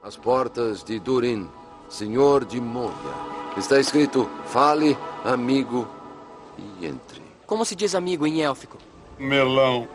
As portas de Durin, senhor de Moria. Está escrito: fale, amigo, e entre. Como se diz amigo em élfico? Melão.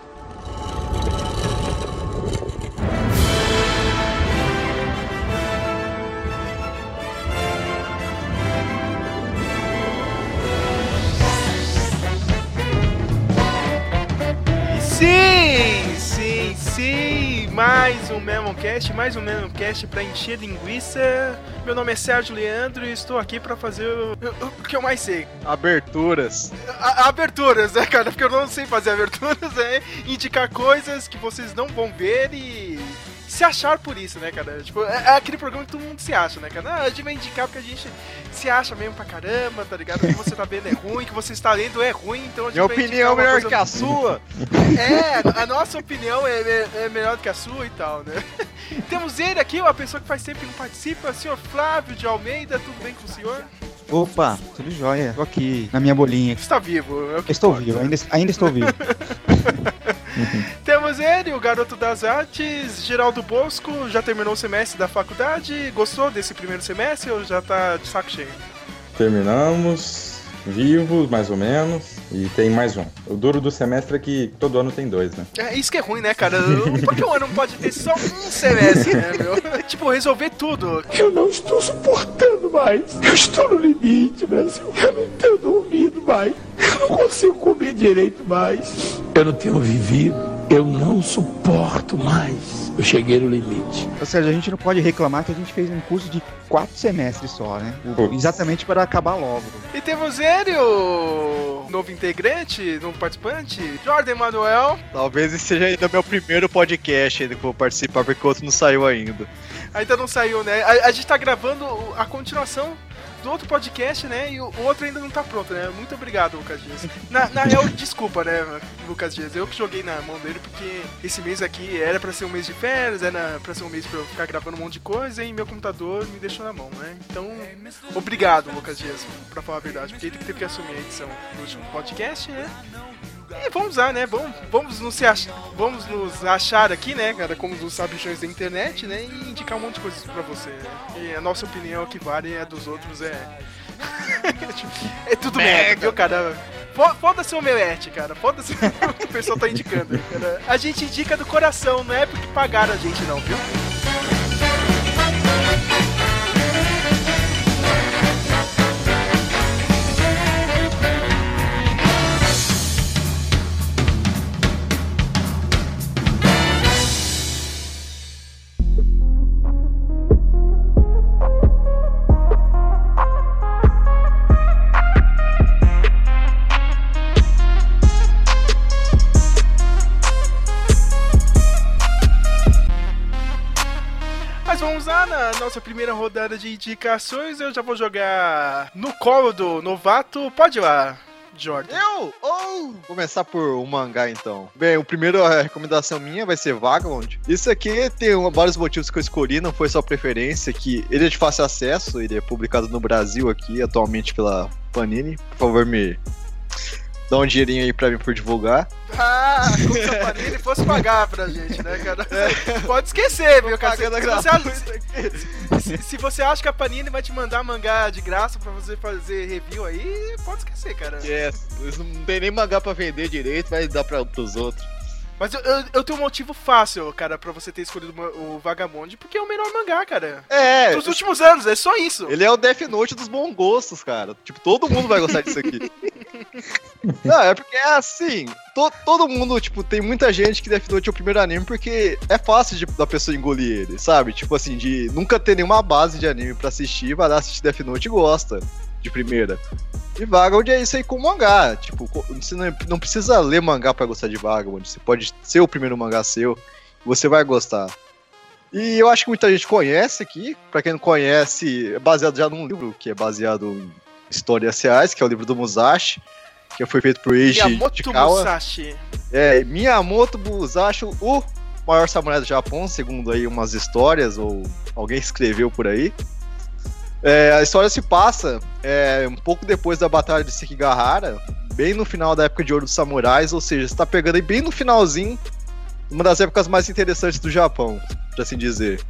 Memoncast, mais um Memoncast pra encher linguiça. Meu nome é Sérgio Leandro e estou aqui pra fazer o, o- o que eu mais sei. Aberturas. A- aberturas, né, cara? Porque eu não sei fazer aberturas, é indicar coisas que vocês não vão ver e se achar por isso, né, cara? Tipo, é, é aquele programa que todo mundo se acha, né, cara? Ah, a gente vai indicar porque a gente se acha mesmo pra caramba, tá ligado? O que você tá vendo é ruim, o que você está lendo é ruim, então a gente Minha vai opinião é melhor coisa- que a sua. É, a nossa opinião é, é- é melhor do que a sua e tal, né? Temos ele aqui, uma pessoa que faz tempo que não participa, o senhor Flávio de Almeida, tudo bem com o senhor? Opa, tudo jóia. Tô aqui na minha bolinha. Está vivo, é o que Estou importa. vivo, ainda, ainda estou vivo. Temos ele, o garoto das artes, Geraldo Bosco, já terminou o semestre da faculdade, gostou desse primeiro semestre ou já tá de saco cheio? Terminamos, vivos, mais ou menos, e tem mais um. O duro do semestre é que todo ano tem dois, né? É isso que é ruim, né, cara? Por que um ano não pode ter só um semestre, né, meu? tipo, resolver tudo. Eu não estou suportando mais. Eu estou no limite, Brasil. Eu não tenho dormido mais. Eu não consigo comer direito mais. Eu não tenho vivido. Eu não suporto mais. Eu cheguei no limite. Ou seja, a gente não pode reclamar que a gente fez um curso de quatro semestres só, né? O-. Exatamente para acabar logo. E temos ele, o novo integrante, novo participante, Jordan Manuel. Talvez esse seja ainda meu primeiro podcast ainda que eu vou participar, porque o outro não saiu ainda. Ainda não saiu, né? A, a gente tá gravando a continuação do outro podcast, né? E o, outro ainda não tá pronto, né? Muito obrigado, Lucas Dias. Na, na real, desculpa, né, Lucas Dias? Eu que joguei na mão dele porque esse mês aqui era pra ser um mês de férias, era pra ser um mês pra eu ficar gravando um monte de coisa e meu computador me deixou na mão, né? Então, obrigado, Lucas Dias, pra falar a verdade, porque ele teve que assumir a edição do último podcast, né? E vamos lá, né? Vamos, vamos, nos ach- vamos nos achar aqui, né, cara, como os sabichões da internet, né? E indicar um monte de coisas pra você. né? E a nossa opinião que vale e a dos outros é. é tudo merda, viu, cara? Fo- Foda-se o Omelete, cara. Foda-se o que o pessoal tá indicando cara. A gente indica do coração, não é porque pagaram a gente, não, viu? Nossa primeira rodada de indicações. Eu já vou jogar no colo do novato. Pode ir lá, Jordan. Eu? Oh! Começar por um mangá então. Bem, o primeiro a recomendação minha vai ser Vagabond. Isso aqui tem um- vários motivos que eu escolhi, não foi só preferência, que ele é de fácil acesso, ele é publicado no Brasil aqui, atualmente pela Panini. Por favor, me dá um dinheirinho aí pra mim por divulgar. Ah, como se a Panini fosse pagar pra gente, né, cara? Pode esquecer, viu, cara? Se, você acha, se, se você acha que a Panini vai te mandar mangá de graça pra você fazer review aí, pode esquecer, cara. Yes, eles não tem nem mangá pra vender direito, vai dar pra, pros outros. Mas eu, eu, eu tenho um motivo fácil, cara, pra você ter escolhido o Vagabond, porque é o melhor mangá, cara. É, Dos últimos anos, é só isso. Ele é o Death Note dos bons gostos, cara. Tipo, todo mundo vai gostar disso aqui. Não, é porque é assim. to- todo mundo, tipo, tem muita gente que Death Note é o primeiro anime porque é fácil de, da pessoa engolir ele, sabe? Tipo assim, de nunca ter nenhuma base de anime pra assistir, vai lá assistir Death Note e gosta de primeira. E Vagabond é isso aí com mangá. Tipo, você não, precisa ler mangá pra gostar de Vagabond. Você pode ser o primeiro mangá seu e você vai gostar. E eu acho que muita gente conhece aqui. Pra quem não conhece, é baseado já num livro que é baseado em histórias reais, que é o livro do Musashi, que foi feito por Eiji Miyamoto Chikawa. Musashi. É, Miyamoto Musashi, o maior samurai do Japão, segundo aí umas histórias, ou alguém escreveu por aí. É, a história se passa é, um pouco depois da Batalha de Sekigahara, bem no final da época de ouro dos samurais, ou seja, você tá pegando aí bem no finalzinho, uma das épocas mais interessantes do Japão, por assim dizer.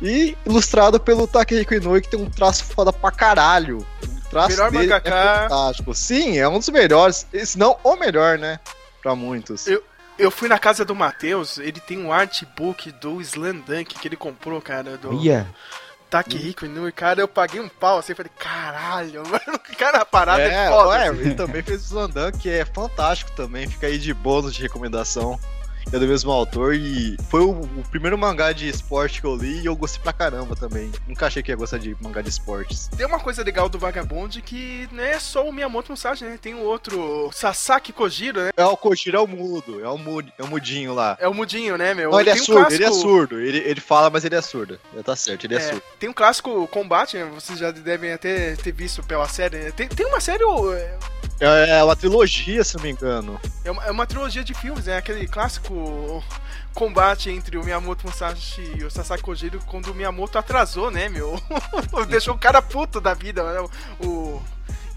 E ilustrado pelo Takehiko Inoue, que tem um traço foda pra caralho. O traço Melhor dele mangaka. é fantástico. Sim, é um dos melhores. Se não, o melhor, né? Pra muitos. Eu- Eu fui na casa do Matheus, ele tem um artbook do Slandunk que ele comprou, cara, do Olha, Takehiko Inoue. Cara, eu paguei um pau assim, falei, caralho, mano, cara, a parada é, É, foda. ué, assim. ele também fez o Slandan, que é fantástico também. Fica aí de bônus de recomendação. É do mesmo autor e foi o, o primeiro mangá de esporte que eu li e eu gostei pra caramba também. Nunca achei que ia gostar de mangá de esportes. Tem uma coisa legal do Vagabond que não é só o Miyamoto Musashi, né? Tem o outro, Sasaki Kojiro, né? É o Kojiro é o mudo, é o, mud, é o mudinho lá. É o mudinho, né, meu? Não, ele é um surdo, ele é surdo. Ele, ele fala, mas ele é surdo. Tá certo, ele é, É, surdo. tem um clássico combate, né? vocês já devem até ter visto pela série. né? Tem, tem uma série, é, É, é uma trilogia, se não me engano. é uma, é uma trilogia de filmes, né? Aquele clássico combate entre o Miyamoto Musashi e o Sasaki Kojiro quando o Miyamoto atrasou, né, meu? Deixou o cara puto da vida, né? O...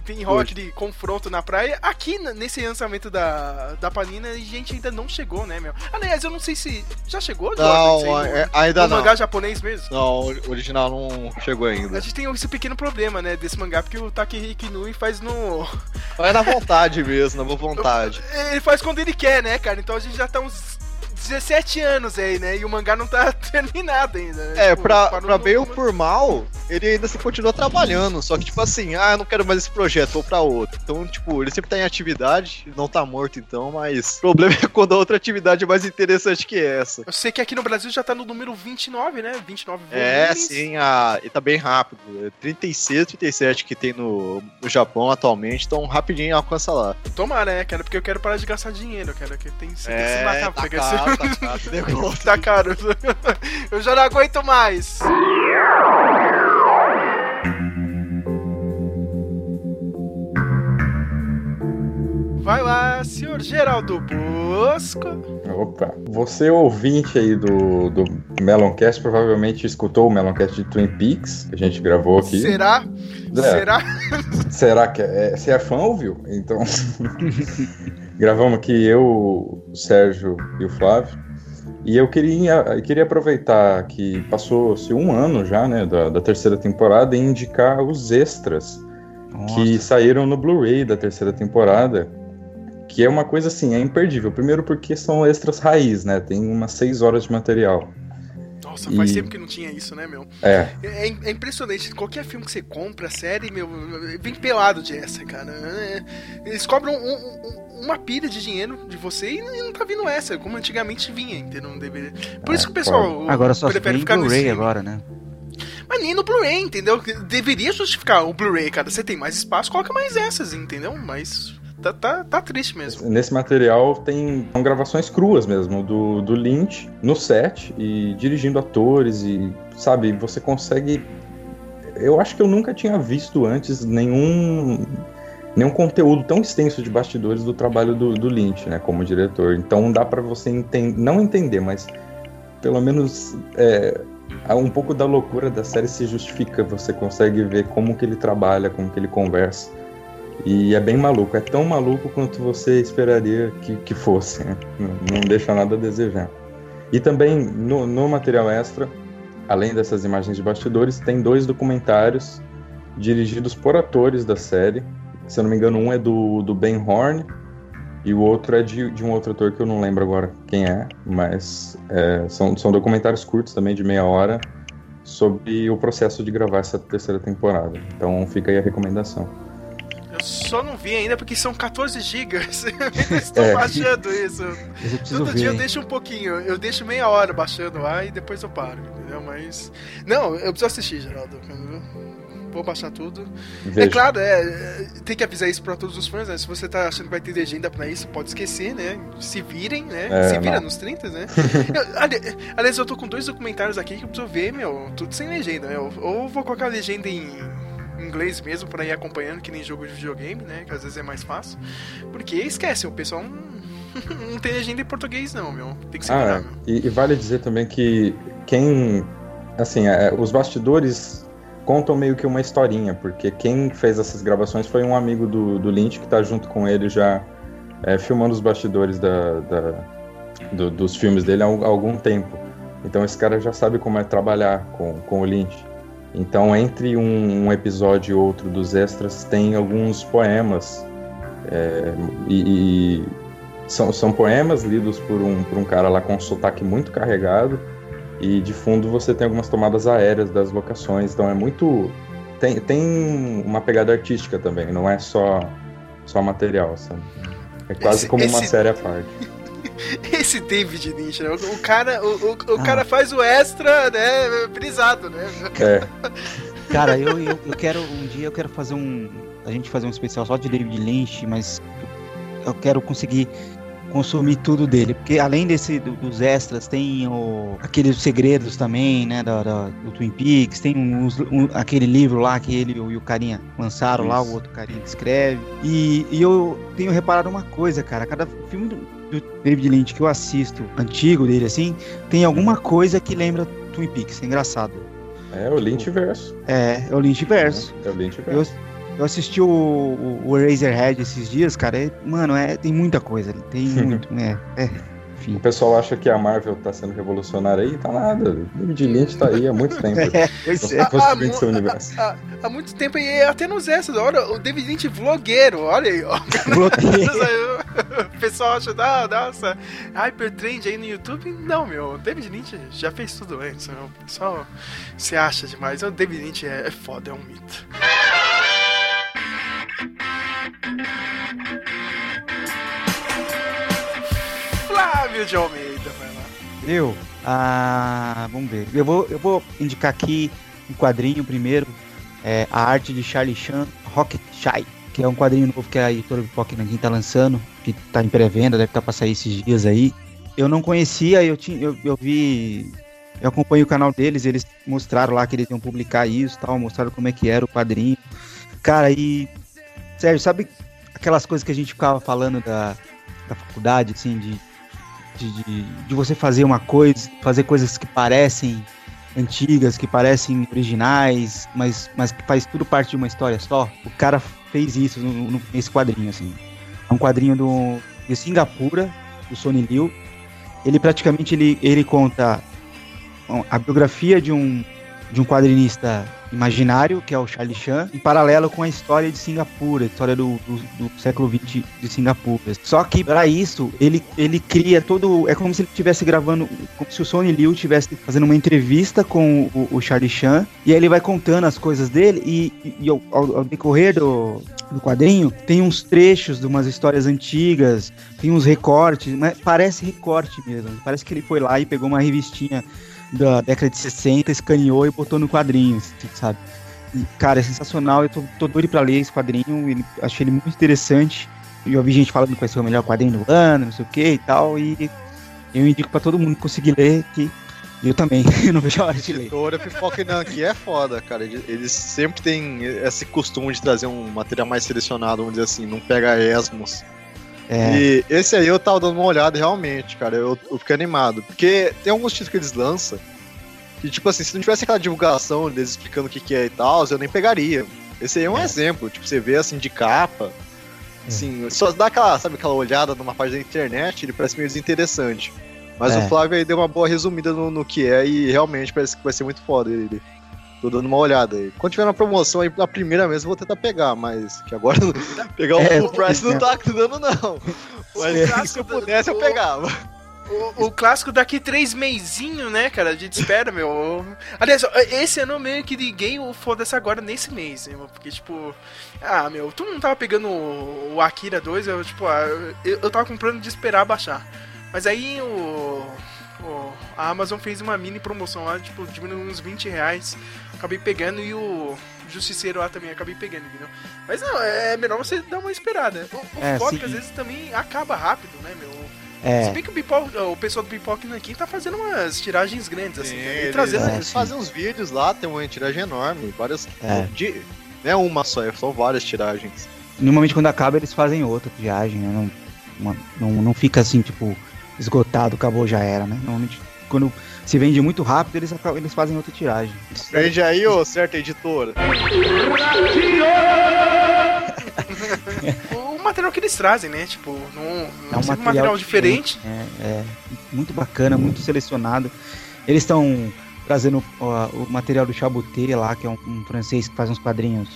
Tem rock de confronto na praia. Aqui, nesse lançamento da, da Panina, a gente ainda não chegou, né, meu? Aliás, eu não sei se... Já chegou, Jordan? Não, no- é- ainda no não. mangá japonês mesmo? Não, o original não chegou A ainda. gente tem esse pequeno problema, né, desse mangá, porque o Takehiko Inui faz no... É na vontade mesmo, na boa vontade. Ele faz quando ele quer, né, cara? Então a gente já tá uns 17 anos aí, né? E o mangá não tá terminado ainda. né? É, Tipo, pra, pra bem ou por mal, ele ainda se continua trabalhando. Só que, tipo assim, ah, eu não quero mais esse projeto, vou pra outro. Então, tipo, ele sempre tá em atividade, não tá morto então, mas o problema é quando a outra atividade é mais interessante que essa. Eu sei que aqui no Brasil já tá no número 29, né? 29 É, volumes. sim, a... e tá bem rápido. É 36, 37 que tem no, no Japão atualmente, então rapidinho alcança lá. Tomara, né, cara? Porque eu quero parar de gastar dinheiro, cara. Que tem, tem que se É, matar pra tá pegar caro, esse... tá caro, tá caro. eu já não aguento mais. Vai lá, senhor Geraldo Bosco. Opa, você ouvinte aí do, do Meloncast provavelmente escutou o Meloncast de Twin Peaks, que a gente gravou aqui. Será? É. Será? Será que é, você é fã, ouviu? Então, gravamos aqui eu, o Sérgio e o Flávio. E eu queria, eu queria aproveitar que passou-se um ano já, né, da, da terceira temporada e indicar os extras que saíram no Blu-ray da terceira temporada. Que é uma coisa assim, é imperdível. Primeiro porque são extras raiz, né? Tem umas seis horas de material. Nossa, faz E- tempo que não tinha isso, né, meu? É, É, é impressionante. Qualquer filme que você compra, série, meu, vem pelado de essa, cara. É, Eles cobram um- um- uma pilha de dinheiro de você e não tá vindo essa, como antigamente vinha, entendeu? Não deveria. Por É, isso que o pessoal Agora só se prefere tem ficar no Blu-ray agora, né? Mas nem no Blu-ray, entendeu? Deveria justificar o Blu-ray, cara. Você tem mais espaço, coloca mais essas, entendeu? Mas tá, tá, tá triste mesmo. Nesse material tem gravações cruas mesmo, do, do Lynch no set e dirigindo atores e, sabe, você consegue. Eu acho que eu nunca tinha visto antes nenhum, nenhum conteúdo tão extenso de bastidores do trabalho do, do Lynch, né, como diretor. Então dá pra você enten não entender, mas pelo menos é, um pouco da loucura da série se justifica. Você consegue ver como que ele trabalha, como que ele conversa. E é bem maluco, é tão maluco quanto você esperaria que, que fosse, né? não, deixa nada a desejar. E também no, no material extra, além dessas imagens de bastidores, tem dois documentários dirigidos por atores da série. Se eu não me engano, um é do, do Ben Horn e o outro é de, de um outro ator que eu não lembro agora quem é, mas é, são, são documentários curtos também, de meia hora, sobre o processo de gravar essa terceira temporada. Então fica aí a recomendação. Eu só não vi ainda porque são 14 gigas. Eu ainda estou É. baixando isso. Eu Todo dia ver. eu hein? deixo um pouquinho, eu deixo meia hora baixando lá e depois eu paro, entendeu? Mas. Não, eu preciso assistir, Geraldo. Vou baixar tudo. É Veja. claro, é, é, tem que avisar isso pra todos os fãs, né? Se você tá achando que vai ter legenda pra isso, pode esquecer, né? Se virem, né? É, Se vira não. nos 30, né? Eu- ali- aliás, eu tô com dois documentários aqui que eu preciso ver, meu, tudo sem legenda, meu. Ou vou colocar a legenda em inglês mesmo pra ir acompanhando, que nem jogo de videogame, né? Que às vezes é mais fácil. Porque esquece, o pessoal não, não tem legenda em português, não, meu. Tem que se Ah, meu. e, e vale dizer também que quem. Assim, é, os bastidores contam meio que uma historinha, porque quem fez essas gravações foi um amigo do, do Lynch que tá junto com ele já é, filmando os bastidores da, da- do- dos filmes dele há algum tempo. Então esse cara já sabe como é trabalhar com, com o Lynch. Então, entre um, um episódio e outro dos extras, tem alguns poemas. É, e, e são, são poemas lidos por um, por um cara lá com um sotaque muito carregado. E de fundo você tem algumas tomadas aéreas das locações. Então é muito. Tem, tem uma pegada artística também, não é só, só material, sabe? É quase Esse- como uma esse- série à parte. Esse David Lynch, né? O, o cara, o, o, o Ah. cara faz o extra, né? Brisado, né? É, Cara, eu, eu, eu quero um dia eu quero fazer um. A gente fazer um especial só de David Lynch, mas eu quero conseguir consumir tudo dele. Porque além desse do- dos extras, tem o, aqueles segredos também, né? Da, da- do Twin Peaks, tem uns- um- aquele livro lá que ele e o carinha lançaram lá, Isso. o outro carinha que escreve. E, e eu tenho reparado uma coisa, cara, cada filme do, David Lynch que eu assisto, antigo dele, assim, tem alguma coisa que lembra Twin Peaks. É engraçado. é o Lynch verso. É, é o Lynch verso. É o Lynch Eu, verso. eu assisti o, o, o Eraserhead esses dias, cara. é- mano, é, tem muita coisa ali. Tem muito. é, é, enfim. O pessoal acha que a Marvel tá sendo revolucionária aí, tá nada. O David Lynch tá aí há muito tempo. É, pois é. Construindo mu- seu universo. há- há muito tempo e até nos extras. Olha, o David Lynch vlogueiro, olha aí, ó. Bloqueio. O pessoal acha, ah, nossa, hypertrend aí no YouTube. Não, meu, o David Lynch já fez tudo antes. Meu. Pessoal se acha demais. O David Lynch é, é foda, é um mito. Flávio de Almeida, vai lá. Eu? Ah, vamos ver. Eu vou, eu vou indicar aqui um quadrinho primeiro. É, a arte de Charlie Chan, Rocket Shy. Que é um quadrinho novo que a editora Pipoca Nanquim tá lançando. Que tá em pré-venda, deve estar pra sair esses dias aí. Eu não conhecia, eu, tinha, eu, eu vi. Eu acompanho o canal deles, eles mostraram lá que eles iam publicar isso tal, mostraram como é que era o quadrinho. Cara, e. Sérgio, sabe aquelas coisas que a gente ficava falando da, da faculdade, assim, de, de, de, de você fazer uma coisa, fazer coisas que parecem antigas, que parecem originais, mas, mas que faz tudo parte de uma história só. O cara fez isso nesse quadrinho, assim. É um quadrinho do, de Singapura, do Sonny Liu. Ele praticamente ele, ele conta a biografia de um, de um quadrinista imaginário, que é o Charlie Chan, em paralelo com a história de Singapura, a história do, do, do século XX de Singapura. Só que para isso, ele, ele cria todo. É como se ele estivesse gravando, como se o Sony Liu estivesse fazendo uma entrevista com o, o Charlie Chan, e aí ele vai contando as coisas dele, e, e- ao- ao decorrer do, do quadrinho, tem uns trechos de umas histórias antigas, tem uns recortes, mas parece recorte mesmo. Parece que ele foi lá e pegou uma revistinha da década de 60, escaneou e botou no quadrinho, assim, sabe? E, cara, é sensacional, eu tô, tô doido pra ler esse quadrinho, ele, achei ele muito interessante. Eu vi gente falando que vai ser o melhor quadrinho do ano, não sei o que e tal, e eu indico pra todo mundo conseguir ler, que eu também, não vejo a hora de ler. Editora Pipoca e Nanki é foda, cara. Eles sempre têm esse costume de trazer um material mais selecionado, vamos dizer assim, não pega esmos. É, E esse aí eu tava dando uma olhada realmente, cara. Eu, eu fiquei animado. Porque tem alguns títulos que eles lançam que, tipo assim, se não tivesse aquela divulgação deles explicando o que, que é e tal, eu nem pegaria. Esse aí é um É. exemplo. Tipo, você vê assim de capa. Assim, só dá aquela, sabe, aquela olhada numa página da internet, ele parece meio desinteressante. Mas É. o Flávio aí deu uma boa resumida no, no que é e realmente parece que vai ser muito foda ele. Tô dando uma olhada aí. Quando tiver na promoção aí, na primeira mesmo, eu vou tentar pegar, mas que agora pegar o É, full price não tá dando, não. Mas É. se eu pudesse, eu pegava. O, o clássico daqui três meizinho, né, cara? A gente espera, meu. Aliás, esse ano eu meio que liguei o foda-se agora nesse mês, né, meu? Porque, tipo. Ah, meu, tu não tava pegando o, o Akira 2, eu, tipo, ah, eu, eu tava comprando de esperar baixar. Mas aí o, o- A Amazon fez uma mini promoção lá, tipo, diminuiu uns 20 reais. Acabei pegando e o. Justiceiro lá também acabei pegando, entendeu? Mas não, é melhor você dar uma esperada. O, o É, é que às vezes também acaba rápido, né, meu? Se é, bem que o, Pipoca- o pessoal do Pipoca Nankin tá fazendo umas tiragens grandes, assim, Sim, né? E eles, trazendo. É, eles fazem uns vídeos lá, tem uma tiragem enorme, várias. É. De, não é uma só, são várias tiragens. normalmente quando acaba eles fazem outra viagem, né? Não, uma- não, não fica assim, tipo, esgotado, acabou, já era, né? Normalmente quando se vende muito rápido, eles, eles fazem outra tiragem. Vende aí, ô certa editora. O material que eles trazem, né? Tipo, não, É não um sempre material, material diferente. É, é muito bacana, muito selecionado. Eles estão trazendo ó, o material do Chabuté lá, que é um, um francês que faz uns quadrinhos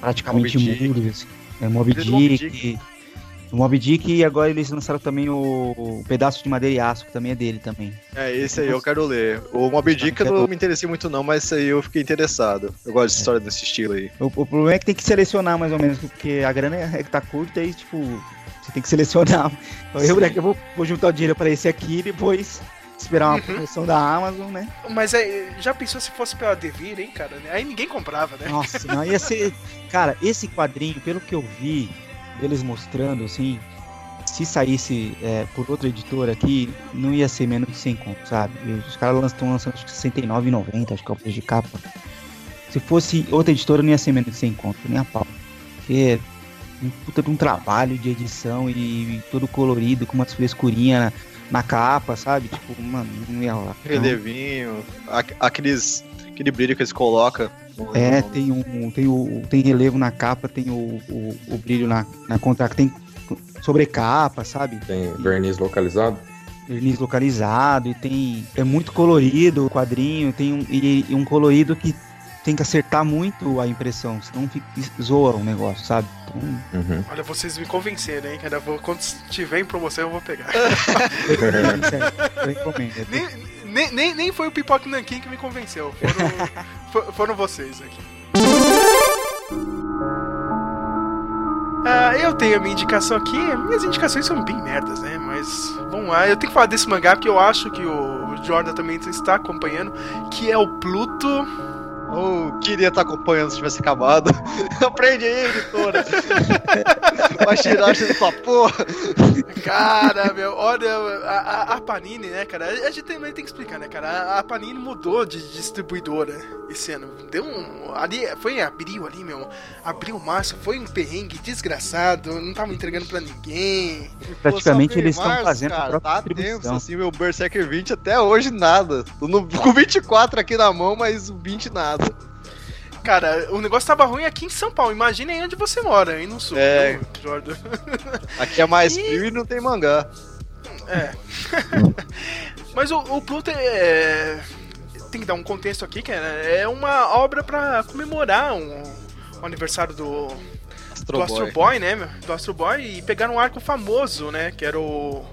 praticamente Moby Dick. mudos. assim. É Moby Dick. O Moby Dick e agora eles lançaram também o, o Pedaço de Madeira e Aço, que também é dele também. É, esse aí eu quero ler. O Moby Dick eu não me interessei muito não, mas esse aí eu fiquei interessado. Eu gosto de história desse estilo aí. O, o problema é que tem que selecionar mais ou menos, porque a grana é é que tá curta e, tipo, você tem que selecionar. Eu, né, eu vou, vou juntar o dinheiro pra esse aqui e depois esperar uma Uhum. promoção da Amazon, né? Mas é, já pensou se fosse pela Devir, hein, cara? Aí ninguém comprava, né? Nossa, não ia ser. Cara, esse quadrinho, pelo que eu vi eles mostrando, assim, se saísse é, por outra editora aqui, não ia ser menos de 100 conto, sabe? Os caras estão lançando acho que R$69,90, acho que é o preço de capa. Se fosse outra editora, não ia ser menos de 100 conto, nem a pau. Porque é um puta de um trabalho de edição e, e todo colorido, com umas frescurinhas na, na capa, sabe? Tipo, mano, não ia rolar. Relevinho, aqu- aqueles, aquele brilho que eles colocam. É, tem um tem o tem relevo na capa, tem o, o, o brilho na, na contra, tem sobrecapa, sabe? Tem verniz localizado. Verniz localizado e tem é muito colorido o quadrinho, tem um e, e um colorido que tem que acertar muito a impressão, senão fica, zoa o negócio, sabe? Então, Uhum. Olha, vocês me convenceram, hein, cara? Vou, quando tiver em promoção, eu vou pegar. sério, eu recomendo. é nem, nem, nem, nem foi o Pipoque Nankin que me convenceu. Foram, fo- foram vocês aqui. Ah, eu tenho a minha indicação aqui. Minhas indicações são bem merdas, né? Mas vamos lá. Eu tenho que falar desse mangá porque eu acho que o Jordan também está acompanhando. Que é o Pluto. Eu queria estar acompanhando se tivesse acabado. Aprende aí, editora. Vai tirar essa porra. Cara, meu, olha, a, a- a Panini, né, cara? A gente também tem que explicar, né, cara? A, a Panini mudou de distribuidora esse ano. Deu um. Ali, foi em abril ali, meu. Abril, março, foi um perrengue desgraçado. Não tava entregando pra ninguém. Praticamente Pô, eles estão fazendo a cara, própria tá distribuição. tenso, assim, meu Berserker 20 até hoje nada. Tô no, com 24 aqui na mão, mas o 20 nada. Cara, o negócio tava ruim aqui em São Paulo. Imagina aí onde você mora, aí no sul, É. viu, Jordan. Aqui é mais Ih. frio e não tem mangá. É. Mas o, o Pluto é. Tem que dar um contexto aqui, cara. É uma obra pra comemorar um, o aniversário do, Astro do Boy. Astro Boy, né? Do Astro Boy e pegaram um arco famoso, né? Que era o.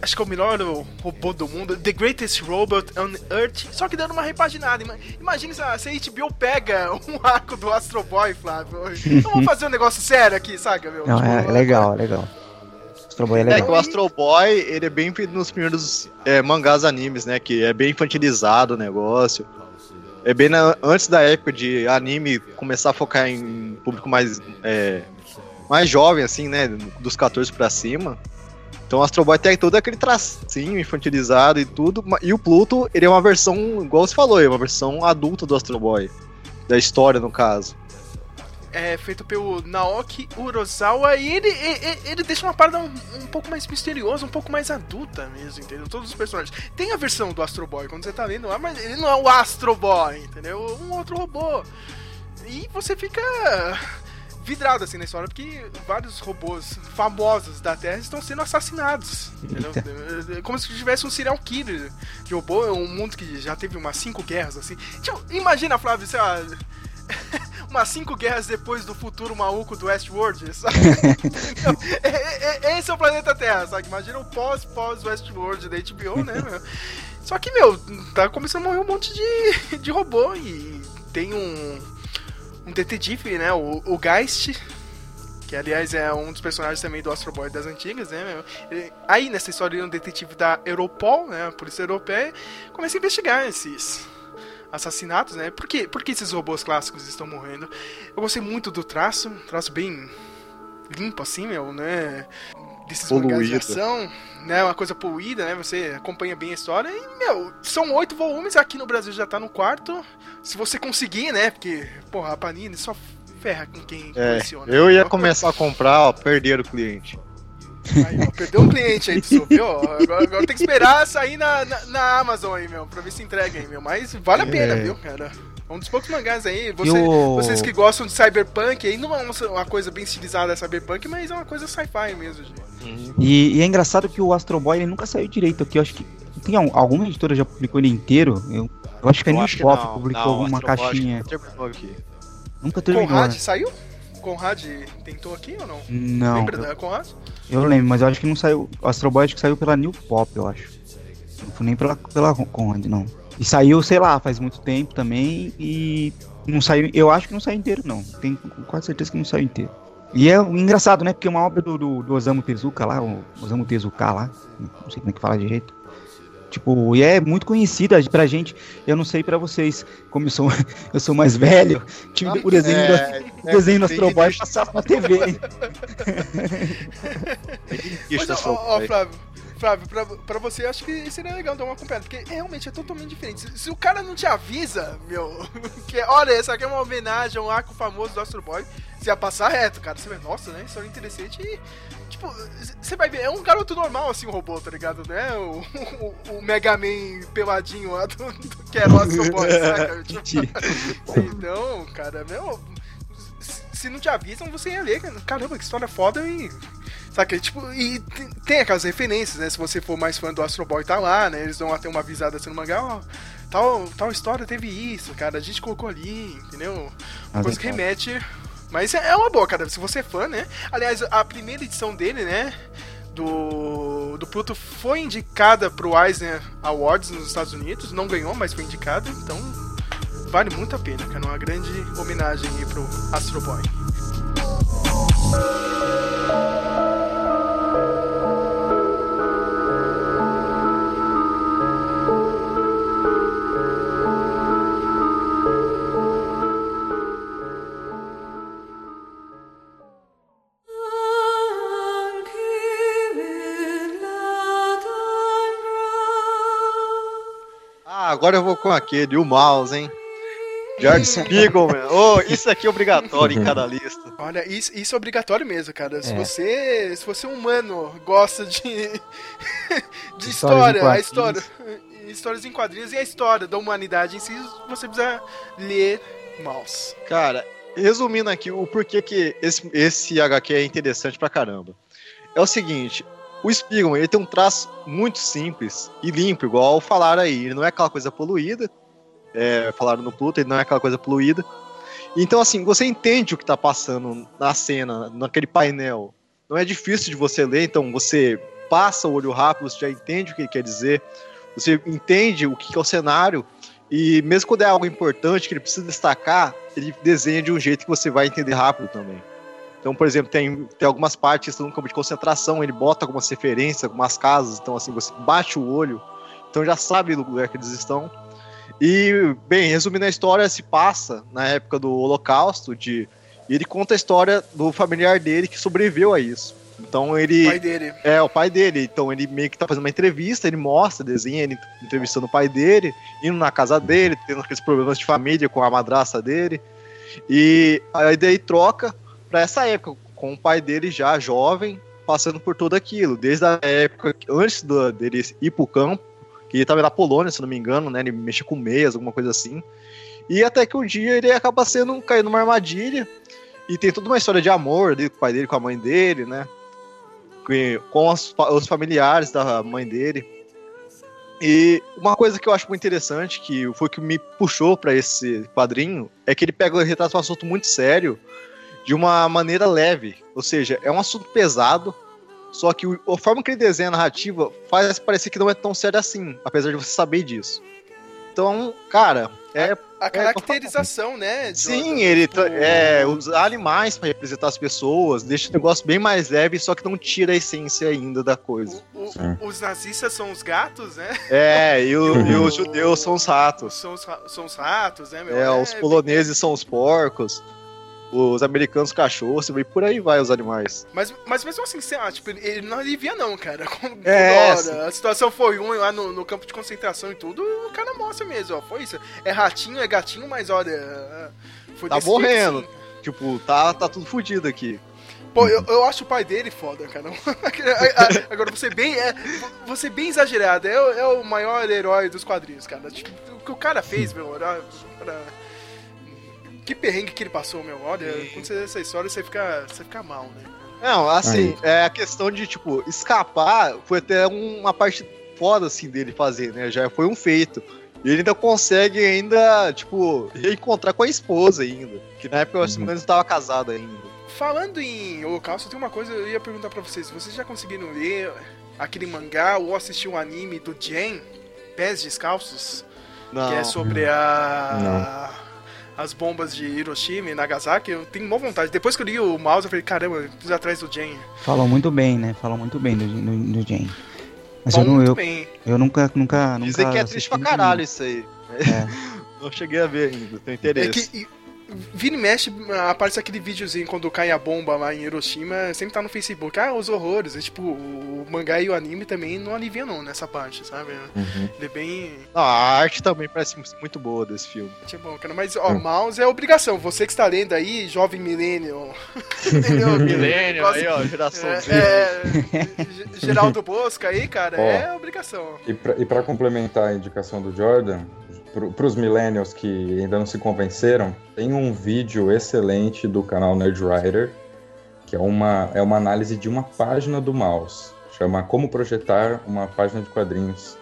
Acho que é o melhor robô do mundo, The Greatest Robot on Earth, só que dando uma repaginada. Ima- Imagina se a, se a HBO pega um arco do Astro Boy, Flávio. Então vamos fazer um negócio sério aqui, saca, meu? Não, é, Tipo, é legal, é legal. Astro Boy é É legal. que o Astro Boy, ele é bem nos primeiros é, mangás animes, né? Que é bem infantilizado o negócio. É bem na- antes da época de anime começar a focar em público mais, é, mais jovem, assim, né? Dos 14 pra cima. Então Astro Boy tem todo aquele tracinho infantilizado e tudo. E o Pluto, ele é uma versão, igual você falou, é uma versão adulta do Astro Boy. Da história, no caso. é feito pelo Naoki Urosawa e ele, ele, ele deixa uma parada um, um pouco mais misteriosa, um pouco mais adulta mesmo, entendeu? Todos os personagens. Tem a versão do Astro Boy, quando você tá lendo lá, mas ele não é o Astro Boy, entendeu? Um outro robô. E você fica vidrado assim na história, porque vários robôs famosos da Terra estão sendo assassinados. Entendeu? É Como se tivesse um serial killer de robô, é um mundo que já teve umas cinco guerras assim. Tipo, imagina, Flávio, sei lá, umas cinco guerras depois do futuro maluco do Westworld, sabe? É- é- é- esse é o planeta Terra, sabe? Imagina o pós-pós-Westworld da HBO, né, meu? Só que, meu, tá começando a morrer um monte de, de robô e tem um, um detetive, né, o, o Geist, que aliás é um dos personagens também do Astro Boy das antigas, né? Ele- aí nessa história ele é um detetive da Europol, né, a polícia europeia, começa a investigar esses assassinatos, né? Por que, por que esses robôs clássicos estão morrendo? Eu gostei muito do traço, traço bem limpo assim, meu, né? Desses mangás de Poluído. ação, né? Uma coisa poluída, né? Você acompanha bem a história e, meu, são oito volumes, aqui no Brasil já tá no quarto. Se você conseguir, né? Porque, porra, a Panini só ferra com quem É, coleciona. eu ia começar a comprar, ó, perder o cliente. Aí, ó, perdeu um cliente aí, tu viu? Agora, agora tem que esperar sair na, na, na Amazon aí, meu, pra ver se entrega aí, meu. Mas vale a pena, É. viu, cara? É um dos poucos mangás aí. Você- o- Vocês que gostam de cyberpunk, aí não é uma, uma coisa bem estilizada cyberpunk, mas é uma coisa sci-fi mesmo, gente. E, e é engraçado que o Astro Boy ele nunca saiu direito aqui. Eu acho que Tem al- alguma editora já publicou ele inteiro? Eu, eu acho que a New publicou não, alguma caixinha. terminou aqui. Nunca terminou. Conrad né? saiu? Conrad tentou aqui ou não? Não, Lembra eu, da Conrad? eu lembro, mas eu acho que não saiu. O Astro Boy acho que saiu pela New Pop, eu acho. Não foi nem pela, pela Conrad, não. E saiu, sei lá, faz muito tempo também e não saiu. Eu acho que não saiu inteiro, não. Tenho quase certeza que não saiu inteiro. E é engraçado, né? Porque é uma obra do, do, do Osamu Tezuka lá, o Osamu Tezuka lá, não sei como é que fala direito. Tipo, e é muito conhecida pra gente. Eu não sei pra vocês, como eu sou, eu sou mais velho, tinha o desenho, do, É, desenho do tem Astro Boy passava na TV. Mas, ó, ó, Boy. Flávio, Flávio pra, pra você, acho que seria legal dar uma acompanhada, porque realmente é totalmente diferente. Se, se o cara não te avisa, meu, que olha, essa aqui é uma homenagem a um arco famoso do Astro Boy, você ia passar reto, cara. Você vai, nossa, né? História interessante e. Tipo, você vai ver, é um garoto normal assim, o robô, tá ligado? Né? O, o, o Mega Man peladinho lá do, do que era o Astro Boy, saca? Tipo, então, cara, meu. se- não te avisam, você ia ler. cara. Caramba, que história foda e. Saca? Tipo, e tem, aquelas referências, né? Se você for mais fã do Astro Boy, tá lá, né? Eles dão até uma avisada assim no mangá, ó. Tal, tal história teve isso, cara. A gente colocou ali, entendeu? Uma Mas coisa que remete. Mas é é uma boa, cara. Se você é fã, né? Aliás, a primeira edição dele, né? Do, do Pluto foi indicada pro Eisner Awards nos Estados Unidos. Não ganhou, mas foi indicada. Então, vale muito a pena, cara. Uma grande homenagem aí pro Astro Boy. Agora eu vou com aquele, o mouse, hein? George Spiegelman. Oh, isso aqui é obrigatório em cada lista. Olha, isso, isso é obrigatório mesmo, cara. Se É. você, se você é humano, gosta de de história, a história, histórias em quadrinhos e a história da humanidade em si, você precisa ler Mouse. Cara, resumindo aqui o porquê que esse, esse HQ é interessante pra caramba. É o seguinte, o Spiegelman, ele tem um traço muito simples e limpo, igual falaram aí. Ele não é aquela coisa poluída, é, falaram no Pluto, ele não é aquela coisa poluída. Então, assim, você entende o que tá passando na cena, naquele painel. Não é difícil de você ler, então você passa o olho rápido, você já entende o que ele quer dizer, você entende o que é o cenário, e mesmo quando é algo importante que ele precisa destacar, ele desenha de um jeito que você vai entender rápido também. Então, por exemplo, tem, tem algumas partes que estão no campo de concentração, ele bota algumas referências, algumas casas, então assim, você bate o olho, então já sabe do lugar que eles estão. E, bem, resumindo a história, se passa na época do Holocausto, de, e ele conta a história do familiar dele que sobreviveu a isso. Então ele. O pai dele. É, o pai dele. Então ele meio que tá fazendo uma entrevista, ele mostra, desenha ele entrevistando o pai dele, indo na casa dele, tendo aqueles problemas de família com a madraça dele. E aí daí troca pra essa época, com o pai dele já jovem, passando por tudo aquilo. Desde a época antes do, dele ir pro campo, que ele tava na Polônia, se não me engano, né? Ele mexia com meias, alguma coisa assim. E até que um dia ele acaba sendo caindo numa armadilha. E tem toda uma história de amor dele, com o pai dele, com a mãe dele, né? com- os, os familiares da mãe dele. E uma coisa que eu acho muito interessante, que foi o que me puxou para esse quadrinho, é que ele pega retrata um assunto muito sério de uma maneira leve. Ou seja, é um assunto pesado, só que o- a forma que ele desenha a narrativa faz parecer que não é tão sério assim, apesar de você saber disso. Então, cara, é A caracterização, né? Sim, ele Tipo, tra- é, usa animais pra representar as pessoas, deixa o negócio bem mais leve, só que não tira a essência ainda da coisa. o- o- os nazistas são os gatos, né? É, e, o- e os judeus são os ratos. São os, são os ratos, né, meu? É, os poloneses são os porcos. Os americanos cachorros, e por aí vai os animais. Mas, mas mesmo assim, sei lá, tipo, ele, não alivia não, cara. Quando É, quando a situação foi ruim lá no, no campo de concentração e tudo, o cara mostra mesmo, ó, foi isso. É ratinho, é gatinho, mas olha... Foi Tá desse jeito, morrendo. sim. Tipo, tá, tá tudo fodido aqui. Pô, eu, eu acho o pai dele foda, cara. Agora, você bem, é, você bem exagerado, é, o- é o maior herói dos quadrinhos, cara. Tipo, o que o cara fez, meu, era, era- Que perrengue que ele passou, meu. Olha, quando você lê essa história, você fica, você fica mal, né? Não, assim, é a questão de, tipo, escapar foi até uma parte foda, assim, dele fazer, né? Já foi um feito. E ele ainda consegue ainda, tipo, reencontrar com a esposa ainda. Que na época, eu acho que Uhum. ele estava casado ainda. Falando em Holocausto, tem uma coisa que eu ia perguntar pra vocês. Vocês já conseguiram ler aquele mangá ou assistir um anime do Jen, Pés Descalços? Não. Que é sobre a... as bombas de Hiroshima e Nagasaki. Eu tenho uma vontade. Depois que eu li o mouse, eu falei, caramba, eu preciso ir atrás do Jen. Falam muito bem, né? Falam muito bem do, do, do Jane. Mas eu, Falam muito eu, bem. eu nunca, nunca, nunca. Dizem que é triste pra nenhum. caralho isso aí. É. Não cheguei a ver ainda, tenho É interesse. que e- vira e mexe, aparece aquele videozinho quando cai a bomba lá em Hiroshima, sempre tá no Facebook. Ah, os horrores. E, tipo, o mangá e o anime também não aliviam não nessa parte, sabe? Uhum. Ele é bem... Não, a arte também parece muito boa desse filme. É bom, cara. Mas, ó, Hum. mouse é obrigação. Você que está lendo aí, jovem millennial. Entendeu? Milênio, Gosta- aí, ó, geração É, Z. é, Ge- Geraldo Bosca aí, cara, Ó. é obrigação. E pra, e pra complementar a indicação do Jordan, pro, pros millennials que ainda não se convenceram, tem um vídeo excelente do canal Nerdwriter, que é uma, é uma análise de uma página do mouse. Chama Como Projetar uma Página de Quadrinhos.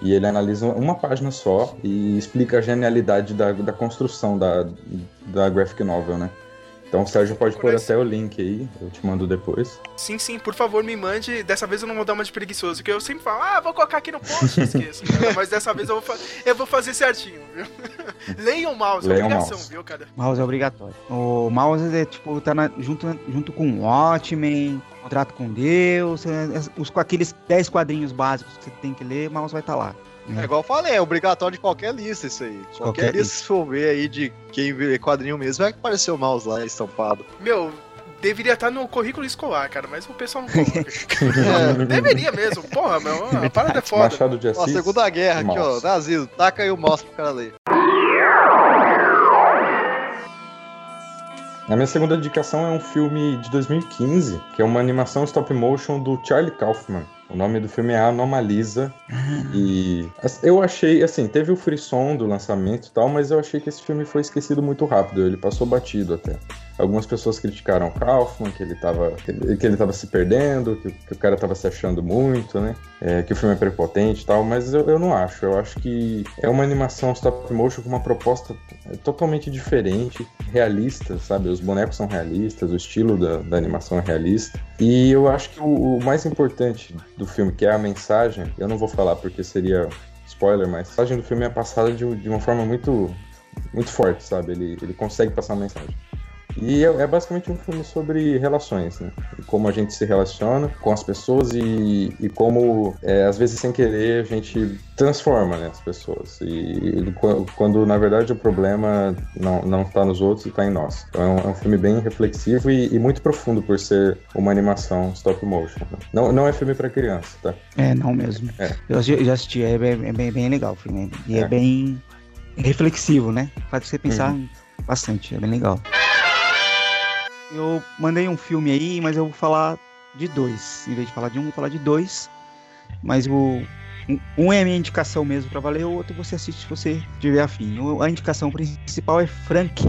E ele analisa uma página só e explica a genialidade da, da construção da, da graphic novel, né? Então o Sérgio pode pôr até o link aí, eu te mando depois. Sim, sim, por favor, me mande. Dessa vez eu não vou dar uma de preguiçoso, porque eu sempre falo, ah, vou colocar aqui no post, esqueço. cara. Mas dessa vez eu vou, fa- eu vou fazer certinho, viu? Leiam o mouse, é Leiam obrigação, mouse. viu, cara? Mouse é obrigatório. O mouse é tipo, tá na- junto, junto com o Watchmen, Contrato com Deus, é, é, os, com aqueles 10 quadrinhos básicos que você tem que ler, o mouse vai estar lá. É igual eu falei, é obrigatório de qualquer lista isso aí. Qualquer, qualquer lista que for ver aí de quem vê quadrinho mesmo, vai aparecer o mouse lá estampado. Meu, deveria estar no currículo escolar, cara, mas o pessoal não coloca. É. deveria mesmo, porra, meu, a parada é foda. Machado de Ó, Assis. Segunda Guerra aqui, ó, nazismo, taca aí o mouse pro cara ler. A minha segunda indicação é um filme de 2015, que é uma animação stop motion do Charlie Kaufman. O nome do filme é Anomalisa. E eu achei, assim, teve o frisson do lançamento e tal, mas eu achei que esse filme foi esquecido muito rápido. Ele passou batido até. Algumas pessoas criticaram o Kaufman, que ele tava, que ele, tava se perdendo, que, que o cara tava se achando muito, né? É, que o filme é prepotente e tal, mas eu, eu não acho. Eu acho que é uma animação stop motion com uma proposta totalmente diferente, realista, sabe? Os bonecos são realistas, o estilo da, da animação é realista. E eu acho que o, o mais importante do filme, que é a mensagem, eu não vou falar porque seria spoiler, mas a mensagem do filme é passada de, de uma forma muito, muito forte, sabe? Ele, ele consegue passar a mensagem. E é, é basicamente um filme sobre relações, né? E como a gente se relaciona com as pessoas e, e como, é, às vezes, sem querer, a gente transforma né, as pessoas. E, e qu- quando, na verdade, o problema não, não tá nos outros e tá em nós. Então é um, é um filme bem reflexivo e, e muito profundo por ser uma animação stop motion. né? Não, não é filme para criança, tá? É, não mesmo. É. Eu já assisti, é bem, é bem, bem legal o filme. E é, É. bem reflexivo, né? Faz você pensar Uhum. bastante, é bem legal. Eu mandei um filme aí, mas eu vou falar de dois. Em vez de falar de um, vou falar de dois. Mas o, um- é a minha indicação mesmo pra valer, o outro você assiste se você tiver afim. A indicação principal é Frank,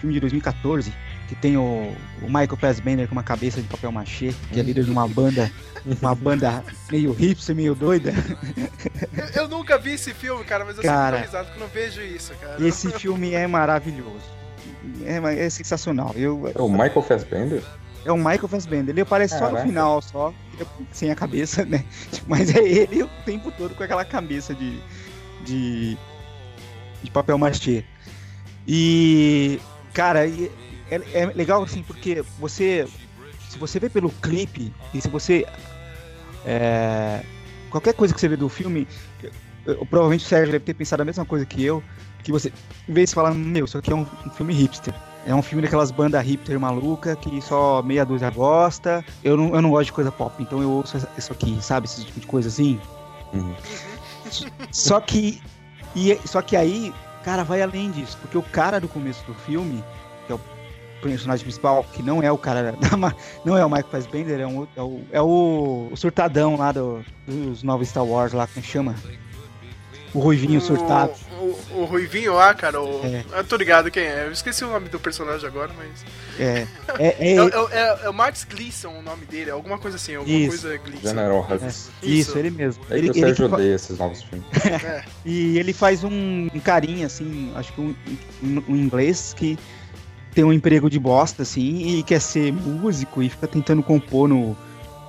filme de 2014, que tem o, o Michael Fassbender com uma cabeça de papel machê, que é líder de uma banda, uma banda meio hipster, meio doida. Eu, eu nunca vi esse filme, cara, mas eu Cara. tô risado eu não vejo isso, cara. E esse filme é maravilhoso. É, é sensacional. Eu, É o Michael Fassbender? é o Michael Fassbender. Ele aparece só no Caraca. final, só sem a cabeça, né? Mas é ele o tempo todo com aquela cabeça de, de, de papel machê. E, cara, é, é legal assim, porque você, se você vê pelo clipe e se você. é, qualquer coisa que você vê do filme, eu- eu- provavelmente o Sérgio deve ter pensado a mesma coisa que eu, que você vê se falar, meu, isso aqui é um, um filme hipster. É um filme daquelas bandas hipster maluca que só meia dúzia gosta. Eu não, eu não gosto de coisa pop, então eu ouço isso aqui, sabe? Esse tipo de coisa assim. Uhum. Só que. E, só que aí, cara, vai além disso. Porque o cara do começo do filme, que é o personagem principal, que não é o cara da, não é o Michael Fassbender, é, um, é, o, é o, o surtadão lá do- dos novos Star Wars lá, como chama? O Ruivinho surtado. O, o, o Ruivinho lá, cara, o... É. Eu tô ligado quem é. Eu esqueci o nome do personagem agora, mas. É, é, É, é, é- é- é o Max Gleason o nome dele, alguma coisa assim, alguma Isso. coisa Gleason. General é, Hux. isso, ele mesmo. É Ele, que o ele Sérgio odeia esses novos filmes. É. E ele faz um, um carinha, assim, acho que um, um- um inglês que tem um emprego de bosta, assim, e quer ser músico e fica tentando compor no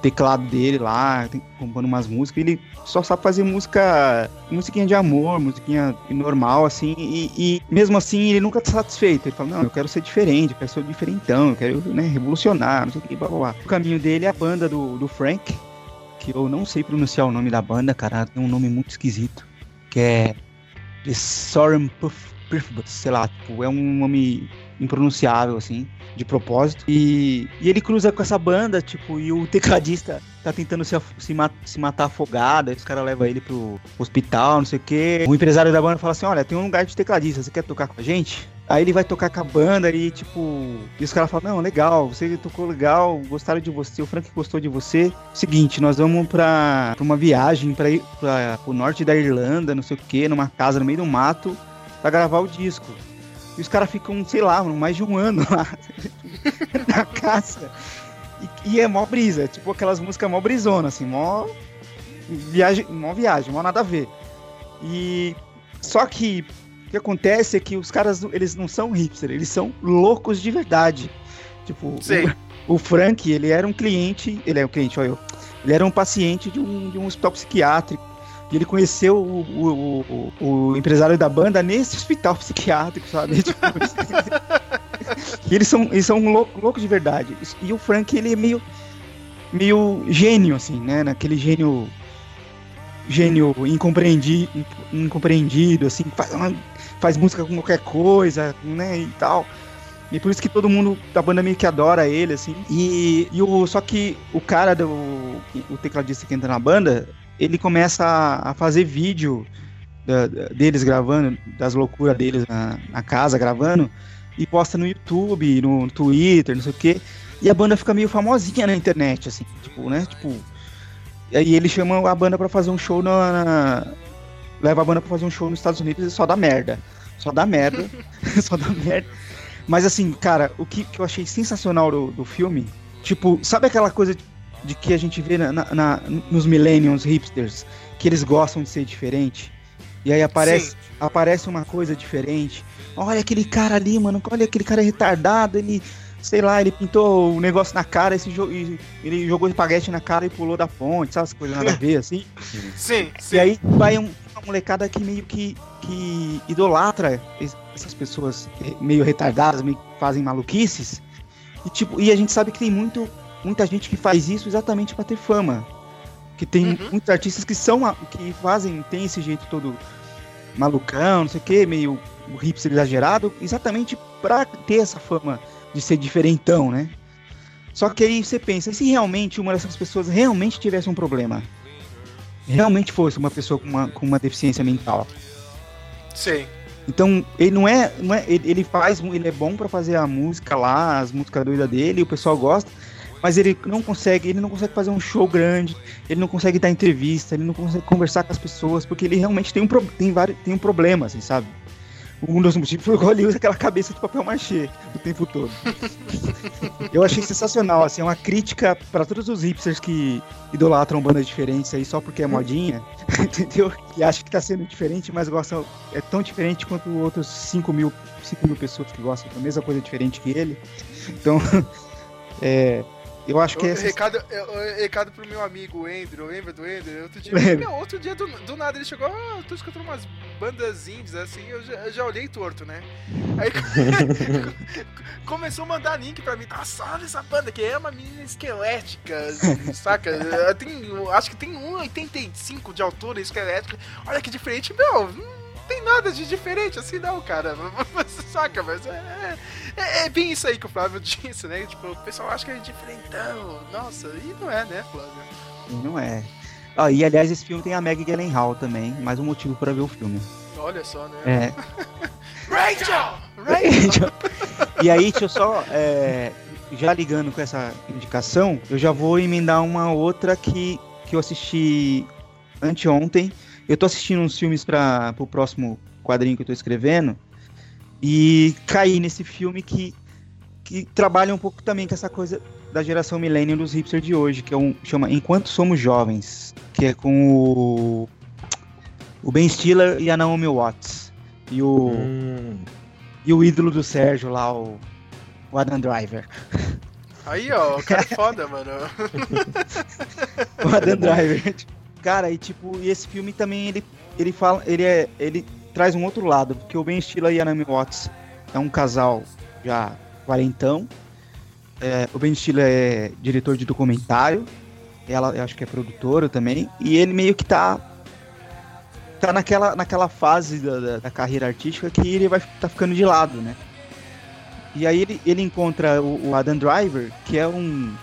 teclado dele lá, compondo umas músicas. Ele só sabe fazer música, musiquinha de amor, musiquinha normal, assim, e, e mesmo assim ele nunca tá satisfeito. Ele fala, não, eu quero ser diferente, eu quero ser diferentão, eu quero, né, revolucionar, não sei o que, blá, blá, blá. O caminho dele é a banda do, do Frank, que eu não sei pronunciar o nome da banda, cara, tem um nome muito esquisito que é The Soren Puff, Puffbus, sei lá, tipo, é um nome impronunciável, assim, de propósito. E, e ele cruza com essa banda, tipo, e o tecladista tá tentando se, se, se matar afogado, aí os caras levam ele pro hospital, não sei o quê. O empresário da banda fala assim, olha, tem um lugar de tecladista, você quer tocar com a gente? Aí ele vai tocar com a banda e, tipo, e os caras falam, não, legal, você tocou legal, gostaram de você, o Frank gostou de você. Seguinte, nós vamos pra, pra uma viagem pra ir pra, pro norte da Irlanda, não sei o que, numa casa no meio do mato, pra gravar o disco. E os caras ficam, sei lá, mais de um ano lá na casa. E, e é mó brisa, tipo aquelas músicas mó brisona, assim, mó viagem, mó viagem, mó nada a ver. E só que o que acontece é que os caras, eles não são hipster, eles são loucos de verdade. Tipo, o, o Frank, ele era um cliente, ele é um cliente, olha eu, ele era um paciente de um, de um hospital psiquiátrico. E ele conheceu o, o, o, o empresário da banda nesse hospital psiquiátrico, sabe? Tipo, e eles são, eles são lou- loucos de verdade. E o Frank, ele é meio, meio gênio, assim, né? Naquele gênio. Gênio incompreendi, incompreendido, assim, faz, uma- faz música com qualquer coisa, né? E tal. E por isso que todo mundo da banda meio que adora ele, assim. E, e o, só que o cara, do, o tecladista que entra na banda, ele começa a, a fazer vídeo da- da- deles gravando, das loucuras deles na, na casa gravando, e posta no YouTube, no Twitter, não sei o quê. E a banda fica meio famosinha na internet, assim, tipo, né? Tipo. E aí ele chama a banda pra fazer um show na. na- leva a banda pra fazer um show nos Estados Unidos e só dá merda. Só dá merda. só dá merda. Mas assim, cara, o que, que eu achei sensacional do, do filme, tipo, sabe aquela coisa de, de que a gente vê na, na- nos Millennials hipsters, que eles gostam de ser diferente? E aí aparece, Sim. aparece uma coisa diferente. Olha aquele cara ali, mano, olha aquele cara retardado, ele, sei lá, ele pintou um negócio na cara, esse jo ele jogou espaguete na cara e pulou da ponte, sabe? Essas coisas nada a ver, assim. Sim, sim. E aí vai um- uma molecada que meio que, que idolatra es- essas pessoas eh, meio retardadas, meio que fazem maluquices. E, tipo, e a gente sabe que tem muito, muita gente que faz isso exatamente pra ter fama. Que tem Uhum. muitos artistas que são que fazem, tem esse jeito todo malucão, não sei o que, meio hipster exagerado, exatamente pra ter essa fama de ser diferentão, né? Só que aí você pensa, se realmente uma dessas pessoas realmente tivesse um problema? Realmente fosse uma pessoa com uma, com uma deficiência mental. Sim. Então, ele não é. Não é ele, ele faz. Ele é bom pra fazer a música lá, as músicas doidas dele, o pessoal gosta. Mas ele não consegue, ele não consegue fazer um show grande, ele não consegue dar entrevista, ele não consegue conversar com as pessoas, porque ele realmente tem um, pro- tem vários, tem um problema, assim, sabe? Um dos motivos foi que ele usa aquela cabeça de papel machê o tempo todo. Eu achei sensacional, assim, é uma crítica pra todos os hipsters que idolatram bandas diferentes aí só porque é modinha, entendeu? E acha que tá sendo diferente, mas gostam, é tão diferente quanto outros 5 mil, 5 mil pessoas que gostam da mesma coisa diferente que ele. Então, é, eu acho que O- essa, recado, eu- eu- recado pro meu amigo Andrew, lembra do Andrew? Outro dia, meu, outro dia do, do nada ele chegou, ah, eu tô escutando umas bandas indies assim, eu já, eu já olhei torto, né? Aí começou a mandar link pra mim, nossa, olha essa banda que é uma menina esquelética, saca? Eh, Tem, acho que tem 1,85 de altura esquelética, olha que diferente, meu, não tem nada de diferente assim não, cara, saca? Mas é, é, é bem isso aí que o Flávio disse, né? Tipo, o pessoal acha que é diferentão, nossa, e não é, né, Flávio? não é. Ah, e aliás, esse filme tem a Maggie Gyllenhaal também, mais um motivo pra ver o filme. Olha só, né? É, Rachel! Rachel! e aí, deixa eu só. é, já ligando com essa indicação, eu já vou emendar uma outra que, que eu assisti anteontem. Eu tô assistindo uns filmes para o próximo quadrinho que eu tô escrevendo e caí nesse filme que, que trabalha um pouco também com essa coisa da geração millennial dos hipsters de hoje, que é um chama Enquanto Somos Jovens, que é com o o Ben Stiller e a Naomi Watts e o Hum, e o ídolo do Sérgio lá o, o Adam Driver. Aí, ó, o cara é foda, mano. o Adam Driver. Cara, e tipo, e esse filme também ele ele fala, ele é ele traz um outro lado, porque o Ben Stiller e a Naomi Watts é um casal já quarentão. É, o Ben Stiller é diretor de documentário, ela acho que é produtora também, e ele meio que tá tá naquela, naquela fase da, da, da carreira artística que ele vai tá ficando de lado, né? E aí ele, ele encontra o, o Adam Driver, que é um,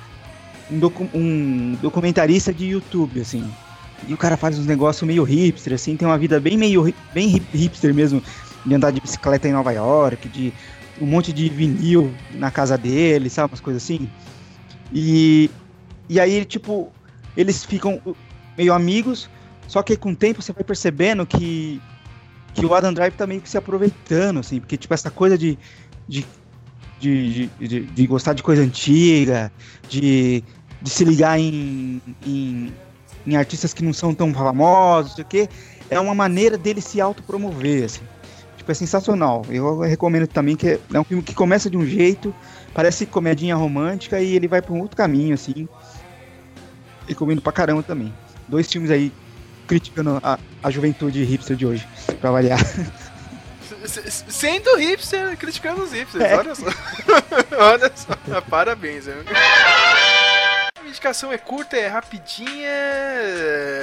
um, docu, um documentarista de YouTube, assim. E o cara faz uns negócios meio hipster, assim, tem uma vida bem meio bem hipster mesmo, de andar de bicicleta em Nova York, de um monte de vinil na casa dele, sabe, umas coisas assim. E, e aí, tipo, eles ficam meio amigos, só que com o tempo você vai percebendo que, que o Adam Drive tá meio que se aproveitando, assim, porque, tipo, essa coisa de, de, de, de, de gostar de coisa antiga, de, de se ligar em, em, em artistas que não são tão famosos, não sei o quê, é uma maneira dele se autopromover, assim. Tipo, é sensacional. Eu recomendo também que é, é um filme que começa de um jeito, parece comedinha romântica e ele vai para um outro caminho, assim. Recomendo pra caramba também. Dois filmes aí criticando a, a juventude hipster de hoje, pra variar. Sendo hipster, criticando os hipsters, é. olha só. olha só, parabéns. Hein? A indicação é curta, é rapidinha.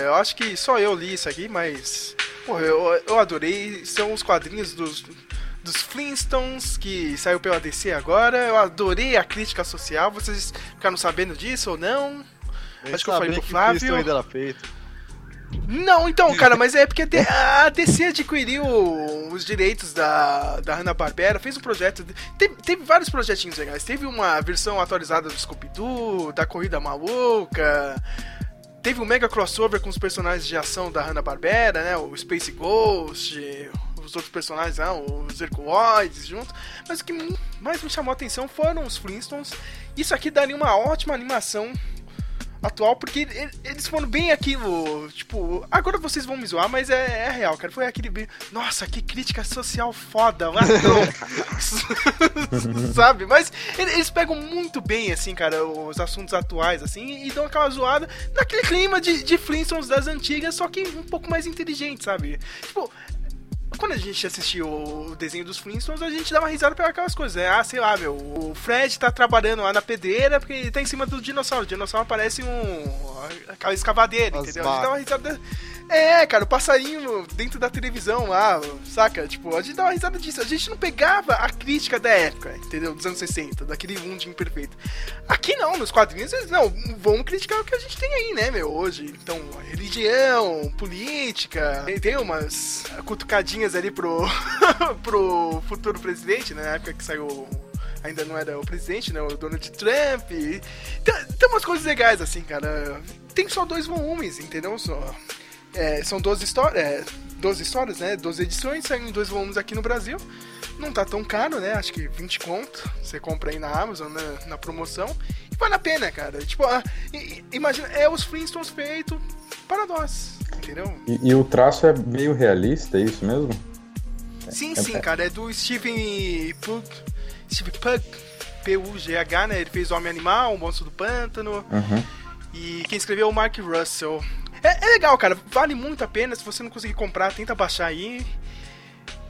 Eu acho que só eu li isso aqui, mas. Porra, eu, eu adorei. São os quadrinhos dos, dos Flintstones, que saiu pela DC agora. Eu adorei a crítica social. Vocês ficaram sabendo disso ou não? Eu acho que eu falei pro Flávio. ainda era feito. Não, então, cara, mas é porque a DC adquiriu os direitos da, da Hanna-Barbera, fez um projeto. Teve, teve, vários projetinhos legais. Teve uma versão atualizada do Scooby-Doo, da Corrida Maluca. Teve um mega crossover com os personagens de ação da Hanna-Barbera, né? O Space Ghost, os outros personagens, né? os Herculoides juntos. Mas o que mais me chamou a atenção foram os Flintstones. Isso aqui daria uma ótima animação atual, porque eles foram bem aquilo, tipo, agora vocês vão me zoar, mas é, é real, cara. Foi aquele bem. Nossa, que crítica social foda, Sabe? Mas eles pegam muito bem, assim, cara, os assuntos atuais, assim, e dão aquela zoada naquele clima de, de Flintstones das antigas, só que um pouco mais inteligente, sabe? Tipo, quando a gente assistiu o desenho dos Flintstones, a gente dava risada pelas aquelas coisas, né? Ah, sei lá, meu, o Fred tá trabalhando lá na pedreira porque ele tá em cima do dinossauro. O dinossauro parece um. aquela escavadeira, As entendeu? A gente dava risada. É, cara, o passarinho dentro da televisão lá, saca? Tipo, a gente dava risada disso. A gente não pegava a crítica da época, entendeu? Dos anos 60, daquele mundo imperfeito. Aqui não, nos quadrinhos, eles não, vamos criticar o que a gente tem aí, né, meu, hoje. Então, religião, política, tem, tem umas cutucadinhas ali pro, pro futuro presidente, né, na época que saiu ainda não era o presidente, né? O Donald Trump. Tem, tem umas coisas legais, assim, cara. Tem só dois volumes, entendeu? Só. É, são 12 histórias, é, 12 histórias, né? 12 edições, saem em dois volumes aqui no Brasil. Não tá tão caro, né? Acho que 20 conto. Você compra aí na Amazon, na, na promoção. E vale a pena, cara. Tipo, ah, imagina, é os Flintstones feito para nós, entendeu? E, e, o traço é meio realista, é isso mesmo? Sim, é, sim, é, cara. É do Steven Pug. Steve Pug. P-U-G-H, né? Ele fez Homem Animal, O Monstro do Pântano. Uhum. E quem escreveu é o Mark Russell. É, é, legal, cara. Vale muito a pena. Se você não conseguir comprar, tenta baixar aí.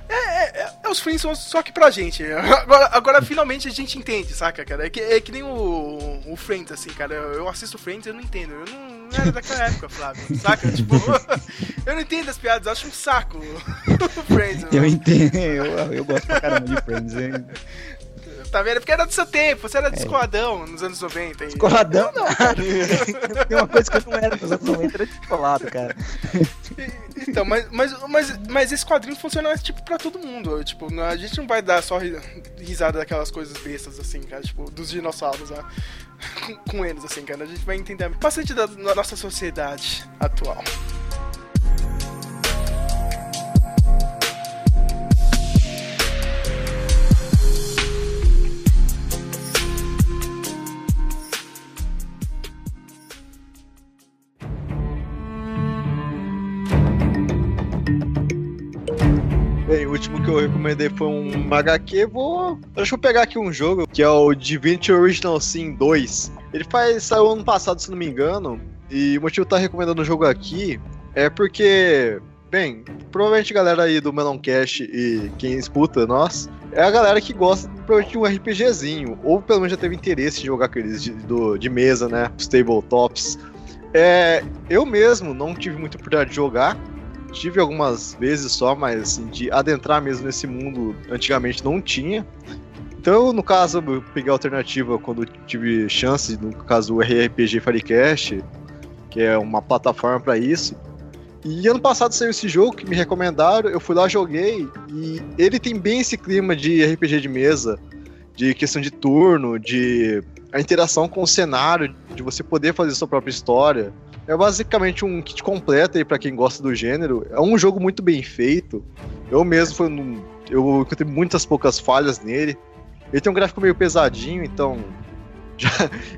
É, é, é, é os Flintstones, só que pra gente. Agora, agora finalmente a gente entende, saca, cara? É que, é que nem o, o Friends, assim, cara. Eu assisto Friends e eu não entendo. Eu não, não era daquela época, Flávio. Saca? Tipo, eu não entendo as piadas, eu acho um saco o Friends. Eu entendo, eu, eu gosto pra caramba de Friends. Hein? Tá vendo? Porque era do seu tempo, você era de é. escoladão nos anos 90. Escoladão não, cara. Tem uma coisa que eu não era nos anos 90, era descolado, cara. Então, mas, mas, mas, mas esse quadrinho funciona tipo pra todo mundo. Tipo, a gente não vai dar só risada daquelas coisas bestas, assim, cara, tipo, dos dinossauros, né? Com, com eles, assim, cara. A gente vai entender bastante da, da nossa sociedade atual. Recomendei foi um HQ, vou. Deixa eu pegar aqui um jogo, que é o Divinity Original Sin 2. Ele faz. saiu ano passado, se não me engano. E o motivo de estar recomendando o jogo aqui é porque. Bem, provavelmente a galera aí do Meloncast e quem escuta nós é a galera que gosta de um RPGzinho, ou pelo menos já teve interesse em jogar aqueles de, do, de mesa, né? Os tabletops. É, eu mesmo não tive muita oportunidade de jogar, tive algumas vezes só, mas assim, de adentrar mesmo nesse mundo antigamente não tinha. Então, no caso, eu peguei a alternativa quando tive chance, no caso o RPG Firecast, que é uma plataforma para isso. E ano passado saiu esse jogo que me recomendaram, eu fui lá, joguei, e ele tem bem esse clima de RPG de mesa, de questão de turno, de a interação com o cenário, de você poder fazer sua própria história. É basicamente um kit completo aí para quem gosta do gênero. É um jogo muito bem feito. Eu mesmo foi eu encontrei muitas poucas falhas nele. Ele tem um gráfico meio pesadinho, então já,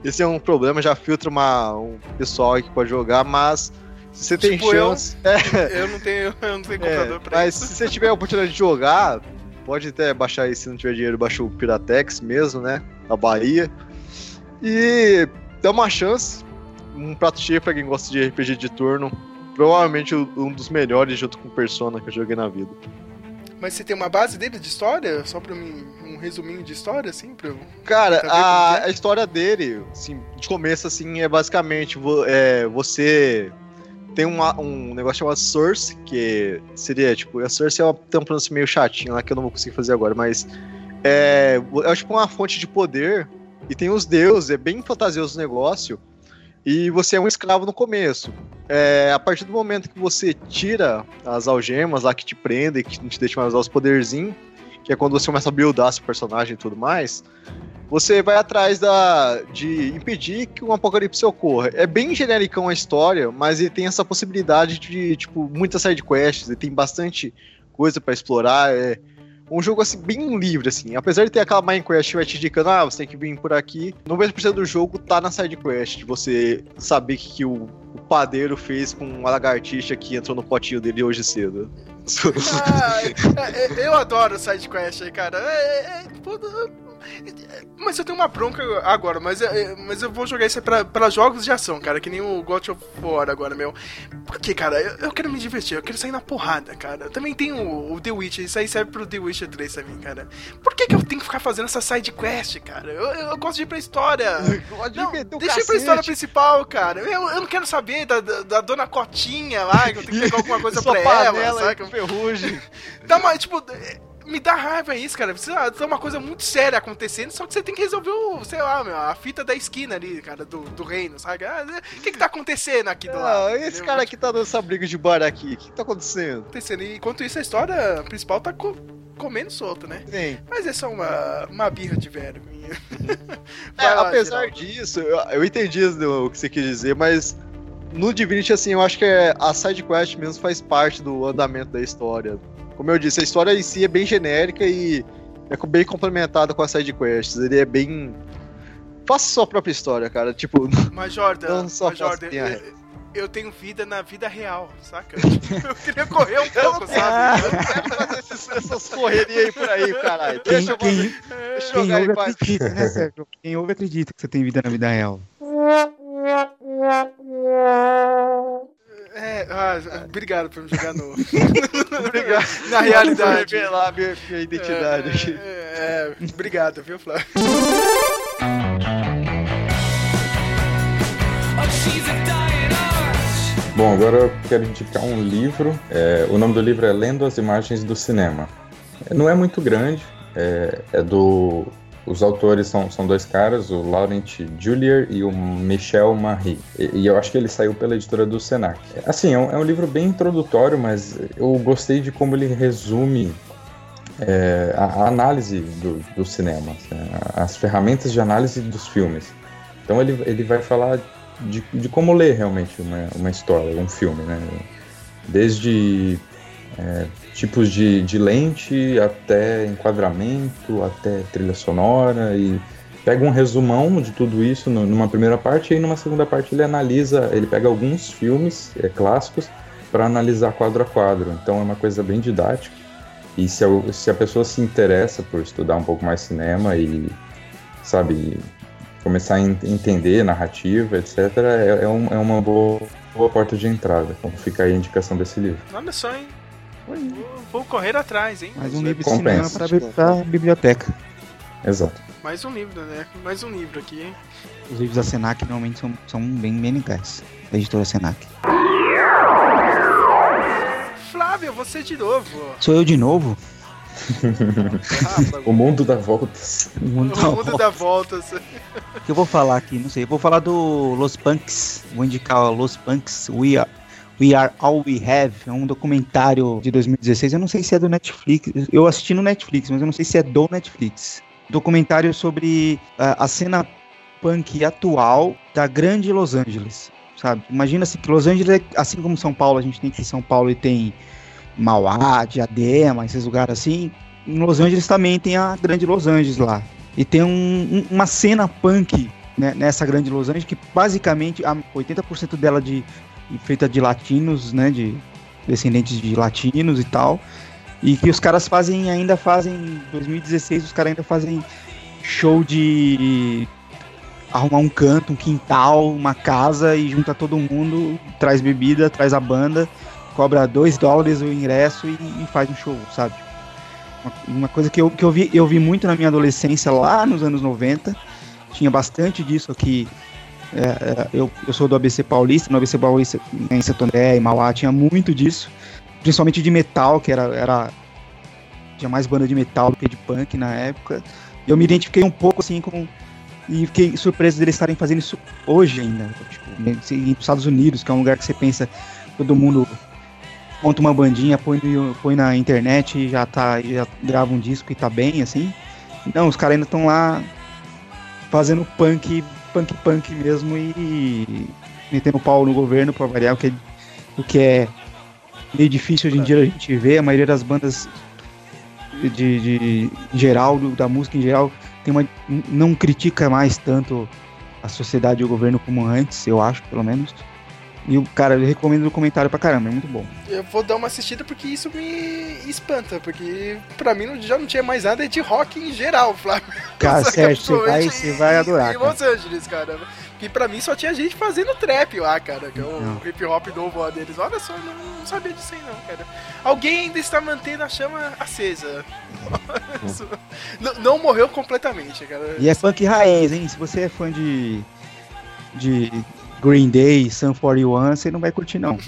esse é um problema, já filtra uma, um pessoal aí que pode jogar, mas se você tem Tipo chance. É, Eu não tenho, eu não tenho é, computador pra mas isso. se você tiver a oportunidade de jogar, pode até baixar aí, se não tiver dinheiro, baixa o Piratex mesmo, né? Da Bahia. E dá uma chance. Um prato cheio pra quem gosta de RPG de turno. Provavelmente um dos melhores junto com Persona que eu joguei na vida. Mas você tem uma base dele de história? Só pra mim, um resuminho de história, assim? Pra eu... Cara, Pra a, é? a história dele, assim, de começo, assim, é basicamente é, você tem uma- um negócio chamado Source, que seria, tipo, a Source é uma, tem um pronúncio meio chatinho lá que eu não vou conseguir fazer agora, mas é, é tipo uma fonte de poder e tem os deuses, é bem fantasioso o negócio, e você é um escravo no começo. É, a partir do momento que você tira as algemas lá que te prendem, que não te deixam mais usar os poderzinhos, que é quando você começa a buildar seu personagem e tudo mais, você vai atrás da, de impedir que um apocalipse ocorra. É bem genericão a história, mas ele tem essa possibilidade de, tipo, muitas sidequests, ele tem bastante coisa pra explorar, é um jogo, assim, bem livre, assim. Apesar de ter aquela Minecraft vai te indicando, ah, você tem que vir por aqui, 90% do jogo tá na sidequest, de você saber que, que o, o padeiro fez com uma lagartixa que entrou no potinho dele hoje cedo. Ah, é- é- eu adoro sidequest aí, cara. É, é, é, mas eu tenho uma bronca agora, mas, é, é, mas eu vou jogar isso pra, pra jogos de ação, cara, que nem o God of War agora, meu. Porque, cara, eu, eu quero me divertir, eu quero sair na porrada, cara. Também tem o, o The Witcher, isso aí serve pro The Witcher 3 também, cara. Por que, que eu tenho que ficar fazendo essa sidequest, cara? Eu, eu gosto de ir pra história. Não, deixa ir pra história principal, cara. Eu, eu não quero saber da, da, da dona Cotinha lá, que eu tenho que pegar alguma coisa pra ela, saca? ferrugem. Dá uma, tipo, me dá raiva isso, cara. Precisa ter uma coisa muito séria acontecendo, só que você tem que resolver o, sei lá, meu, a fita da esquina ali, cara, do, do reino, sabe? Ah, O que que tá acontecendo aqui do lado? Ah, esse entendeu? cara aqui tá dando essa briga de bar aqui. O que tá acontecendo? acontecendo. E enquanto isso, a história principal tá co- comendo solto, né? Sim. Mas é só uma, uma birra de velho minha. É, lá, apesar Geraldo. disso, eu, eu entendi o que você quis dizer, mas no Divinity, assim, eu acho que é, a sidequest mesmo faz parte do andamento da história. Como eu disse, a história em si é bem genérica e é bem complementada com as sidequests. Ele é bem. Faça sua própria história, cara. Tipo, Mas Jordan, Não só mas Jordan, a- eu, eu tenho vida na vida real, saca? Eu queria correr um pouco, sabe? eu não quero fazer esses- essas correrias aí por aí, caralho. Quem, Deixa eu quem, deixa eu quem jogar ouve em paz. acredita, né, Sérgio? Quem ouve acredita que você tem vida na vida real. É, ah, obrigado por me jogar no. Obrigado. Na realidade. Vou revelar minha, minha identidade é, aqui. É, é, obrigado, viu, Flávio? Bom, agora eu quero indicar um livro. é, o nome do livro é Lendo as Imagens do Cinema. É, Não é muito grande, é, é do. Os autores são, são dois caras, o Laurent Julier e o Michel Marie. E, e eu acho que ele saiu pela editora do Senac. Assim, é um, é um livro bem introdutório, mas eu gostei de como ele resume é, a, a análise do, do cinema, assim, as ferramentas de análise dos filmes. Então ele, ele vai falar de, de como ler realmente uma, uma história, um filme, né? Desde é, tipos de, de lente até enquadramento, até trilha sonora e pega um resumão de tudo isso numa primeira parte e numa segunda parte ele analisa, ele pega alguns filmes é, clássicos para analisar quadro a quadro. Então é uma coisa bem didática E se a, se a pessoa se interessa por estudar um pouco mais cinema e, sabe, começar a en- entender narrativa, etc., é, é, um- é uma boa, boa porta de entrada. Então fica aí a indicação desse livro. Olha só, hein? Vou, vou correr atrás, hein? Mais um livro de cinema bi- pra biblioteca. Exato. Mais um livro, né? Mais um livro aqui, hein? Os livros da Senac normalmente são, são bem, legais. Da editora Senac. Flávio, você de novo. Sou eu de novo? O mundo dá voltas. O mundo O tá mundo bom. dá voltas. O que eu vou falar aqui? Não sei. Eu vou falar do Los Punks. Vou indicar o Los Punks. We Are, We Are All We Have. É um documentário de 2016. Eu não sei se é do Netflix. Eu assisti no Netflix, mas eu não sei se é do Netflix. Documentário sobre ah, a cena punk atual da grande Los Angeles. Sabe? Imagina-se que Los Angeles, assim como São Paulo, a gente tem aqui São Paulo e tem Mauá, Diadema, esses lugares assim. Em Los Angeles também tem a grande Los Angeles lá. E tem um- um- uma cena punk né, nessa grande Los Angeles que basicamente a 80% dela de feita de latinos, né, de descendentes de latinos e tal. E que os caras fazem ainda fazem em 2016 os caras ainda fazem show de arrumar um canto, um quintal, uma casa e junta todo mundo, traz bebida, traz a banda, cobra 2 dólares o ingresso e, e faz um show, sabe? Uma, uma coisa que, eu, que eu, vi, eu vi muito na minha adolescência lá nos anos 90, tinha bastante disso aqui. É, é, eu, eu sou do ABC Paulista, no ABC Paulista em Santo André, em Mauá, tinha muito disso, principalmente de metal, que era, era tinha mais banda de metal do que de punk na época. E eu me identifiquei um pouco assim com e fiquei surpreso deles estarem fazendo isso hoje ainda. Tipo, nos Estados Unidos, que é um lugar que você pensa, todo mundo monta uma bandinha, põe, põe na internet e já tá, já grava um disco e tá bem, assim. Não, os caras ainda estão lá fazendo punk, punk, punk mesmo e metendo pau no governo pra variar, o que é, o que é meio difícil hoje em dia a gente ver. A maioria das bandas de, de em geral, da música em geral, tem uma, não critica mais tanto a sociedade e o governo como antes, eu acho, pelo menos. E o cara, eu recomendo o comentário pra caramba, é muito bom. Eu vou dar uma assistida porque isso me espanta, porque pra mim não- já não tinha mais nada de rock em geral, Flávio. Cara? Sérgio, você vai, Principalmente você vai adorar, Em. Los Angeles, cara. Que pra mim só tinha gente fazendo trap lá, cara. Que é o hip hop novo lá deles. Olha só, não, não sabia disso aí não, cara. Alguém ainda está mantendo a chama acesa. Não, não morreu completamente, cara. E é funk raiz, hein? Se você é fã de, de Green Day, Sun 41, você não vai curtir, não.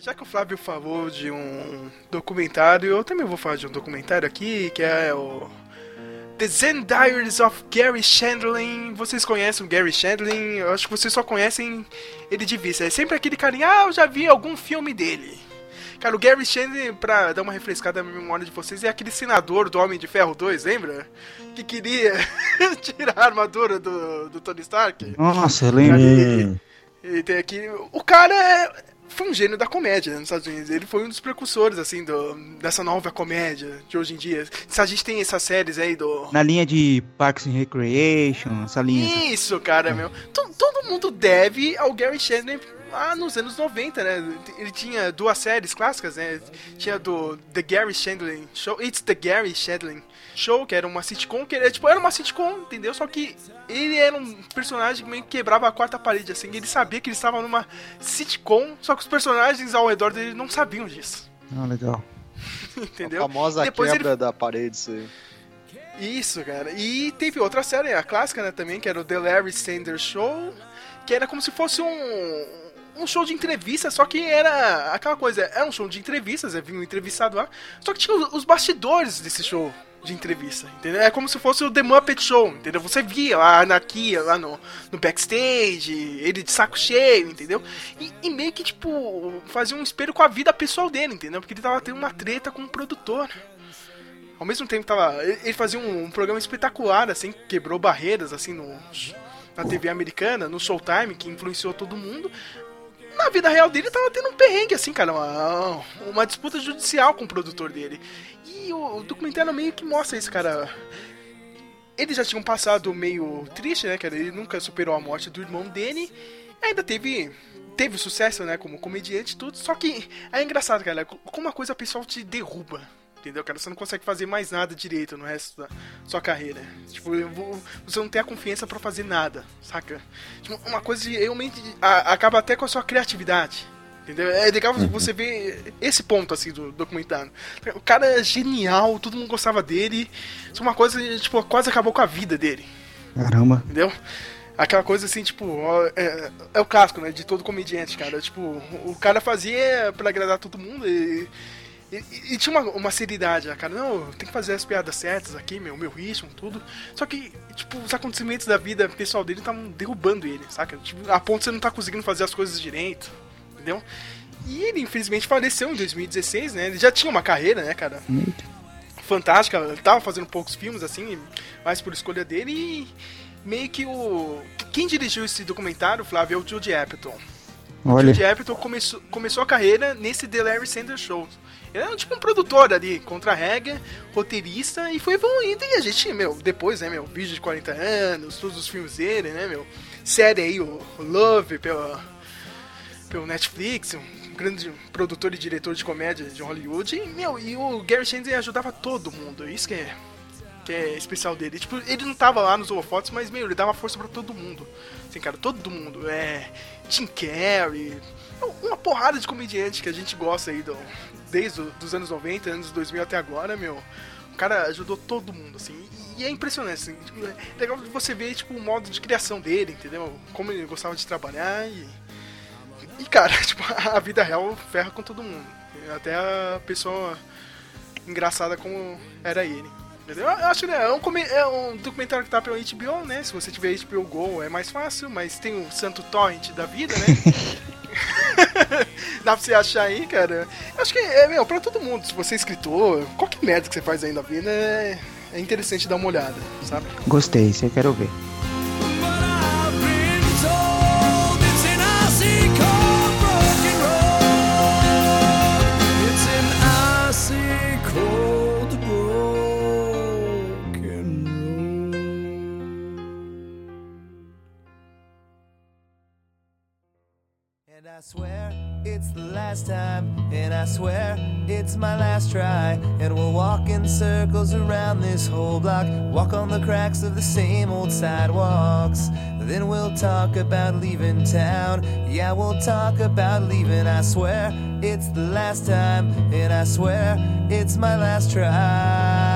Já que o Flávio falou de um documentário, eu também vou falar de um documentário aqui, que é o The Zen Diaries of Gary Shandling. Vocês conhecem o Gary Shandling? Eu acho que vocês só conhecem ele de vista. É sempre aquele carinha, ah, eu já vi algum filme dele. Cara, o Gary Shandling, pra dar uma refrescada na memória de vocês, é aquele senador do Homem de Ferro 2, lembra? Que queria tirar a armadura do, do Tony Stark. Nossa, eu lembro. E tem aqui. O cara é- foi um gênio da comédia né, nos Estados Unidos. Ele foi um dos precursores, assim, do, dessa nova comédia de hoje em dia. Se a gente tem essas séries aí do. Na linha de Parks and Recreation, essa linha. Isso, cara, meu. To- Todo mundo deve ao Gary Shandling lá nos anos 90, né? Ele tinha duas séries clássicas, né? Tinha do The Gary Shandling Show, It's the Gary Shandling Show, que era uma sitcom, que era, tipo, era uma sitcom, entendeu? Só que ele era um personagem que meio que quebrava a quarta parede, assim. Ele sabia que ele estava numa sitcom, só que os personagens ao redor dele não sabiam disso, Ah, legal. entendeu? A famosa Depois ele- quebra da parede, isso aí. Isso, cara. E teve outra série, a clássica, né, também, que era o The Larry Sanders Show, que era como se fosse um um show de entrevista, só que era aquela coisa, era um show de entrevistas, é, vinha um entrevistado lá, só que tinha os- bastidores desse show de entrevista, entendeu? É como se fosse o The Muppet Show, entendeu? Você via a anarquia lá no, no backstage, ele de saco cheio, entendeu? E, e meio que, tipo, fazia um espelho com a vida pessoal dele, entendeu? Porque ele tava tendo uma treta com o produtor. Ao mesmo tempo tava. Ele ele fazia um, um programa espetacular, assim, que quebrou barreiras, assim, no, na TV americana, no Showtime, que influenciou todo mundo. Na vida real dele tava tendo um perrengue, assim, cara, uma, uma disputa judicial com o produtor dele. E o, o documentário meio que mostra isso, cara. Ele já tinha um passado meio triste, né, cara? Ele nunca superou a morte do irmão dele. Ainda teve teve sucesso, né, como comediante e tudo, só que é engraçado, cara, como uma coisa pessoal te derruba. Entendeu, cara? Você não consegue fazer mais nada direito no resto da sua carreira. Tipo, você não tem a confiança para fazer nada, saca? Tipo, uma coisa que realmente acaba até com a sua criatividade. Entendeu? É legal uhum. você ver esse ponto assim do documentário. O cara é genial, todo mundo gostava dele. Isso é uma coisa tipo quase acabou com a vida dele. Caramba. Entendeu? Aquela coisa assim, tipo, é, é, o clássico, né? De todo comediante, cara. Tipo, o cara fazia pra agradar todo mundo e. E, e, tinha uma, uma seriedade, né, cara? Não, tem que fazer as piadas certas aqui, meu, meu ritmo, tudo. Só que, tipo, os acontecimentos da vida pessoal dele estavam derrubando ele, saca? Tipo, a ponto de você não tá conseguindo fazer as coisas direito, entendeu? E ele, infelizmente, faleceu em 2016, né? Ele já tinha uma carreira, né, cara? Fantástica, ele tava fazendo poucos filmes, assim, mais por escolha dele e meio que o. Quem dirigiu esse documentário, Flávio, é o Jude. Olha. O Jude Apatow começou, começou a carreira nesse The Larry Sanders Show. Ele era tipo um produtor ali, contra-regra, roteirista, e foi evoluindo. E a gente, meu, depois, né, meu, vídeo de 40 anos, todos os filmes dele, né, meu, série aí, o Love, pelo, pelo Netflix, um grande produtor e diretor de comédia de Hollywood. E, meu, e o Gary Shandling ajudava todo mundo, isso que é que é especial dele. Tipo, ele não tava lá nos holofotes, mas, meu, ele dava força para todo mundo. Assim, cara, todo mundo. É. Tim Carrey. Uma porrada de comediante que a gente gosta aí do, desde os anos 90, anos 2000 até agora, meu. O cara ajudou todo mundo, assim. E é impressionante, assim. Tipo, é legal você ver, tipo, o modo de criação dele, entendeu? Como ele gostava de trabalhar e. E, cara, tipo, a vida real ferra com todo mundo. Até a pessoa engraçada como era ele. Eu acho que né, é, um, é um documentário que tá pelo HBO, né? Se você tiver HBO Go é mais fácil, mas tem o Santo Torrent da vida, né? Dá pra você achar aí, cara. Acho que é, meu, pra todo mundo. Se você é escritor, qualquer merda que você faz aí na vida é, é interessante dar uma olhada, sabe? Gostei, você quero ver. Swear it's the last time, and I swear it's my last try. And we'll walk in circles around this whole block, walk on the cracks of the same old sidewalks. Then we'll talk about leaving town. Yeah, we'll talk about leaving. I swear it's the last time, and I swear it's my last try.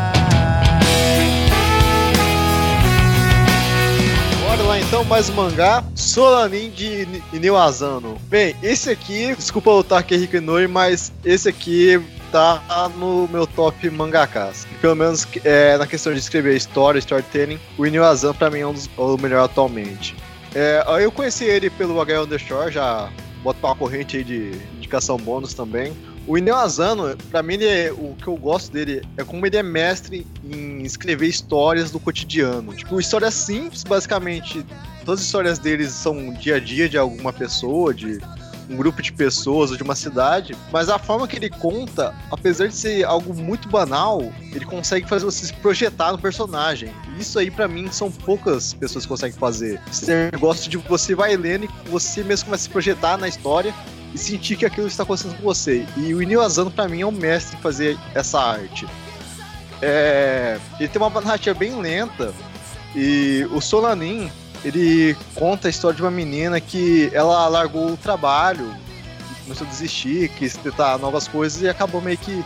Bora lá então, mais um mangá. Solanin de Inio Asano. Bem, esse aqui, desculpa o Take Rikinoi, mas esse aqui tá no meu top mangakas. Pelo menos é, na questão de escrever história, storytelling, o Inio Asano pra mim é um dos, o melhor atualmente. É, eu conheci ele pelo H on the Shore, já boto pra uma corrente aí de indicação bônus também. O Ineo Asano, pra mim, é, o que eu gosto dele é como ele é mestre em escrever histórias do cotidiano. Tipo, histórias simples, basicamente. Todas as histórias deles são dia a dia de alguma pessoa, de um grupo de pessoas ou de uma cidade, mas a forma que ele conta, apesar de ser algo muito banal, ele consegue fazer você se projetar no personagem. Isso aí, para mim, são poucas pessoas que conseguem fazer. Você gosta de você vai lendo e você mesmo começa a se projetar na história e sentir que aquilo está acontecendo com você. E o Inio Asano, pra mim, é o mestre em fazer essa arte. É... Ele tem uma narrativa bem lenta, e o Solanin, ele conta a história de uma menina que ela largou o trabalho, começou a desistir, quis tentar novas coisas e acabou meio que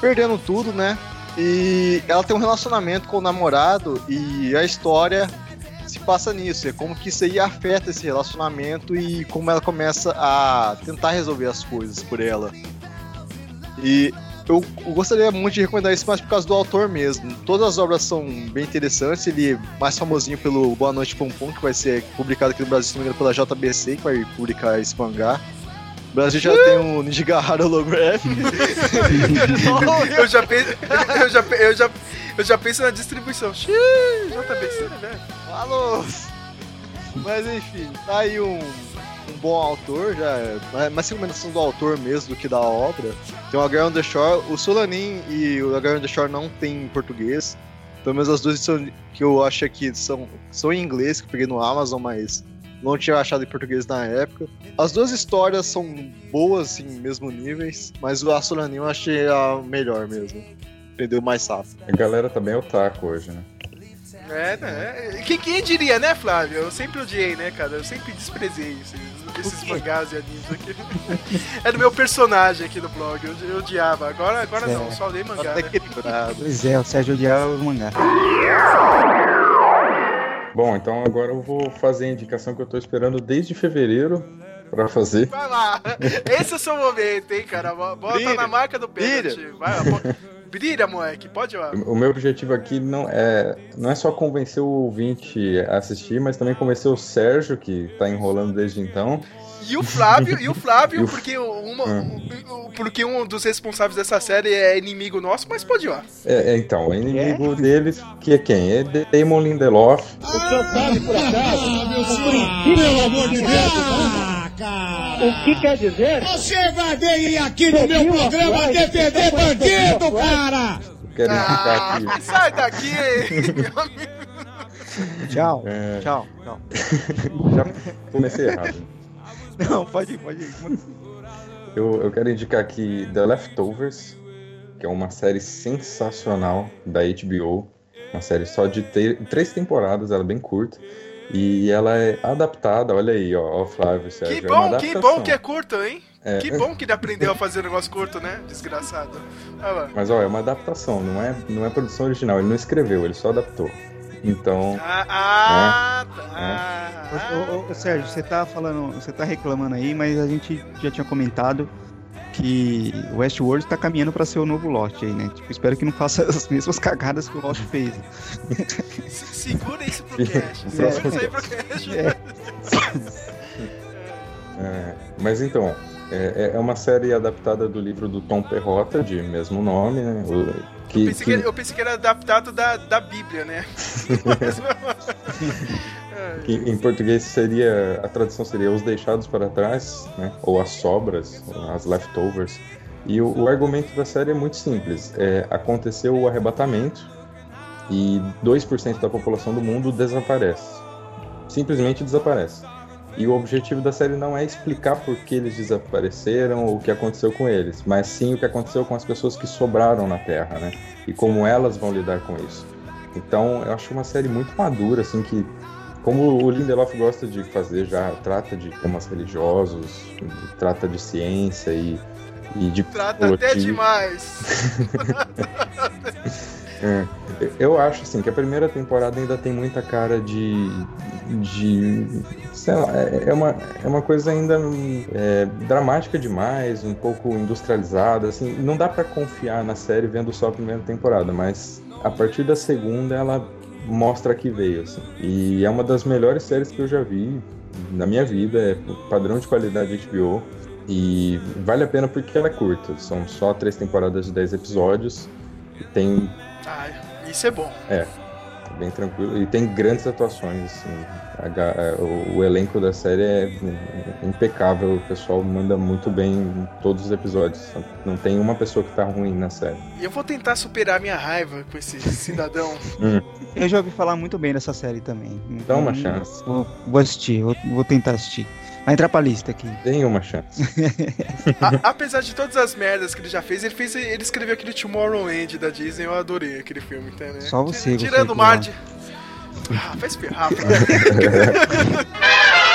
perdendo tudo, né? E ela tem um relacionamento com o namorado e a história se passa nisso, é como que isso aí afeta esse relacionamento e como ela começa a tentar resolver as coisas por ela. E eu, gostaria muito de recomendar isso mais por causa do autor mesmo. Todas as obras são bem interessantes. Ele é mais famosinho pelo Boa Noite Pum, que vai ser publicado aqui no Brasil, se não me engano, pela JBC, que vai publicar esse mangá. O Brasil já tem um Nijigahara Holographic. eu já penso. Eu já, eu já, eu já penso na distribuição. JBC, né? Falou! Mas enfim, tá aí um, um bom autor, já é mais recomendação do autor mesmo do que da obra. Tem o Agar on the Shore, o Solanin e o Agar on the Shore não tem em português. Pelo menos as duas são, que eu acho que são, são em inglês, que eu peguei no Amazon, mas não tinha achado em português na época. As duas histórias são boas, em mesmo níveis, mas o Asuranin eu achei a melhor mesmo. Entendeu mais rápido. A galera tá bem otaku hoje, né? É, né? Quem, quem diria, né, Flávio? Eu sempre odiei, né, cara? Eu sempre desprezei esses, esses mangás e animes aqui. Era o meu personagem aqui no blog, eu, eu odiava. Agora, agora É. não, só leio mangá. Até Né? Pois é, o Sérgio odiava os mangá. Bom, então agora eu vou fazer a indicação que eu tô esperando desde fevereiro pra fazer. Vai lá, esse é o seu momento, hein, cara? Bota Brilha, na marca do pênalti. Vai. Brilha, moleque, pode ir lá. O meu objetivo aqui não é, não é só convencer o ouvinte a assistir, mas também convencer o Sérgio, que tá enrolando desde então. E o Flávio, e o Flávio, E o- porque, uma, Hum. porque um dos responsáveis dessa série é inimigo nosso, mas pode ir lá. É, é, então, o inimigo deles, que é quem? É Damon Lindelof. O que quer dizer? Você vai vir aqui no meu programa defender bandido, cara! Quero indicar aqui. Ah, sai daqui. Tchau, É, tchau, tchau. já comecei errado. Não, pode ir, pode ir. Eu, eu quero indicar aqui The Leftovers, que é uma série sensacional da HBO. Uma série só de te- três temporadas, ela é bem curta. E ela é adaptada, olha aí, ó, ó Flávio Sérgio. Que é bom, que adaptação. bom que é curto, hein? É. Que bom que ele aprendeu a fazer um negócio curto, né? Desgraçado. Olha lá. Mas ó, é uma adaptação, não é, não é produção original. Ele não escreveu, ele só adaptou. Então, Ah, ah É. tá. Ô, ô, ô, Sérgio, você tá falando, você tá reclamando aí, mas a gente já tinha comentado que o Westworld tá caminhando pra ser o novo Lost aí, né? Tipo, espero que não faça as mesmas cagadas que o Lost fez. Se- Segura isso pro. É. Segura isso aí pro cast. É. É, mas então, é, é uma série adaptada do livro do Tom Perrotta, de mesmo nome, né? o- Eu que, pensei, que- que, eu pensei que era adaptado da, da Bíblia, né? Que em português seria, a tradução seria Os Deixados para Trás, né? Ou As Sobras, as Leftovers. E o, o argumento da série é muito simples. É, aconteceu o arrebatamento e 2% da população do mundo desaparece. Simplesmente desaparece. E o objetivo da série não é explicar por que eles desapareceram ou o que aconteceu com eles, mas sim o que aconteceu com as pessoas que sobraram na Terra, né? E como elas vão lidar com isso. Então, eu acho uma série muito madura, assim, que como o Lindelof gosta de fazer, já trata de temas religiosos, trata de ciência e, e de Trata até demais. É, eu acho assim que a primeira temporada ainda tem muita cara de. de sei lá, é é uma, é uma coisa ainda é, dramática demais, um pouco industrializada. Assim, não dá pra confiar na série vendo só a primeira temporada, mas a partir da segunda ela mostra que veio. Assim. E é uma das melhores séries que eu já vi na minha vida, é padrão de qualidade HBO. E vale a pena porque ela é curta, são só três temporadas de 10 episódios. Tem Ah, isso é bom. é, bem tranquilo. E tem grandes atuações, assim. A a- o, o elenco da série é impecável, o pessoal manda muito bem em todos os episódios. Não tem uma pessoa que tá ruim na série. E eu vou tentar superar minha raiva com esse cidadão. Eu já ouvi falar muito bem dessa série também. Dá uma Hum, chance. Vou, vou assistir, vou, vou tentar assistir. Vai entrar pra lista aqui. Tem uma chance. A- apesar de todas as merdas que ele já fez, ele fez, ele escreveu aquele Tomorrowland da Disney, eu adorei aquele filme, entendeu? Só você Tirando o mar de... Ah, vai se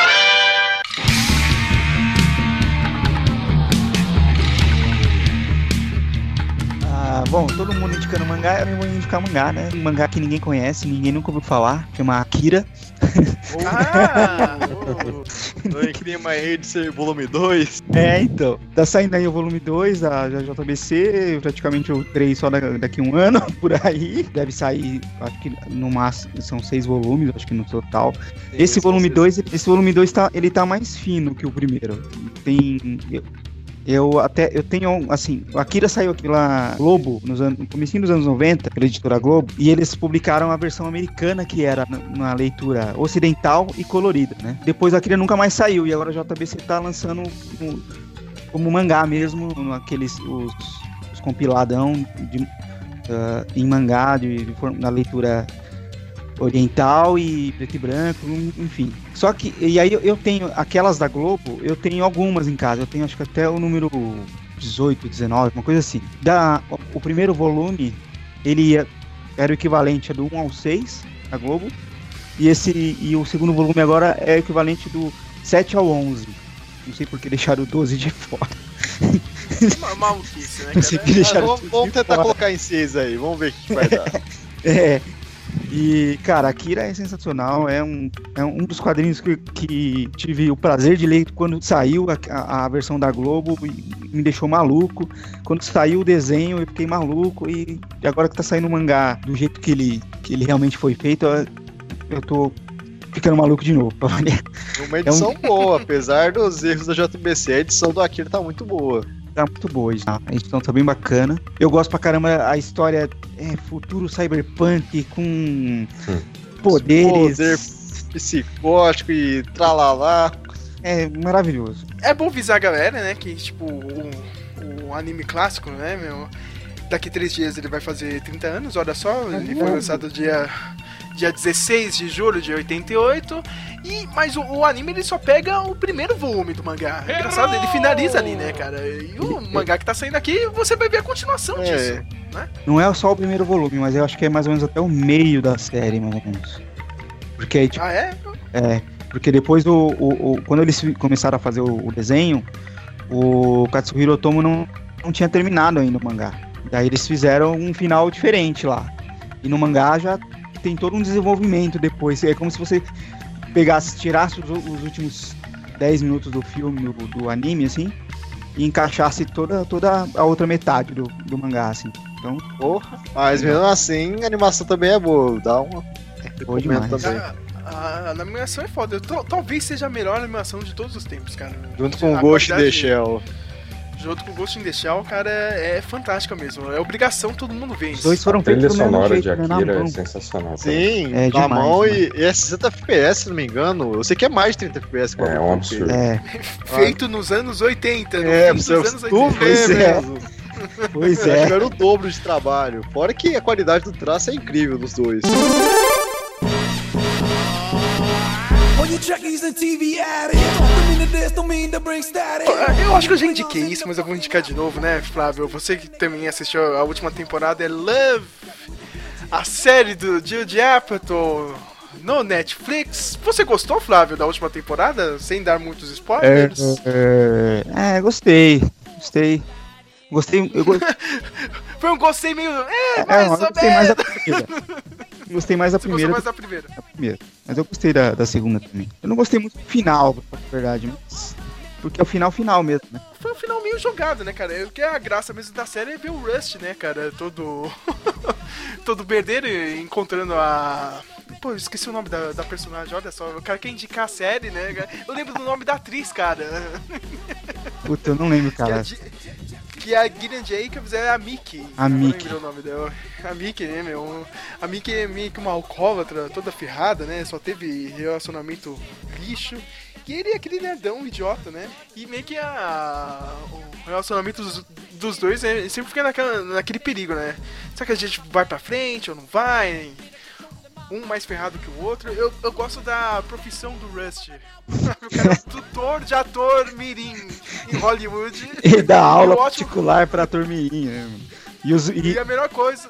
bom, todo mundo indicando mangá, eu vou indicar mangá, né? Um mangá que ninguém conhece, ninguém nunca ouviu falar, chama Akira. Ah, Não é que nem My Hate volume 2. É, então. Tá saindo aí o volume 2 da JBC, praticamente o 3 só da- daqui a um ano, por aí. Deve sair, acho que no máximo são seis volumes, acho que no total. Esse volume 2, esse volume 2 tá, ele tá mais fino que o primeiro. Tem. Eu, até. Eu tenho. Assim, o Akira saiu aqui lá Globo, nos anos, no comecinho dos anos 90, pela editora Globo, e eles publicaram a versão americana, que era na leitura ocidental e colorida, né? Depois a Akira nunca mais saiu, e agora a JBC tá lançando um- como mangá mesmo, aqueles. os, os compiladão de, ah, em mangá, de, de na leitura oriental e preto e branco, enfim. Só que, e aí eu- eu tenho aquelas da Globo, eu tenho algumas em casa. Eu tenho acho que até o número 18, 19, uma coisa assim. Da, o, o primeiro volume, ele ia- era o equivalente do 1 ao 6 da Globo. E, esse, e o segundo volume agora é o equivalente do 7 ao 11. Não sei por que deixaram o 12 de fora. Ma- Maluquice, né, Não sei cara? vamos, vamos de tentar fora. colocar em seis aí, vamos ver o que que vai dar. É. E, cara, Akira é sensacional. É um, é um dos quadrinhos que, que tive o prazer de ler quando saiu a, a, versão da Globo e me deixou maluco. Quando saiu o desenho, eu fiquei maluco. E agora que tá saindo o mangá do jeito que ele, que ele realmente foi feito, eu, eu tô ficando maluco de novo. Uma edição boa, apesar dos erros da JBC, a edição do Akira tá muito boa. Tá muito boa edição. A edição tá bem bacana. Eu gosto pra caramba a história é, futuro cyberpunk com poderes. Poder psicótico e tralalá. É maravilhoso. É bom avisar a galera, né, que, tipo, o, o anime clássico, né, meu, daqui três dias ele vai fazer 30 anos, olha só, ele foi lançado dia, dia 16 de julho de 88, e, mas o, o anime ele só pega o primeiro volume do mangá, É engraçado, ele finaliza ali, né, cara, e o mangá que tá saindo aqui, você vai ver a continuação É. disso. Não é só o primeiro volume, mas eu acho que é mais ou menos até o meio da série, mais ou menos. Porque aí, tipo, Ah, é? é. Porque depois do. O, o- quando eles começaram a fazer o, o desenho, o Katsuhiro Otomo não, não tinha terminado ainda o mangá. Daí eles fizeram um final diferente lá. E no mangá já tem todo um desenvolvimento depois. É como se você pegasse, tirasse os, os últimos 10 minutos do filme, do, do anime, assim, e encaixasse toda, toda a outra metade do, do mangá, assim. Então, Porra. Mas mesmo assim, a animação também é boa. Dá uma. boa Recomendo demais. também. A, a, a animação é foda, Tal- talvez seja a melhor animação de todos os tempos, cara. Junto com o Ghost in the qualidade- Shell. Junto com Ghost in the Shell, cara, é, é fantástica mesmo. É obrigação todo mundo ver Os isso. dois foram A trilha feitos do mesmo sonora jeito, de né, na Akira é sensacional. também. Sim, É na demais, mão e, e é 60 FPS, se não me engano. Eu sei que é mais de 30 FPS. É mão um que- absurdo. É, Feito nos anos 80, no É, você dos anos tu 80. vê Pois é. mesmo. pois é. tiveram o dobro de trabalho. Fora que a qualidade do traço é incrível dos dois. You trekkies and TV addicts, don't mean to this, don't mean to bring static. Eu acho que eu já indiquei isso, mas eu vou indicar de novo, né, Flávio? Você que também assistiu a última temporada é Love, a série do Jude Apatow no Netflix. Você gostou, Flávio, da última temporada? Sem dar muitos É, spoilers? é, gostei. Gostei. Gostei. Eu, go- Foi um gostei meio. É, é, mais eu gostei mais da primeira. Gostei mais da Você gostou primeira mais da primeira? da primeira. Mas eu gostei da, da segunda também. Eu não gostei muito do final, pra falar a verdade, mas. Porque é o final final mesmo, né? Foi um final meio jogado, né, cara? O que é a graça mesmo da série é ver o Rust, né, cara? Todo. todo merdeiro encontrando a. Pô, eu esqueci o nome da, da personagem, olha só. O cara quer indicar a série, né? Eu lembro do nome da atriz, cara. Puta, eu não lembro, é cara. Di- que a Gillian Jacobs é a Mickey. A Mickey. o nome dela. A Mickey, né, meu? A Mickey é meio que uma alcoólatra, toda ferrada, né? Só teve relacionamento lixo. E ele é aquele nerdão idiota, né? E meio que a, o relacionamento dos, dos dois é, sempre fica naquela, naquele perigo, né? Será que a gente vai pra frente ou não vai? Um mais ferrado que o outro. Eu, eu gosto da profissão do Rust. o cara é tutor de ator mirim em Hollywood. Ele dá aula E o ótimo- particular pra turminha, né? mano? E, os, e, E a melhor coisa.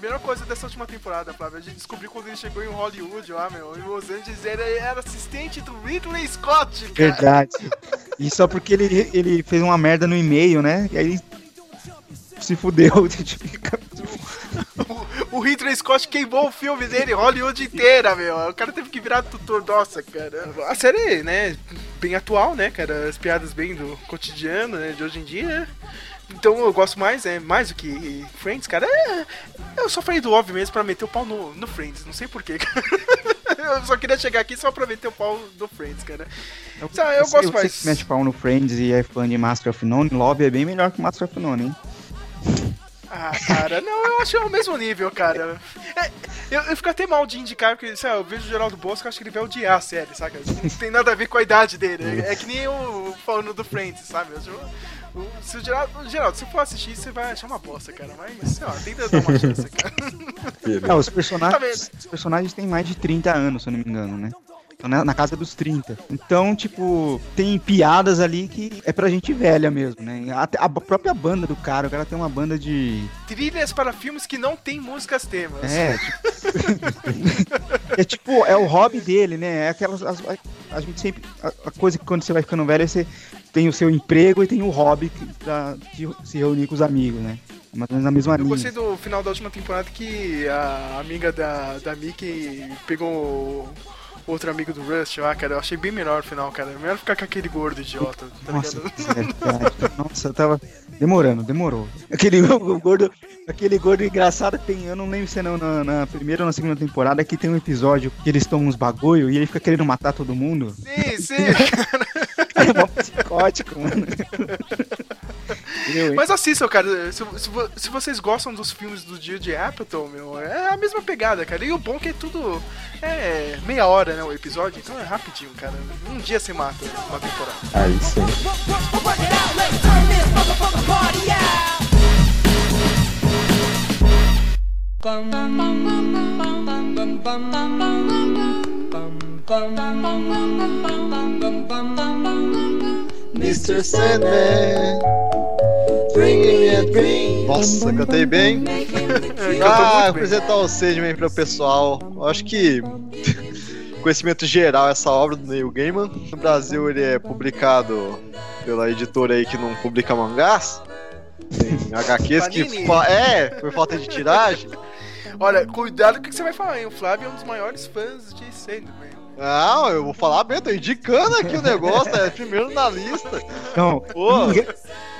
Melhor coisa dessa última temporada, Flávio, a gente descobriu quando ele chegou em Hollywood lá, meu, em Los Angeles, ele era assistente do Ridley Scott, cara. Verdade. E só porque ele, ele fez uma merda no e-mail, né? E aí se fudeu. O, o Ridley Scott queimou o filme dele, Hollywood inteira, meu. O cara teve que virar tutor, nossa, cara. A série, né, bem atual, né, cara? As piadas bem do cotidiano, né, de hoje em dia. Então eu gosto mais, é mais do que Friends, cara. É, eu só falei do óbvio mesmo pra meter o pau no, no Friends, não sei porquê, cara. Eu só queria chegar aqui só pra meter o pau no Friends, cara. Sabe, eu Você- gosto você mais. que mete pau no Friends e é fã de Master of None, Lobby é bem melhor que Master of None, hein? Ah, cara, não, eu acho o mesmo nível, cara. É, eu, eu fico até mal de indicar, porque, sei lá, eu vejo o Geraldo Bosco, acho que ele vai odiar a série, saca? Não tem nada a ver com a idade dele. É, é que nem eu falando do Friends, sabe? O- se o Geraldo, Geraldo, se for assistir, você vai achar uma bosta, cara. Mas, sei lá, tenta dar uma chance, cara. Ah, os Tá personagens, vendo? os personagens têm mais de 30 anos, se eu não me engano, né? Então, na, na casa dos 30. Então, tipo, tem piadas ali que é pra gente velha mesmo, né? Até a própria banda do cara, o cara tem uma banda de. Trilhas para filmes que não tem músicas temas. É, tipo, é tipo, é o hobby dele, né? É aquelas. as- a, a gente sempre. A, a coisa que quando você vai ficando velho é você tem o seu emprego e tem o hobby que, pra, de se reunir com os amigos, né? Mais ou menos na mesma Eu linha. gostei do final da última temporada que a amiga da, da Mickey pegou outro amigo do Rust lá, cara. Eu achei bem melhor o final, cara. Melhor ficar com aquele gordo idiota, tá Nossa, ligado? é. Nossa, eu tava demorando, demorou. Aquele gordo, aquele gordo engraçado que tem, eu não lembro se é na, na- na primeira ou na segunda temporada, que tem um episódio que eles tomam uns bagulho e ele fica querendo matar todo mundo. Sim, sim. É psicótico, mano. Mas assistam, cara. Se, se se vocês gostam dos filmes do dia de Apatow, meu, é a mesma pegada, cara. E o bom é que é tudo. É meia hora, né? O episódio, então é rapidinho, cara. Um dia você mata uma temporada. Aí sim. Bum, Mr. Sandman. A dream. Nossa, cantei bem. ah, apresentar o Sandman para o pessoal. Acho que conhecimento geral essa obra do Neil Gaiman. No Brasil ele é publicado pela editora aí que não publica mangás. Tem HQs que é, por falta de tiragem. Olha, cuidado com o que você vai falar, hein? O Flávio é um dos maiores fãs de Sandman. Não, eu vou falar bem, tô indicando aqui o negócio, é primeiro na lista. Então, Pô.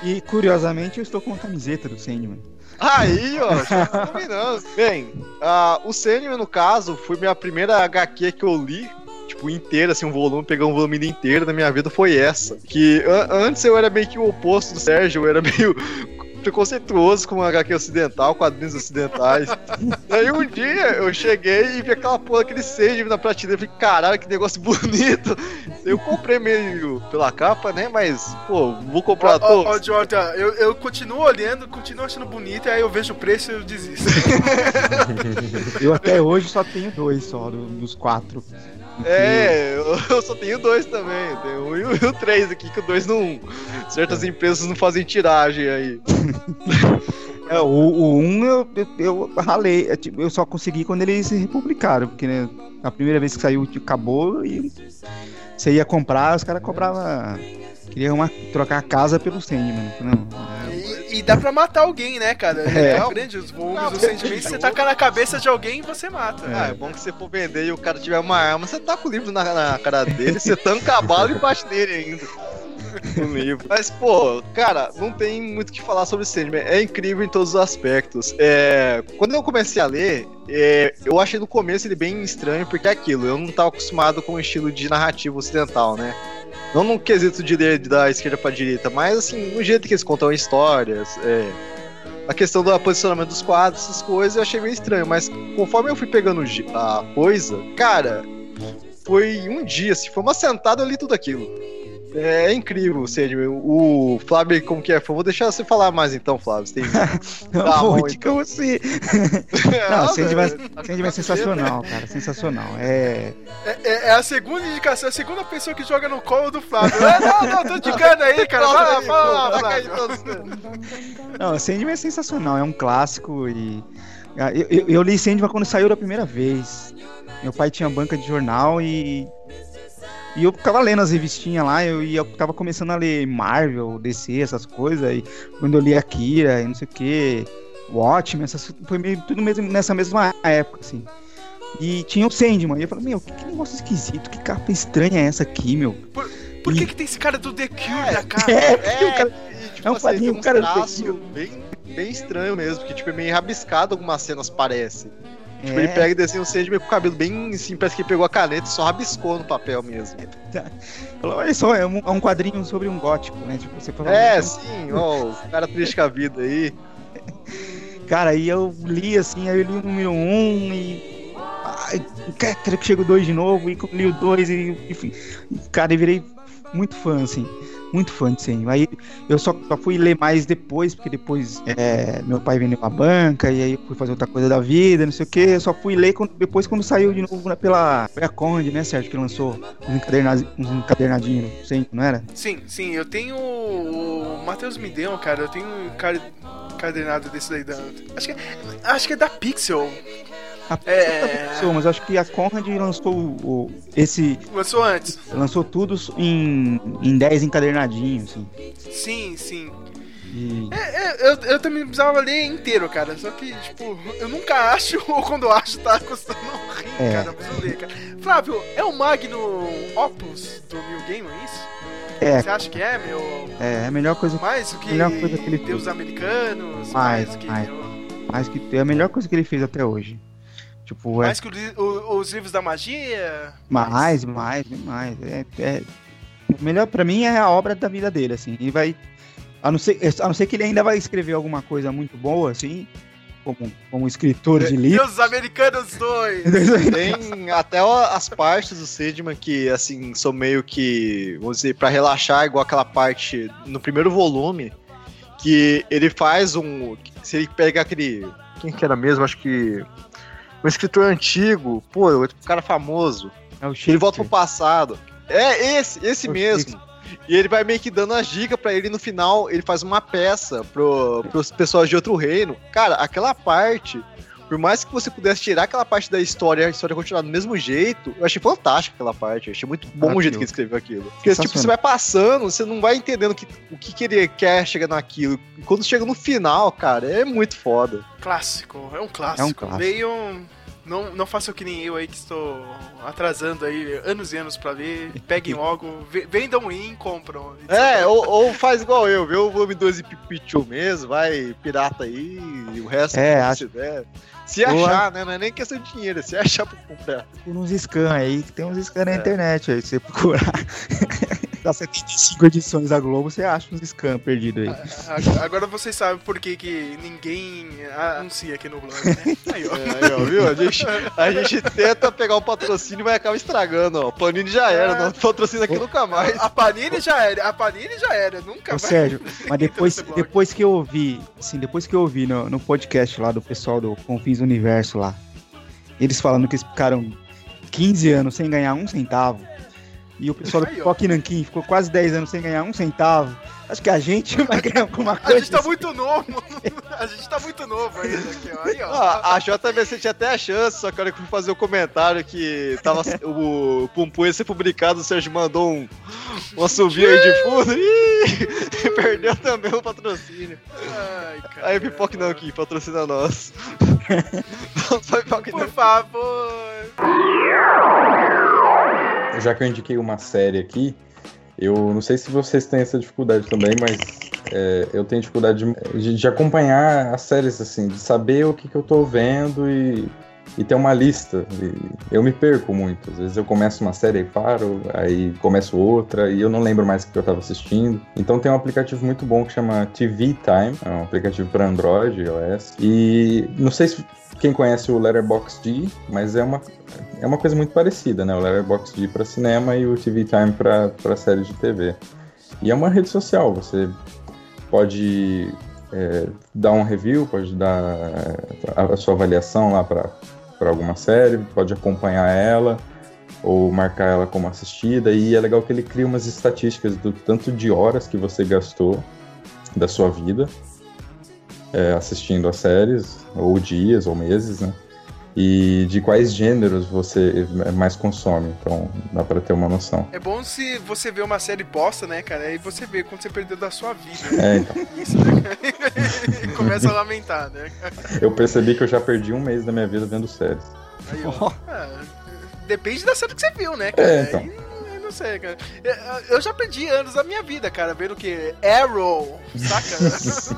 e curiosamente eu estou com a camiseta do Sandman. Aí, ó, combinando. Bem, ah, o Sandman, no caso, foi minha primeira HQ que eu li, tipo, inteira, assim, um volume, pegar um volume inteiro na minha vida foi essa. Que an- antes eu era meio que o oposto do Sérgio, eu era meio preconceituoso com HQ ocidental, quadrinhos ocidentais. Daí um dia eu cheguei e vi aquela porra, aquele Sandman na prateleira, eu falei, caralho, que negócio bonito. Eu comprei meio pela capa, né, mas, pô, vou comprar ó, todos. ó, Jordan, eu, eu continuo olhando, continuo achando bonito, e aí eu vejo o preço e eu desisto. Eu até hoje só tenho dois só do- dos quatro. É, eu, eu só tenho dois também. Eu tenho um e o, três aqui, que o dois não. Certas empresas não fazem tiragem aí. É, o, o um eu, eu, eu ralei, é, tipo, eu só consegui quando eles se republicaram, porque né, a primeira vez que saiu tipo, acabou e você ia comprar, os caras cobravam. Queria uma, trocar a casa pelo Sandman. Não, é, E, e dá pra matar alguém, né, cara? É, É. grande os volumes Ah, do Sandman. Você tacar na cabeça de alguém, você mata. Ah, é bom que você for vender e o cara tiver uma arma, você tá com o livro na, na cara dele, você tanca a bala e bate nele ainda. Livro. Mas, pô, cara, não tem muito o que falar sobre Sandman. É incrível em todos os aspectos. É, quando eu comecei a ler, é, eu achei no começo ele bem estranho, porque é aquilo, eu não tava acostumado com o estilo de narrativa ocidental, né? Não no quesito de ler da esquerda pra direita, mas assim, no jeito que eles contam histórias, é, a questão do posicionamento dos quadros, essas coisas, eu achei meio estranho, mas conforme eu fui pegando a coisa, cara, foi um dia, assim, foi uma sentada, eu li tudo aquilo. É, incrível, Sandman. O Flávio, como que é? Vou deixar você falar mais então, Flávio. Você tem... Não, Tá vou bom, indicar você. Ah, Não, Sandman, velho, tá Sandman é sensacional, cara, sensacional. É, É, é- é a segunda indicação, a segunda pessoa que joga no colo do Flávio. É, não, não, tô indicando aí, cara. Fala, Fala aí, fala, Flávio. Não, Sandman é sensacional, é um clássico e. ah, Eu, eu, eu li Sandman quando saiu da primeira vez. Meu pai tinha banca de jornal e. E eu ficava lendo as revistinhas lá, eu, e eu tava começando a ler Marvel, DC, essas coisas, e quando eu li Akira e não sei o que, Watchmen, essas, foi meio, tudo mesmo nessa mesma época, assim. E tinha o Sandman, e eu falei, meu, que, que negócio esquisito, que capa estranha é essa aqui, meu? Por que, que tem esse cara do The Cure na cara? É, porque o cara. E, tipo, É um assim, quadrinho, uns cara, do traços perfil. bem, bem estranho mesmo, que tipo, é meio rabiscado algumas cenas, parece. Tipo, É. ele pega e desenha o Sandman com o cabelo bem assim, parece que ele pegou a caneta e só rabiscou no papel mesmo. Falou, olha só, é um, é um quadrinho sobre um gótico, né? Tipo, você É, "Então, sim, ó, o cara triste com a vida aí. Cara, aí eu li assim, aí eu li o número um e. Ai, quero que chegue o dois de novo, e li o dois e. Enfim. Cara, eu virei muito fã, assim. Muito fã de desenho. Aí eu só, só fui ler mais depois, porque depois é, meu pai vendeu uma banca, e aí fui fazer outra coisa da vida, não sei o que. Eu só fui ler quando- depois quando saiu de novo pela, foi a Conde, né, Sérgio, que lançou uns, uns encadernadinhos, sim, não era? Sim, sim, eu tenho. O Matheus me deu, cara, eu tenho um car- cadernado desse daí da. Acho que, é- acho que é da Pixel. A É. Pixel, mas eu acho que a Conrad lançou o, esse. Lançou antes. Lançou tudo em, em 10 encadernadinhos, assim. Sim, sim. E- É, é, eu, eu também precisava ler inteiro, cara. Só que, tipo, eu nunca acho, ou quando acho, tá custando um rim, É. cara. Eu preciso ler, cara. Flávio, é o Magno Opus do New Game, é isso? É. Você acha que é, meu? É, é a melhor coisa, Mais do que melhor coisa que ele fez. Deus Americanos? Mais, do que, mais. mais que é a melhor coisa que ele fez até hoje. Tipo, é mais que o o- os livros da magia? mais, mais, mais. É, é- o melhor pra mim é a obra da vida dele, assim. E vai. A não, ser, a não ser que ele ainda vai escrever alguma coisa muito boa, assim, como, como escritor de livros. Deus Americanos 2! Tem até as partes do Sidman que, assim, são meio que, vamos dizer, pra relaxar, igual aquela parte no primeiro volume, que ele faz um. Se ele pega aquele. Quem que era mesmo? Acho que. Um escritor antigo, pô, um cara famoso. É o Ele volta pro passado. É esse, esse É mesmo. E ele vai meio que dando as dicas pra ele no final, ele faz uma peça pro, pros pessoas de outro reino. Cara, aquela parte, por mais que você pudesse tirar aquela parte da história e a história continuar do mesmo jeito, eu achei fantástico aquela parte. Eu achei muito bom o jeito que ele escreveu aquilo. Porque, tipo, você vai passando, você não vai entendendo que- o que, que ele quer chegar naquilo. E quando chega no final, cara, é muito foda. Clássico, é um clássico. É um clássico. Leiam. Não, não façam que nem eu aí que estou atrasando aí anos e anos pra ler. Peguem logo, ve- vendam e compram. É, ou, ou faz igual eu, vê o volume 2 e Pichu mesmo, vai pirata aí, e o resto É, se acho- tiver. Se achar, né? Não é nem questão de dinheiro, é se achar pra comprar. Por uns scans aí, que tem uns scans na É. internet aí, se você procurar. das 75 edições da Globo, você acha uns scans perdidos aí. A- Agora vocês sabem por que, que ninguém anuncia aqui no blog, né? Aí, ó. É, aí, ó, viu? A gente, a gente tenta pegar o patrocínio, mas acaba estragando, ó. Panini já era, É. não patrocina aqui nunca mais. A Panini já era, a Panini já era, nunca Ô, vai. Sérgio, mas depois, depois que eu ouvi, assim, depois que eu ouvi no, no podcast lá do pessoal do Confins Universo lá, eles falando que eles ficaram 15 anos sem ganhar um centavo, e o pessoal do. Pipoque Nanquim ficou quase 10 anos sem ganhar um centavo, acho que a gente vai ganhar alguma A coisa. gente tá muito novo, a gente tá muito novo ainda aqui, ó. Aí, ó. Ah, a JBC tinha até a chance, só que a hora que eu fui fazer o comentário que tava o Pumpu ia ser publicado, o Sérgio mandou um, um assovio aí de fundo. Ih, perdeu também o patrocínio. Ai, cara. Aí Pipoque não aqui, patrocina nós. Por favor. Já que eu indiquei uma série aqui, eu não sei se vocês têm essa dificuldade também, mas é, eu tenho dificuldade de, de- acompanhar as séries, assim, de saber o que, que eu tô vendo e, e ter uma lista. E eu me perco muito. Às vezes eu começo uma série e paro, aí começo outra e eu não lembro mais o que eu tava assistindo. Então tem um aplicativo muito bom que chama TV Time, é um aplicativo para Android, iOS. E não sei se quem conhece o Letterboxd, mas é uma é uma coisa muito parecida, né? O Letterboxd para cinema e o TV Time para série de TV. E é uma rede social, você pode é, dar um review, pode dar a, a sua avaliação lá para alguma série, pode acompanhar ela ou marcar ela como assistida. E é legal que ele cria umas estatísticas do tanto de horas que você gastou da sua vida é, assistindo as séries, ou dias, ou meses, né? E de quais gêneros você mais consome. Então dá pra ter uma noção. É bom se você vê uma série bosta, né, cara? Aí você vê quanto você perdeu da sua vida. É, então. Isso, né? e começa a lamentar, né? Eu percebi que eu já perdi um mês da minha vida vendo séries. Aí, ó. Ah, depende da série que você viu, né, cara? É, então. Não sei, cara. Eu- já perdi anos da minha vida, cara, vendo o que? Arrow, saca?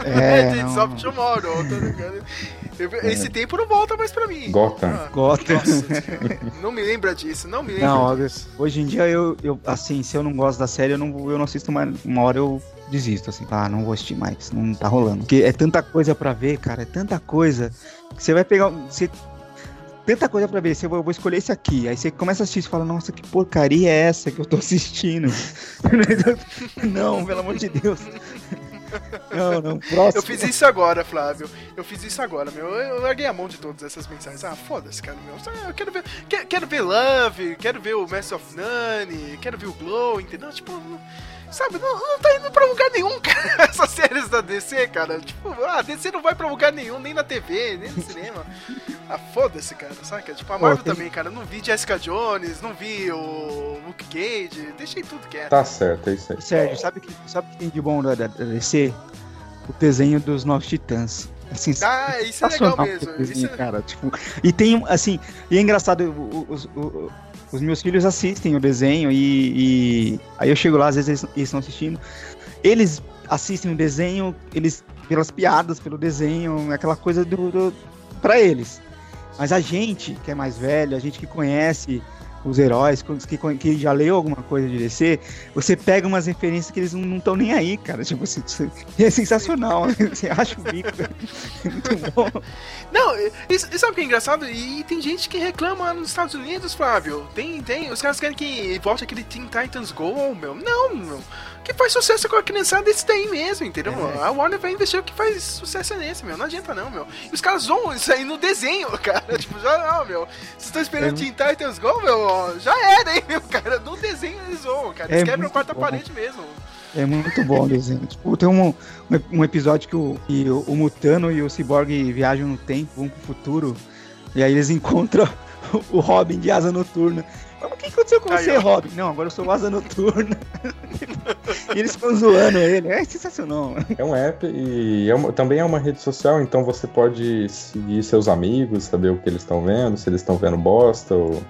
É, Legends não. of Tomorrow, tá ligado? Esse tempo não volta mais pra mim. Gotham. Ah, Gotham. Nossa, não me lembra disso, não me lembra Não, disso. hoje em dia eu, eu, assim, se eu não gosto da série, eu não, vou- eu não assisto mais. Uma hora eu desisto, assim. Ah, não vou assistir mais, não tá rolando. Porque é tanta coisa pra ver, cara, é tanta coisa. que Você vai pegar. Você tanta coisa pra ver, eu vou, escolher esse aqui. Aí você começa a assistir e fala, nossa, que porcaria é essa que eu tô assistindo? não, pelo amor de Deus. Não, não, próximo. Eu fiz isso agora, Flávio. Eu fiz isso agora, meu. Eu larguei a mão de todas essas mensagens. Ah, foda-se, cara, meu. Eu quero ver. Quero, quero ver Love, quero ver o Master of None, quero ver o Glow, entendeu? Tipo. Sabe, não, não tá indo pra lugar nenhum, cara, essas séries da DC, cara. Tipo, ah, a DC não vai pra lugar nenhum, nem na TV, nem no cinema. Ah, foda-se, cara, saca? Tipo, a Pô, Marvel tem- também, cara. Não vi Jessica Jones, não vi o Luke Cage, deixei tudo quieto. Tá certo, é isso aí. Sérgio, sabe o que, sabe que tem de bom da, DC? O desenho dos Novos Titãs. Assim, Ah, isso é legal mesmo. Isso desenho, é... cara. Tipo, e tem, assim, e é engraçado, o- o- o- os meus filhos assistem o desenho e, e aí eu chego lá, às vezes eles, eles estão assistindo. Eles assistem o desenho, eles pelas piadas, pelo desenho, aquela coisa do, do para eles. Mas a gente que é mais velho, a gente que conhece os heróis, que, que, já leu alguma coisa de DC, você pega umas referências que eles não estão nem aí, cara. Tipo, você, é sensacional. Você acha o bico. É muito bom. Não, e, e sabe o que é engraçado? E, tem gente que reclama nos Estados Unidos, Flávio. Tem, tem. Os caras querem que volte aquele Teen Titans Go, meu. Não, meu. Que faz sucesso com a criançada esse daí mesmo, entendeu? A Warner vai investir o que faz sucesso é nesse, meu. Não adianta não, meu. E os caras zoam isso aí no desenho, cara. Tipo, já não, meu. Vocês estão esperando Teen Titans Go, meu? Já era, hein, meu, cara. No desenho eles zoam, cara. Eles É quebram a quarta bom. parede mesmo. É muito bom o desenho. Tipo, tem um, um, um episódio que, o, que o, o Mutano e o Cyborg viajam no tempo, vão pro futuro, e aí eles encontram o Robin de asa noturna. Mas o que aconteceu com Aí, você, ó. Robin? Não, agora eu sou o asa noturna. e eles ficam zoando ele. É sensacional. É um app e é uma- também é uma rede social, então você pode seguir seus amigos, saber o que eles estão vendo, se eles estão vendo bosta ou.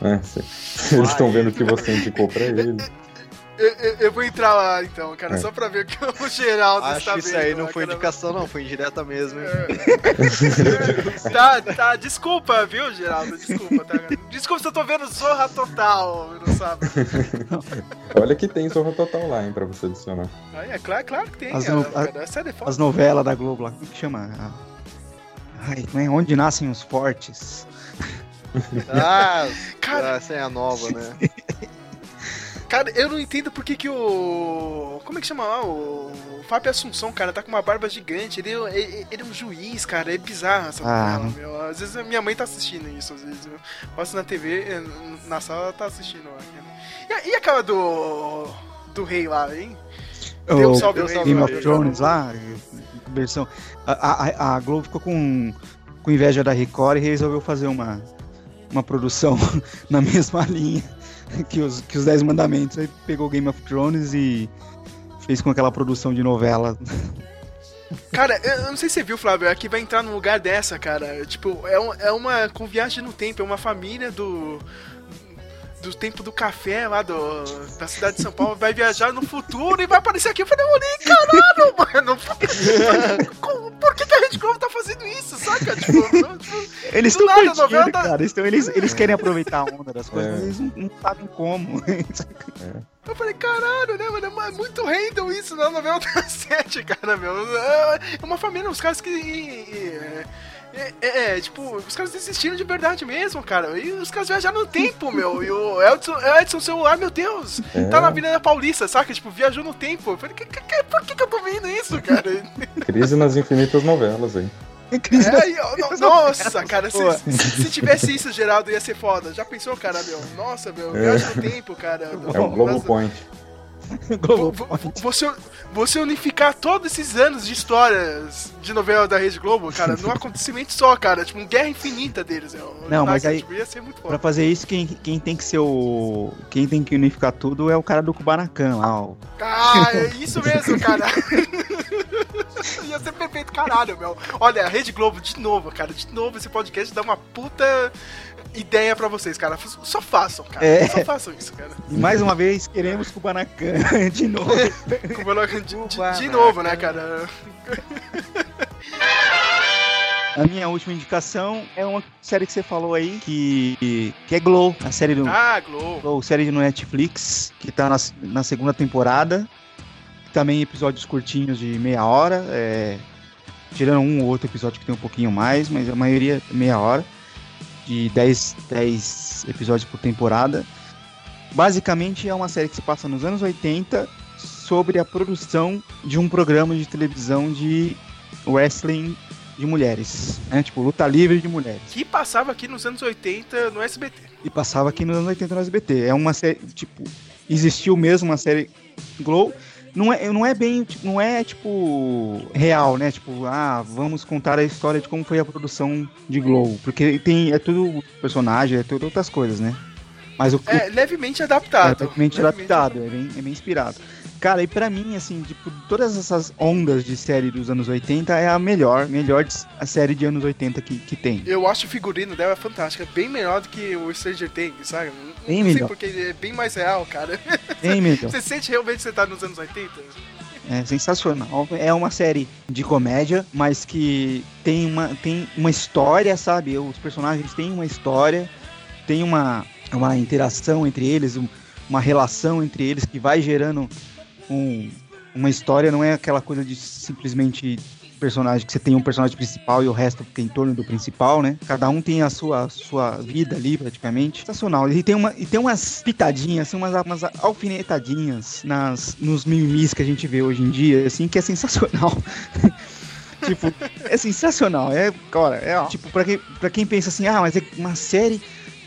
Né, se, se eles estão vendo o que você indicou pra eles. Eu, eu- eu vou entrar lá então, cara, É. só pra ver o que o Geraldo Acho está que isso vendo. aí não lá, foi cara. indicação, não, foi indireta mesmo, hein? Tá, tá, desculpa, viu, Geraldo? Desculpa, tá? Desculpa se eu tô vendo Zorra Total, não sabe? Olha que tem Zorra Total lá, hein, pra você adicionar. Aí, é claro, claro que tem, As é, no- essa é. As novelas da Globo lá, como que chama? Ah, Ai, como é? Onde nascem os fortes? Ah, Cara- essa é a nova, né? Cara, eu não entendo por que que o... Como é que chama lá? O, o Fábio Assunção, cara, tá com uma barba gigante. Ele, ele, ele é um juiz, cara, é bizarro essa Ah, meu. Às vezes minha mãe tá assistindo isso, às vezes. Eu passo na TV, eh, na sala, ela tá assistindo. lá. E, e aquela do... Do rei lá, hein? Deu um O salve, rei, Game of Thrones lá, versão. A, a, a Globo ficou com, com inveja da Record e resolveu fazer uma, uma produção na mesma linha que os, que os Dez Mandamentos. Aí pegou Game of Thrones e fez com aquela produção de novela. Cara, eu não sei se você viu, Flávio, aqui vai entrar num lugar dessa, cara. Tipo, é, um- é uma com viagem no tempo, é uma família do. Do tempo do café lá do, da cidade de São Paulo, vai viajar no futuro e vai aparecer aqui. Eu falei, olhei, caralho, mano. Por, por que, que a Rede Globo tá fazendo isso, saca? Tipo, não, tipo, Eles estão nada, curtindo, novela tá- cara. Eles, tão- eles, eles querem aproveitar a onda das coisas, É. mas eles não, não sabem como. eu falei, caralho, né, mano? É muito random isso na novela da sete, cara, meu. É uma família, os caras que. É, é, é, tipo, os caras desistiram de verdade mesmo, cara. E os caras viajaram no tempo, meu. E o Edson, Edson celular, meu Deus, É. tá na Avenida Paulista, saca? Tipo, viajou no tempo. Eu falei, que, que, que- por que, que eu tô vendo isso, cara? Crise nas infinitas novelas aí. É, e, no- nossa, cara, se, se, se tivesse isso, Geraldo, ia ser foda. Já pensou, cara, meu? Nossa, meu, viagem no tempo, cara. É o Globo Nossa, Point. Globo Vo- vo- Você, você unificar todos esses anos de histórias de novela da Rede Globo, cara, num acontecimento só, cara, tipo, uma guerra infinita deles. é, Não, mas aí- Tipo, ia ser muito Pra fazer isso, quem, quem tem que ser o. Quem tem que unificar tudo é o cara do Kubanacan lá, ó. Ah, é isso mesmo, cara. ia ser perfeito, caralho, meu. Olha, a Rede Globo, de novo, cara, de novo esse podcast dá uma puta ideia pra vocês, cara. Só façam, cara. É. Só façam isso, cara. E mais uma vez, queremos Kubanacan de novo. Eu- de, de- de novo, né, cara? A minha última indicação é uma série que você falou aí, que, que é Glow, a série do Ah, Globo. Glow, série no Netflix, que tá na, na segunda temporada. Também episódios curtinhos de meia hora, é, tirando um ou outro episódio que tem um pouquinho mais, mas a maioria é meia hora. De 10, 10 episódios por temporada. Basicamente é uma série que se passa nos anos 80 sobre a produção de um programa de televisão de wrestling de mulheres, né? Tipo, luta livre de mulheres. Que passava aqui nos anos 80 no SBT. E passava aqui nos anos 80 no SBT. É uma série, tipo, existiu mesmo uma série Glow. Não é, não é bem, tipo, não é tipo real, né? Tipo, ah, vamos contar a história de como foi a produção de Glow, porque tem é tudo personagem, é tudo outras coisas, né? Mas o É levemente adaptado. é levemente adaptado, é bem, é bem inspirado. Cara, e pra mim, assim, tipo, todas essas ondas de série dos anos 80 é a melhor, melhor de- a série de anos 80 que, que tem. Eu acho o figurino dela fantástica, bem melhor do que o Stranger Things, sabe? Sei melhor. porque é bem mais real, cara. Você sente realmente que você tá nos anos 80? É sensacional. É uma série de comédia, mas que tem uma, tem uma história, sabe? Os personagens têm uma história, tem uma, uma interação entre eles, um- uma relação entre eles que vai gerando um- uma história. Não é aquela coisa de simplesmente personagem que você tem um personagem principal e o resto fica em torno do principal, né? Cada um tem a sua, sua vida ali, praticamente. Sensacional. E tem, uma, e tem umas pitadinhas, assim, umas, umas alfinetadinhas nas, nos mimimis que a gente vê hoje em dia, assim, que é sensacional. tipo, é sensacional. É, cara, é, tipo, pra quem, pra quem pensa assim, ah, mas é uma série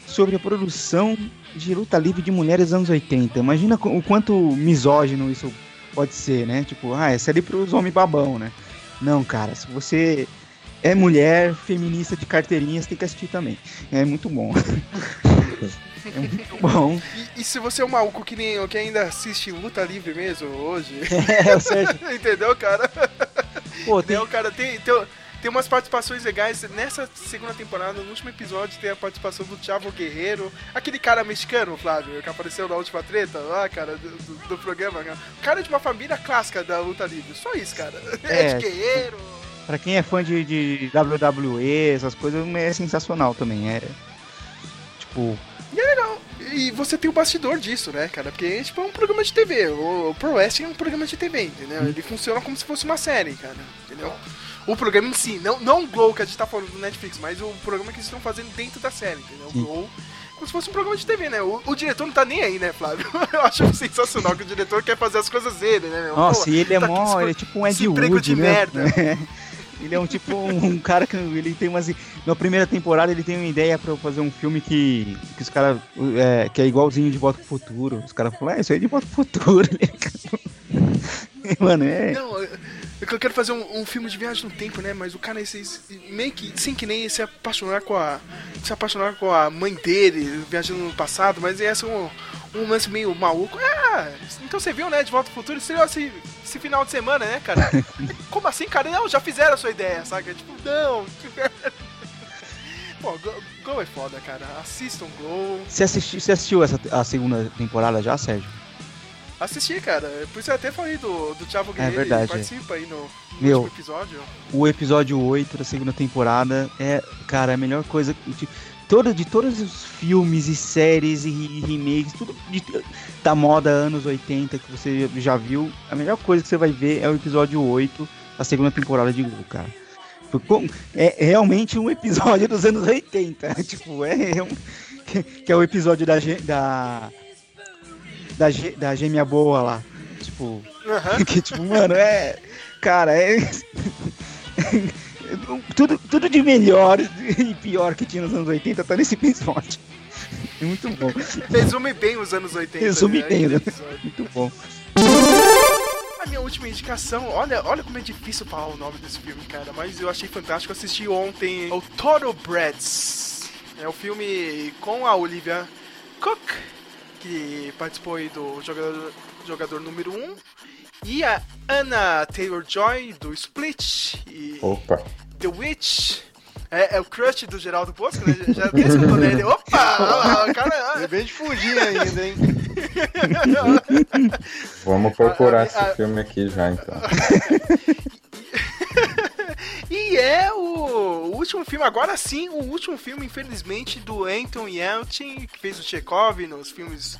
sobre a produção de luta livre de mulheres anos 80. Imagina o quanto misógino isso pode ser, né? Tipo, ah, é série pros homens babão, né? Não, cara, se você é mulher, feminista de carteirinha, você tem que assistir também. É muito bom. é muito bom. E, e se você é um maluco que nem eu, que ainda assiste luta livre mesmo hoje? É, o Sérgio. Entendeu, cara? Pô, tem, Entendeu, cara? Tem, tem, tem umas participações legais. Nessa segunda temporada, no último episódio, tem a participação do Thiago Guerreiro. Aquele cara mexicano, Flávio, que apareceu na última treta lá, cara, do, do- do programa. Cara. É de uma família clássica da luta livre. Só isso, cara. É, É. de guerreiro. Pra quem é fã de, de WWE, essas coisas, é sensacional também. É. Tipo, E é legal. E você tem o bastidor disso, né, cara? Porque tipo, é um programa de TV. O, Pro Wrestling é um programa de TV, entendeu? Ele funciona como se fosse uma série, cara. Entendeu? O programa em si, não, não o Glow que a gente tá falando do Netflix, mas o programa que eles estão fazendo dentro da série, entendeu? O. Glow, como se fosse um programa de TV, né? O, o diretor não tá nem aí, né, Flávio? Eu acho sensacional que o diretor quer fazer as coisas dele, né, meu? nossa, Pô, e ele é tá aqui mó. Ele é tipo um Ed emprego Wood, de né? merda. Ele é um tipo um cara que ele tem umas. Na primeira temporada ele tem uma ideia pra fazer um filme que. que os caras. É, que é igualzinho de Volta pro Futuro. Os caras falam, é, isso aí é de Volta pro Futuro. Mano, é. Não, eu, eu quero fazer um, um filme de viagem no tempo, né? Mas o cara esse, meio que sem que nem se apaixonar com a se apaixonar com a mãe dele viajando no passado, mas ia ser um, um lance meio maluco. Ah, então você viu, né? De Volta ao Futuro, seria esse, esse final de semana, né, cara? Como assim, cara? Não, já fizeram a sua ideia, saca? Tipo, não. Pô, Glow Glow é foda, cara. Assistam Glow. Você você assistiu essa, a segunda temporada já, Sérgio? Assisti, cara. Por isso eu até falei do, do Thiago Guerreiro. verdade, ele participa aí no, no Meu. último episódio. O episódio 8 da segunda temporada é, cara, a melhor coisa. De, todo, de todos os filmes e séries e, remakes, tudo de- da moda anos 80 que você já viu, a melhor coisa que você vai ver é o episódio 8 da segunda temporada de Glow, cara. É realmente um episódio dos anos 80. tipo, é, é um, que, que é o episódio da, da, da, da gêmea boa lá. Tipo, Aham. que tipo, mano, é. Cara, é. tudo, tudo de melhor e pior que tinha nos anos 80 tá nesse episódio. Muito bom. Resume bem os anos 80. Resume né, bem, né? Muito bom. A minha última indicação, olha, olha como é difícil falar o nome desse filme, cara, mas eu achei fantástico. Assisti ontem o Total Breads. É o filme com a Olivia Cook, que participou aí do jogador, jogador número 1, e a Anna Taylor-Joy do Split e Opa. The Witch. É, é o crush do Geraldo Bosco, né? Já esse nome dele. Opa! olha lá, cara, É bem de fundinha ainda, hein? Vamos procurar A- a- esse a- filme aqui já, então. E é o, o último filme, agora sim, o último filme, infelizmente, do Anton Yelchin, que fez o Chekhov nos filmes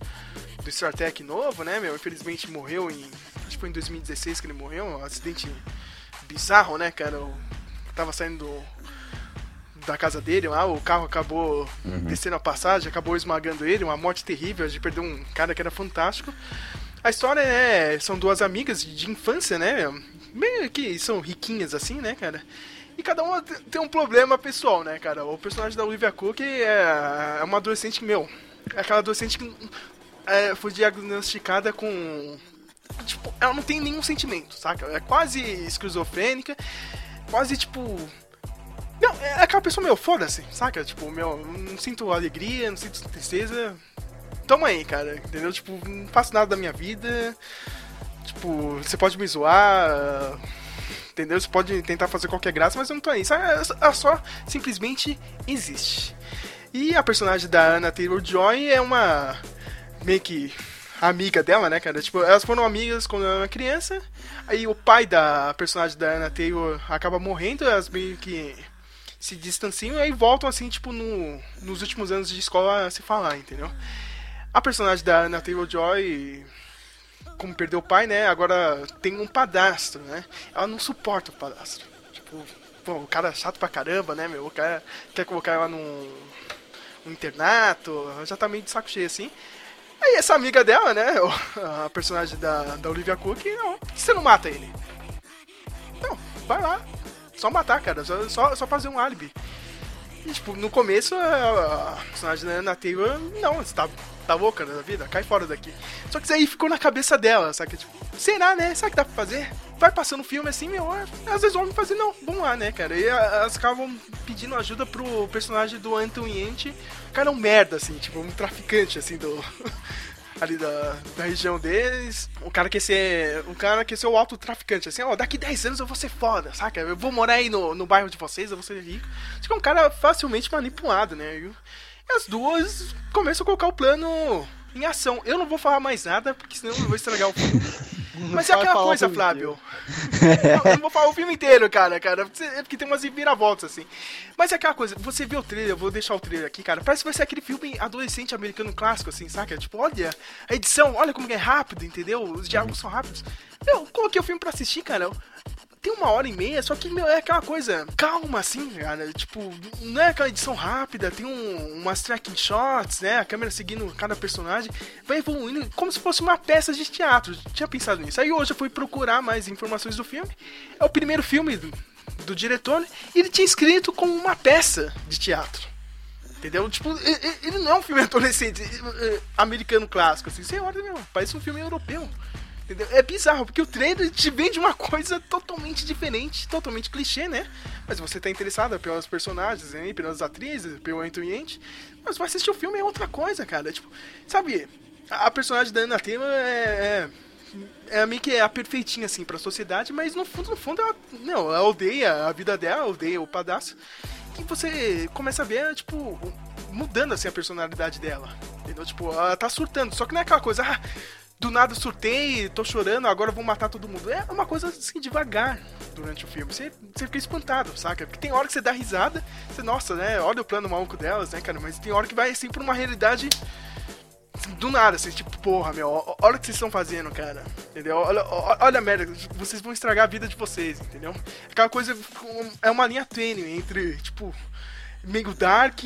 do Star Trek novo, né, meu? Infelizmente morreu em. Acho que foi em 2016 que ele morreu, um acidente bizarro, né, cara? Eu tava saindo do, da casa dele lá, o carro acabou descendo a passagem, acabou esmagando ele, uma morte terrível, a gente perdeu um cara que era fantástico. A história é. São duas amigas de infância, né? Meio que são riquinhas assim, né, cara? E cada uma te- tem um problema pessoal, né, cara? O personagem da Olivia Cook é, é uma adolescente meu, é aquela adolescente que é, foi diagnosticada com. Tipo, ela não tem nenhum sentimento, saca? É quase esquizofrênica, quase tipo. Não, é aquela pessoa, meu, foda-se, saca? Tipo, meu, não sinto alegria, não sinto tristeza. Toma aí, cara, entendeu? Tipo, não faço nada da minha vida. Tipo, você pode me zoar. Entendeu? Você pode tentar fazer qualquer graça, mas eu não tô aí. Ela só simplesmente existe. E a personagem da Anna Taylor Joy é uma. meio que. Amiga dela, né, cara? Tipo, elas foram amigas quando ela era criança. Aí o pai da personagem da Anna Taylor acaba morrendo, elas meio que se distanciam e aí voltam assim, tipo, no, nos últimos anos de escola a se falar, entendeu? A personagem da Anna Taylor Joy como perdeu o pai, né? Agora tem um padastro, né? Ela não suporta o padastro. Tipo, pô, o cara é chato pra caramba, né, meu? O cara quer colocar ela num, internato, já tá meio de saco cheio assim. Aí essa amiga dela, né? A personagem da, da Olivia Cook, não, você não mata ele? Não, vai lá. Só matar, cara. Só, só, só fazer um álibi. E, tipo, no começo, a, a personagem da Ana Taylor, não, você tá, tá louca da vida, cai fora daqui. Só que isso aí ficou na cabeça dela, sabe? Tipo, será, né? Será que dá pra fazer? Vai passando o filme assim, meu, às vezes vão fazer, não, vamos lá, né, cara? E elas acabam pedindo ajuda pro personagem do Anthony Yent. O cara é um merda, assim, tipo, um traficante, assim, do. ali da, da região deles. O cara quer ser. O cara quer ser o alto traficante, assim, ó, daqui 10 anos eu vou ser foda, saca? Eu vou morar aí no, no bairro de vocês, eu vou ser rico. Acho que é um cara facilmente manipulado, né? E as duas começam a colocar o plano em ação. Eu não vou falar mais nada, porque senão eu vou estragar o filme. Mas é aquela coisa, Flávio. Eu não vou falar o filme inteiro, cara, cara. porque- É porque tem umas viravoltas, assim. Mas é aquela coisa, você vê o trailer, eu vou deixar o trailer aqui, cara. Parece que vai ser aquele filme adolescente americano clássico, assim, saca? Tipo, olha, a edição, olha como é rápido, entendeu? Os diálogos são rápidos. Eu coloquei o filme pra assistir, cara. Tem uma hora e meia, só que, meu, é aquela coisa calma, assim, cara. Tipo, não é aquela edição rápida, tem um, umas tracking shots, né? A câmera seguindo cada personagem. Vai evoluindo como se fosse uma peça de teatro. Tinha pensado nisso. Aí hoje eu fui procurar mais informações do filme. É o primeiro filme do, do diretor e ele tinha escrito como uma peça de teatro. Entendeu? Tipo, ele não é um filme adolescente eh, eh, americano clássico, assim. Você olha, meu, parece um filme europeu. Entendeu? É bizarro, porque o trailer te vende uma coisa totalmente diferente, totalmente clichê, né? Mas você tá interessado pelos personagens, né? pelas atrizes, pelo Yent, mas vai assistir o filme é outra coisa, cara. Tipo, sabe, a personagem da Anna Taylor é, é, é meio que a perfeitinha, assim, pra sociedade, mas no fundo, no fundo, ela, não, ela odeia a vida dela, odeia o pedaço. E você começa a ver, tipo, mudando, assim, a personalidade dela. Entendeu? Tipo, ela tá surtando, só que não é aquela coisa, ah, do nada surtei, tô chorando, agora vou matar todo mundo. É uma coisa assim, devagar durante o filme. Você, você fica espantado, saca? Porque tem hora que você dá risada, você, nossa, né? Olha o plano maluco delas, né, cara? Mas tem hora que vai assim pra uma realidade do nada, assim, tipo, porra, meu, olha o que vocês estão fazendo, cara. Entendeu? Olha, olha a merda, vocês vão estragar a vida de vocês, entendeu? Aquela coisa é uma linha tênue entre, tipo, meio dark,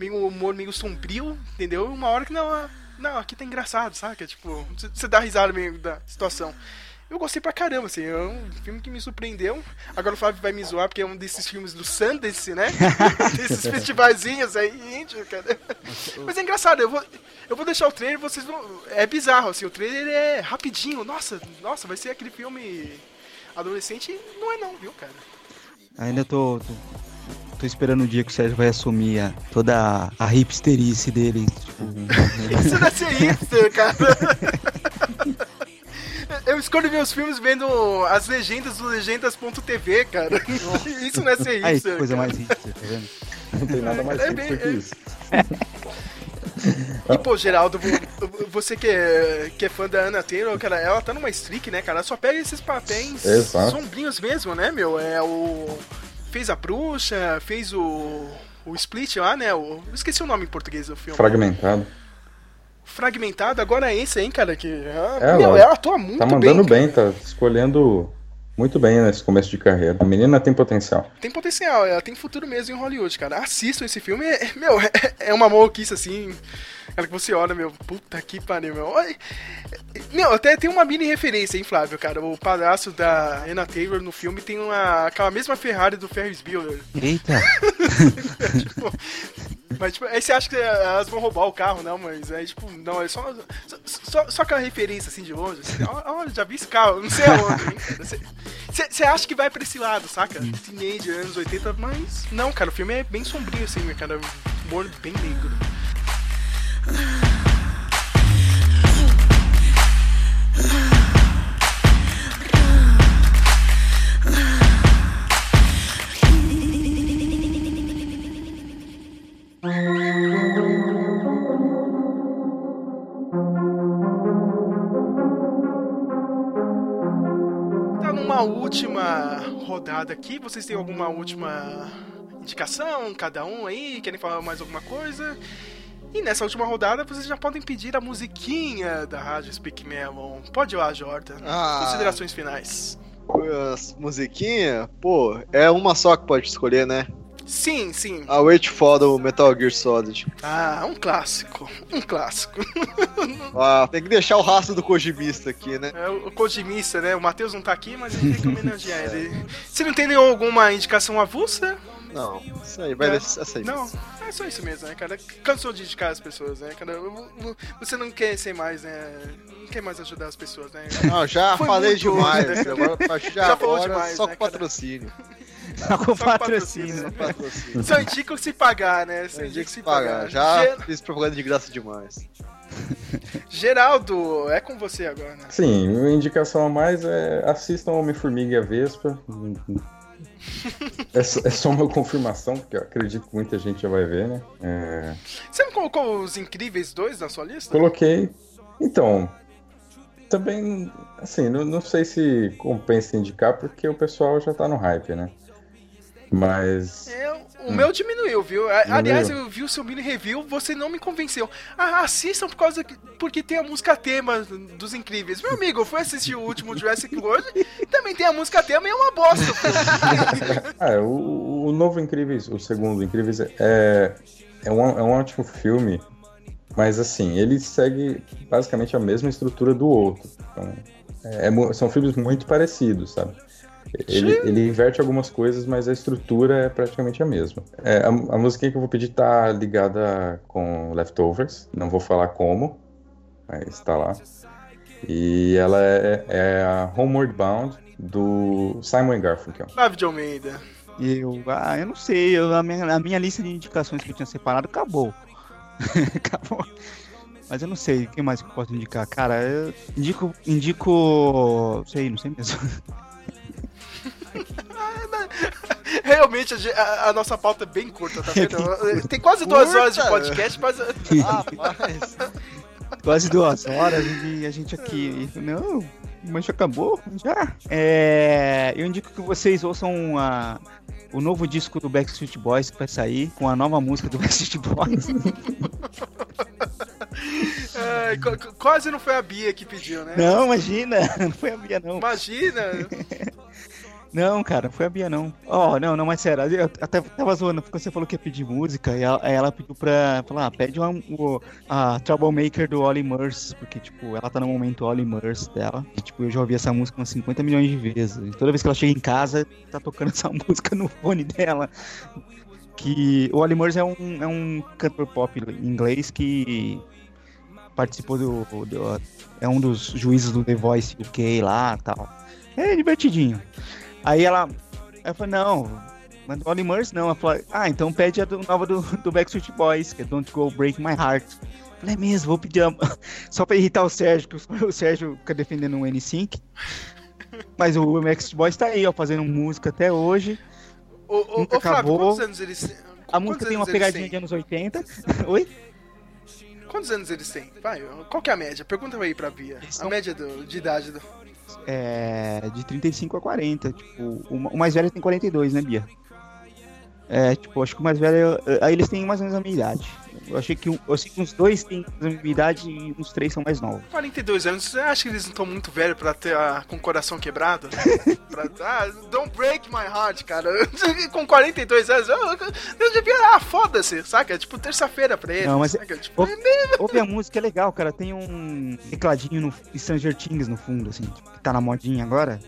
meio humor meio sombrio, entendeu? Uma hora que não, não, aqui tá engraçado, saca? Tipo, você- dá risada meio da situação. Eu gostei pra caramba, assim, é um filme que me surpreendeu. Agora o Flávio vai me zoar porque é um desses filmes do Sundance, né? desses festivaizinhos aí, índio, cara. Mas é engraçado, eu vou, eu vou deixar o trailer, vocês vão. É bizarro, assim, o trailer é rapidinho. Nossa, nossa, vai ser aquele filme adolescente. Não é não, viu, cara? Ainda tô, tô, tô esperando o dia que o Sérgio vai assumir a- toda a, a hipsterice dele. Tipo, Isso não é ser hipster, cara. Eu escolho meus filmes vendo as legendas do legendas.tv, cara. Isso não é ser hipster. que coisa cara. mais hipster, tá vendo? Não tem nada mais É hipster bem- que isso. E, pô, Geraldo, vo- você que é, que é fã da Anna Taylor, cara, ela tá numa streak, né, cara? Ela só pega esses papéis Exato. sombrinhos mesmo, né, meu? É o... Fez a bruxa, fez o... O Split lá, né? O... eu Esqueci o nome em português do filme. Fragmentado. Fragmentado, agora é esse aí, cara, que... ah, É, meu, ela ela atua muito Tá mandando bem. bem, tá escolhendo muito bem nesse começo de carreira. A menina tem potencial. Tem potencial, ela tem futuro mesmo em Hollywood, cara. Assistam esse filme, meu, é, é uma maluquice assim. Cara, que você olha, meu, puta que pariu, meu. Olha, Meu, até tem uma mini referência, hein, Flávio, cara. O padrasto da Anna Taylor no filme tem uma, aquela mesma Ferrari do Ferris Bueller. Eita. tipo, mas, tipo, aí você acha que elas vão roubar o carro, não, mas é tipo, não, é só, só, só, aquela referência assim de longe. Assim, ó, ó, já vi esse carro, não sei aonde, hein, cara. Você- acha que vai pra esse lado, saca? Teenager, anos 80, mas não, cara, o filme é bem sombrio, assim, cara. Humor bem negro. Tá rodada aqui, vocês têm alguma última indicação, cada um aí? Querem falar mais alguma coisa? E nessa última rodada vocês já podem pedir a musiquinha da Rádio Speak Melon. Pode ir lá, Jordan. Ah. Considerações finais. As musiquinha, pô, é uma só que pode escolher, né? Sim, sim. A Wait for do Metal Gear Solid. Ah, um clássico. Um clássico. Ah, tem que deixar o rastro do Kojimista aqui, né? É o Kojimista, né? O Matheus não tá aqui, mas gente tem que homenagear ele. Você não tem nenhuma alguma indicação avulsa? Não, isso aí, vai É. essa aí. Não, é só isso mesmo, né, cara? Cansou de indicar as pessoas, né, cara? Você não quer ser mais, né? Não quer mais ajudar as pessoas, né? Não, já Foi falei muito demais. hoje, né, agora, a partir de Já falou agora, demais, só né, com cara? patrocínio. Só com patrocínio. Só indica se pagar, né? Só que se pagar. pagar. Já Ge- fiz propaganda de graça demais. Geraldo, é com você agora, né? Sim, minha indicação a mais é assistam Homem-Formiga e a Vespa. É, só- é só uma confirmação, porque eu acredito que muita gente já vai ver, né? É, Você não colocou os Incríveis 2 na sua lista? Coloquei. Então, também, assim, não, não sei se compensa indicar, porque o pessoal já tá no hype, né? Mas. É, o meu diminuiu, viu? Hum. Diminuiu? Aliás, eu vi o seu mini review, você não me convenceu. Ah, assistam por causa que, porque tem a música tema dos Incríveis. Meu amigo, eu fui assistir o último Jurassic World, também tem a música tema e é uma bosta. Ah, o, o novo Incríveis, o segundo Incríveis, é, é, um, é um ótimo filme, mas assim, ele segue basicamente a mesma estrutura do outro. Então, é- é são filmes muito parecidos, sabe? Ele, ele inverte algumas coisas, mas a estrutura é praticamente a mesma. É, a, a musiquinha que eu vou pedir tá ligada com Leftovers, não vou falar como, mas tá lá. E ela é, é a Homeward Bound do Simon Garfunkel. Flávio de Almeida. Eu, ah, eu não sei, eu, a, minha, a minha lista de indicações que eu tinha separado acabou. acabou. Mas eu não sei, o que mais que eu posso indicar? Cara, eu indico. Indico. Sei, não sei mesmo. Realmente, a, a- nossa pauta é bem curta, tá vendo? Tem quase duas Curta? horas de podcast, mas. Rapaz, Quase duas horas e a gente aqui. Não, mas já acabou? Já. É, eu indico que vocês ouçam a, o novo disco do Backstreet Boys que vai sair, com a nova música do Backstreet Boys. Qu- quase não foi a Bia que pediu, né? não, imagina, não foi a Bia, não. Imagina! Não, cara, não foi a Bia, não. Ó, não, não, mas sério, eu até tava zoando, porque você falou que ia pedir música, e ela, ela pediu pra falar, ah, pede uma, o, a Troublemaker do Ollie Murs, porque, tipo, ela tá no momento Ollie Murs dela, e, tipo, eu já ouvi essa música umas 50 milhões de vezes, e toda vez que ela chega em casa, tá tocando essa música no fone dela. Que o Ollie Murs é um, é um cantor pop inglês que participou do, do- é um dos juízes do The Voice UK lá tal. É divertidinho. Aí ela. Eu falei, não, mas Ollie Murs não. Ela falou, ah, então pede a do- nova do, do Backstreet Boys, que é Don't Go Break My Heart. Eu falei, é mesmo, vou pedir a... só pra irritar o Sérgio, que o- o Sérgio fica defendendo o N5. Mas o Backstreet Boys tá aí, ó, fazendo música até hoje. Ô, ô, Nunca ô, Flávio, acabou. quantos anos eles têm? A música tem uma pegadinha de anos 80. Oi? Quantos anos eles têm? Vai, qual que é a média? Pergunta aí pra Bia. Eles A são- média do- de idade do. É, de 35 a 40. Tipo, o, mais velho tem 42, né, Bia? É, tipo, acho que o mais velho. é- Aí eles têm mais ou menos a minha idade. Eu achei que, eu sei que uns dois têm a minha idade e uns três são mais novos. 42 anos, você acha que eles não estão muito velhos pra ter a, com o coração quebrado? pra, ah, don't break my heart, cara. com 42 anos, eu, eu devia. Ah, foda-se, saca? É tipo terça-feira pra eles. Não, mas- saca? Tipo, Ouve, ouve a música, é legal, cara. Tem um tecladinho no Stranger Things no fundo, assim, tipo, que tá na modinha agora.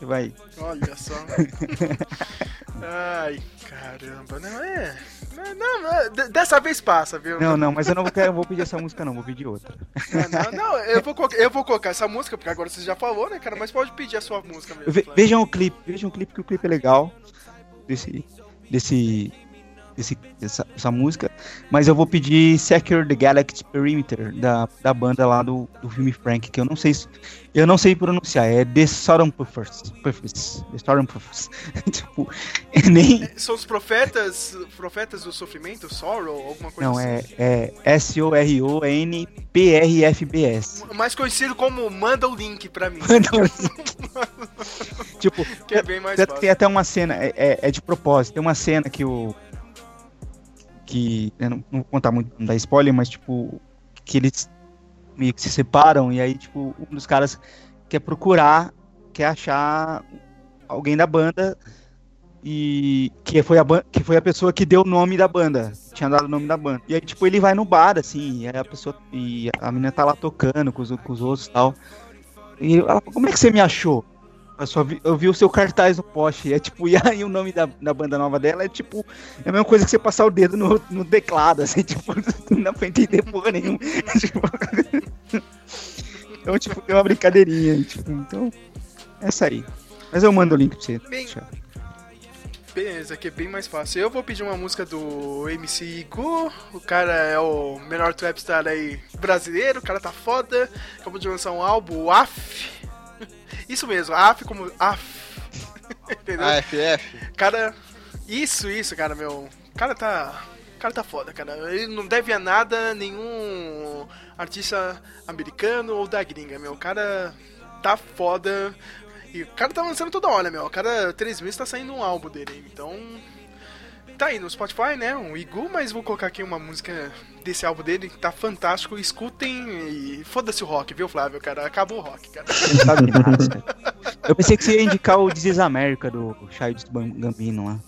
Vai. Olha só. Ai, caramba, não é. Não, não, é, de- dessa vez passa, viu? Não, não, mas eu não vou, quero- eu vou pedir essa música, não, vou pedir outra. Não, não, não, eu, vou colocar, eu vou colocar essa música, porque agora você já falou, né, cara? Mas pode pedir a sua música mesmo. Ve- vejam o clipe, vejam o clipe, que o clipe é legal. Desse. Desse. Desse, dessa, dessa música, mas eu vou pedir Secure the Galaxy Perimeter da, da banda lá do, do filme Frank, que eu não sei se, eu não sei pronunciar, é The Stormpuffers, Puffers, The Stormpuffers, tipo, é nem, São os profetas, profetas do sofrimento, Sorrow, alguma coisa não, assim. é, é S-O-R-O-N-P-R-F-B-S, Mais conhecido como Manda o Link pra mim, tipo, que é bem mais Tem, tem até uma cena, é, é- é de propósito, tem uma cena que o. Que. Eu não, não vou contar muito, não dar spoiler, mas tipo. Que eles meio que se separam e aí, tipo, um dos caras quer procurar, quer achar alguém da banda e que foi a, que foi a pessoa que deu o nome da banda, tinha dado o nome da banda. E aí, tipo, ele vai no bar, assim, e a pessoa. E a menina tá lá tocando com os, com os outros e tal. E ela, como é que você me achou? Eu só vi, eu vi o seu cartaz no poste. É tipo, e aí o nome da, da banda nova dela é tipo. É a mesma coisa que você passar o dedo no, no teclado, assim, tipo, não dá pra entender porra nenhuma. Tipo, então, tipo, tem uma brincadeirinha. Tipo, então. Essa aí. Mas eu mando o link pra você. Bem- Beleza, aqui é bem mais fácil. Eu vou pedir uma música do MC Igu. O cara é o melhor trapstar aí brasileiro. O cara tá foda. Acabou de lançar um álbum, o AF. Isso mesmo, AF como AF. Entendeu? AFF. Cara, isso, isso, cara, meu. O cara tá. O cara tá foda, cara. Ele não deve a nada nenhum artista americano ou da gringa, meu. O cara tá foda. E o cara tá lançando toda hora, meu. O cara, três meses tá saindo um álbum dele. Então. Tá aí no Spotify, né? Um Igu, mas vou colocar aqui uma música desse álbum dele que tá fantástico. Escutem e foda-se o rock, viu, Flávio, cara? Acabou o rock, cara. Não sabe nada. Eu pensei que você ia indicar o This is America do Childish Gambino lá.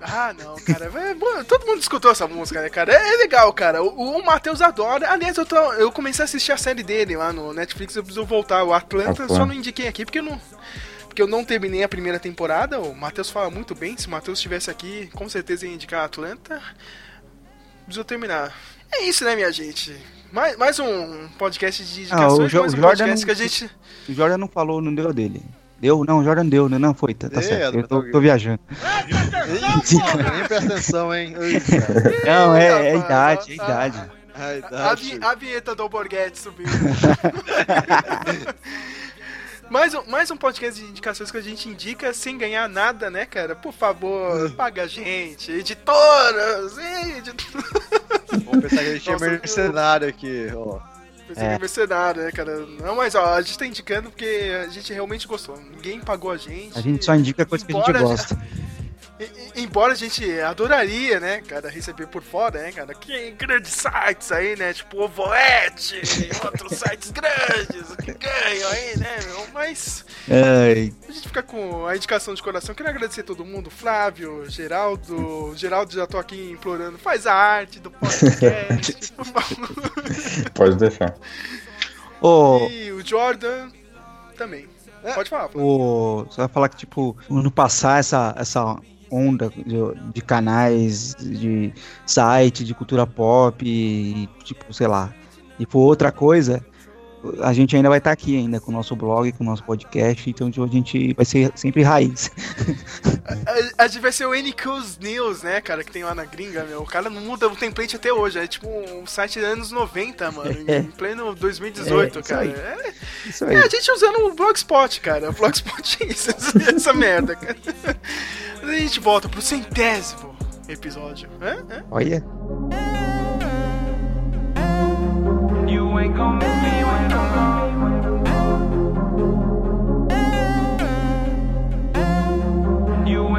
Ah, não, cara. É, bom, todo mundo escutou essa música, né, cara? É, é legal, cara. O, o Matheus adora. Aliás, eu, tô, eu comecei a assistir a série dele lá no Netflix. Eu preciso voltar. O Atlanta, Atlanta. só não indiquei aqui porque eu não. Porque eu não terminei a primeira temporada. O Matheus fala muito bem. Se o Matheus estivesse aqui, com certeza ia indicar a Atlanta. Preciso terminar. É isso, né, minha gente? Mais, mais um podcast de Ah, o indicações, Jo- mais um Jordan podcast não- que a gente. O Jordan não falou, não deu dele. Deu? Não, o Jordan deu, né? Não, foi, tá, tá Deu, certo. Eu tô, tô viajando. Nem presta atenção, hein? Não, é, é rapaz, idade, é idade. A A, a vinheta do Borghetti subiu. mais, um, mais um podcast de indicações que a gente indica sem ganhar nada, né, cara? Por favor, paga a gente. Editoras! ei, editoras. Vamos pensar que a gente é Nossa, mercenário aqui, ó. Pensei que é mercenário, né, cara? Não, mas ó, a gente tá indicando porque a gente realmente gostou. Ninguém pagou a gente. A gente só indica coisa que a gente gosta. Embora a gente adoraria, né, cara, receber por fora, né, cara, que grandes sites aí, né, tipo Ovoete, outros sites grandes que ganham aí, né, meu, mas Ai, a gente fica com a indicação de coração. Quero agradecer todo mundo, Flávio, Geraldo, Geraldo já tô aqui implorando, faz a arte do podcast, por favor. Pode deixar. Ô, E o Jordan também. Pode falar, Flávio. ô, só vai falar que, tipo, quando passar essa, essa onda de, de canais, de site, de cultura pop, e, tipo, sei lá, e for outra coisa, a gente ainda vai estar aqui ainda com o nosso blog, com o nosso podcast, então tipo, a gente vai ser sempre raiz. A, a gente vai ser o NQ's News, né, cara, que tem lá na gringa, meu. O cara não muda o template até hoje. É tipo um site dos anos 90, mano. Em pleno 2018, É, isso cara. aí. É, Isso é aí. a gente usando o Blogspot, cara. O Blogspot é isso, essa, merda, cara. A gente volta pro centésimo episódio. É? É? Olha. You ain't gonna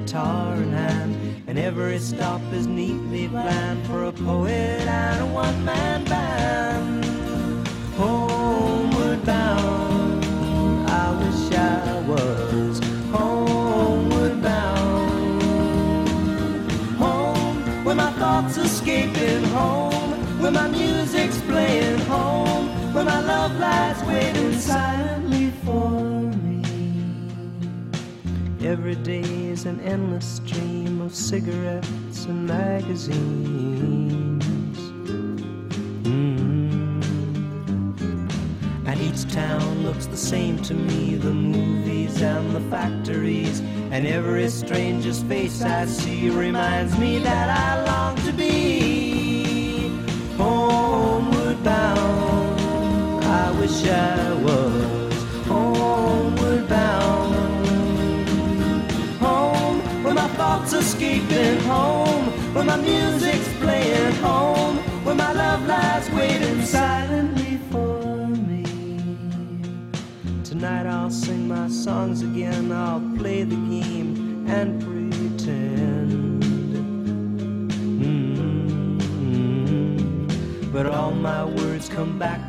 guitar in hand, and every stop is neatly planned for a poet. cigarettes and magazines. Mm-hmm. And each town looks the same to me the movies and the factories. And every stranger's face I see reminds me that I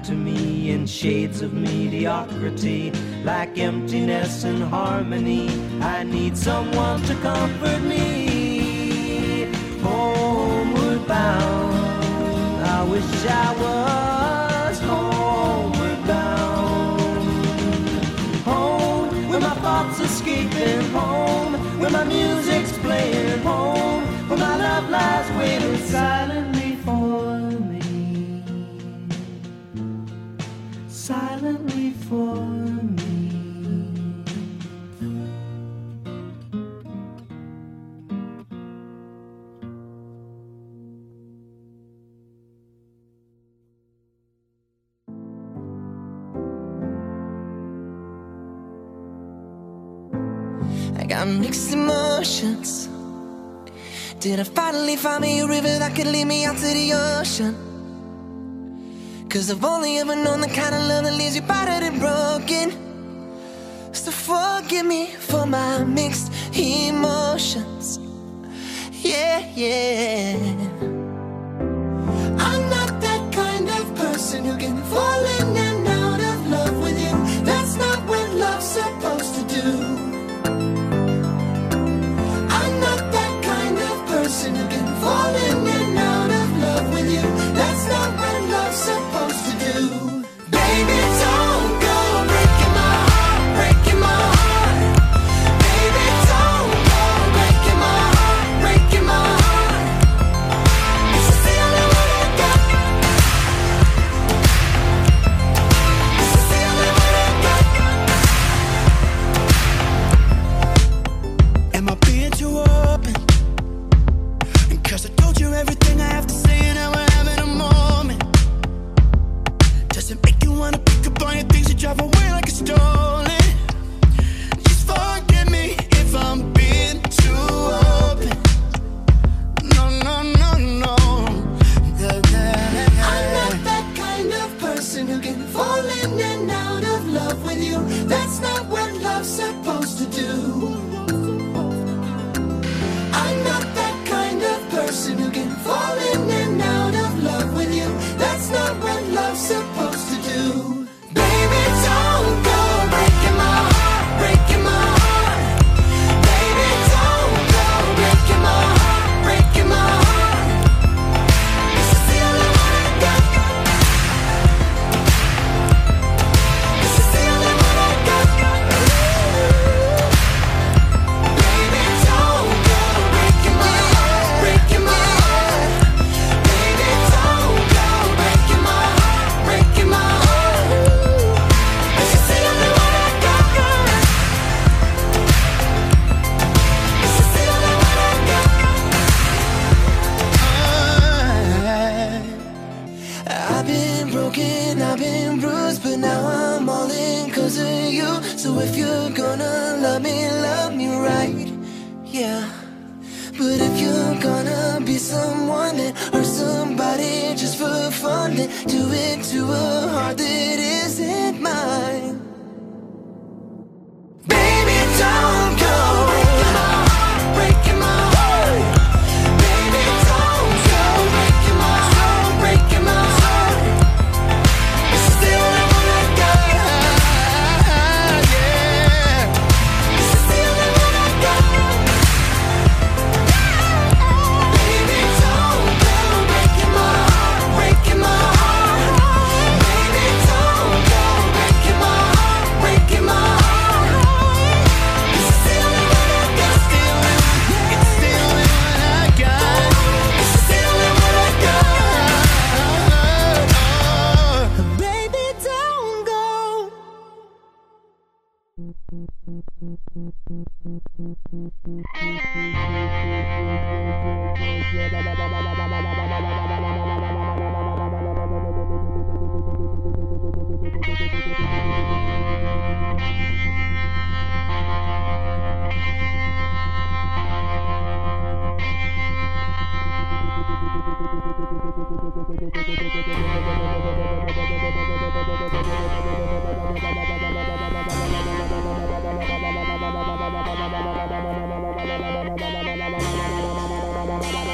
to me in shades of mediocrity, like emptiness and harmony. I need someone to comfort me. And finally found me a river that could lead me out to the ocean. Cause I've only ever known the kind of love that leaves you battered and broken. So forgive me for my mixed emotions. Yeah, yeah. I'm not that kind of person who can fall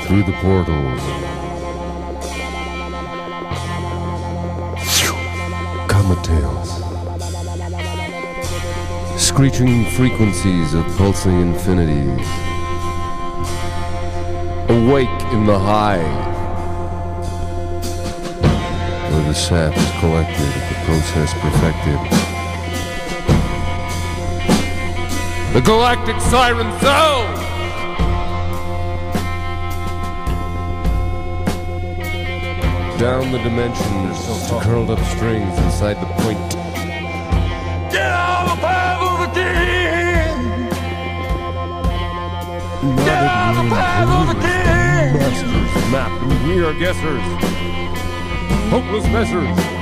through the portal. Comet tales. Screeching frequencies of pulsing infinities. Awake in the hive. Where the sap is collected, the process perfected. The galactic siren sound! Down the dimensions to curled up strings inside the point. Get out of the path of the king! Get out of the path of the king! Masters map, and we are guessers. Hopeless messers.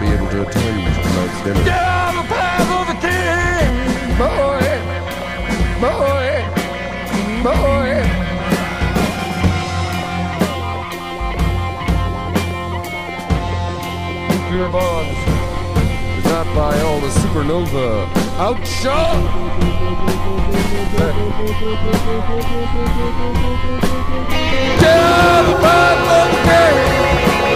Be able to attend tonight's dinner. Get out of the path of the king! Boy! Boy! Boy! Nuclear bonds. Is not by all the supernova. Outshot! Get out of the path of the king!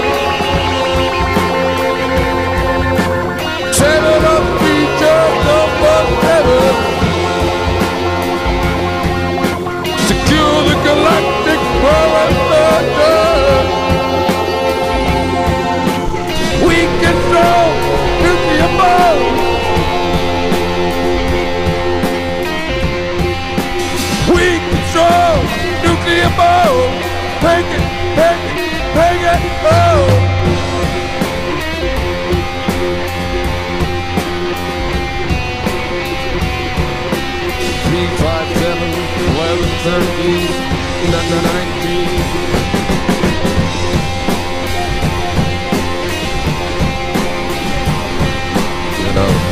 Nuclear bomb. We control nuclear bomb. Take it, take it, take it, oh. Five, seven, eleven, thirteen, nine, nineteen. Get out,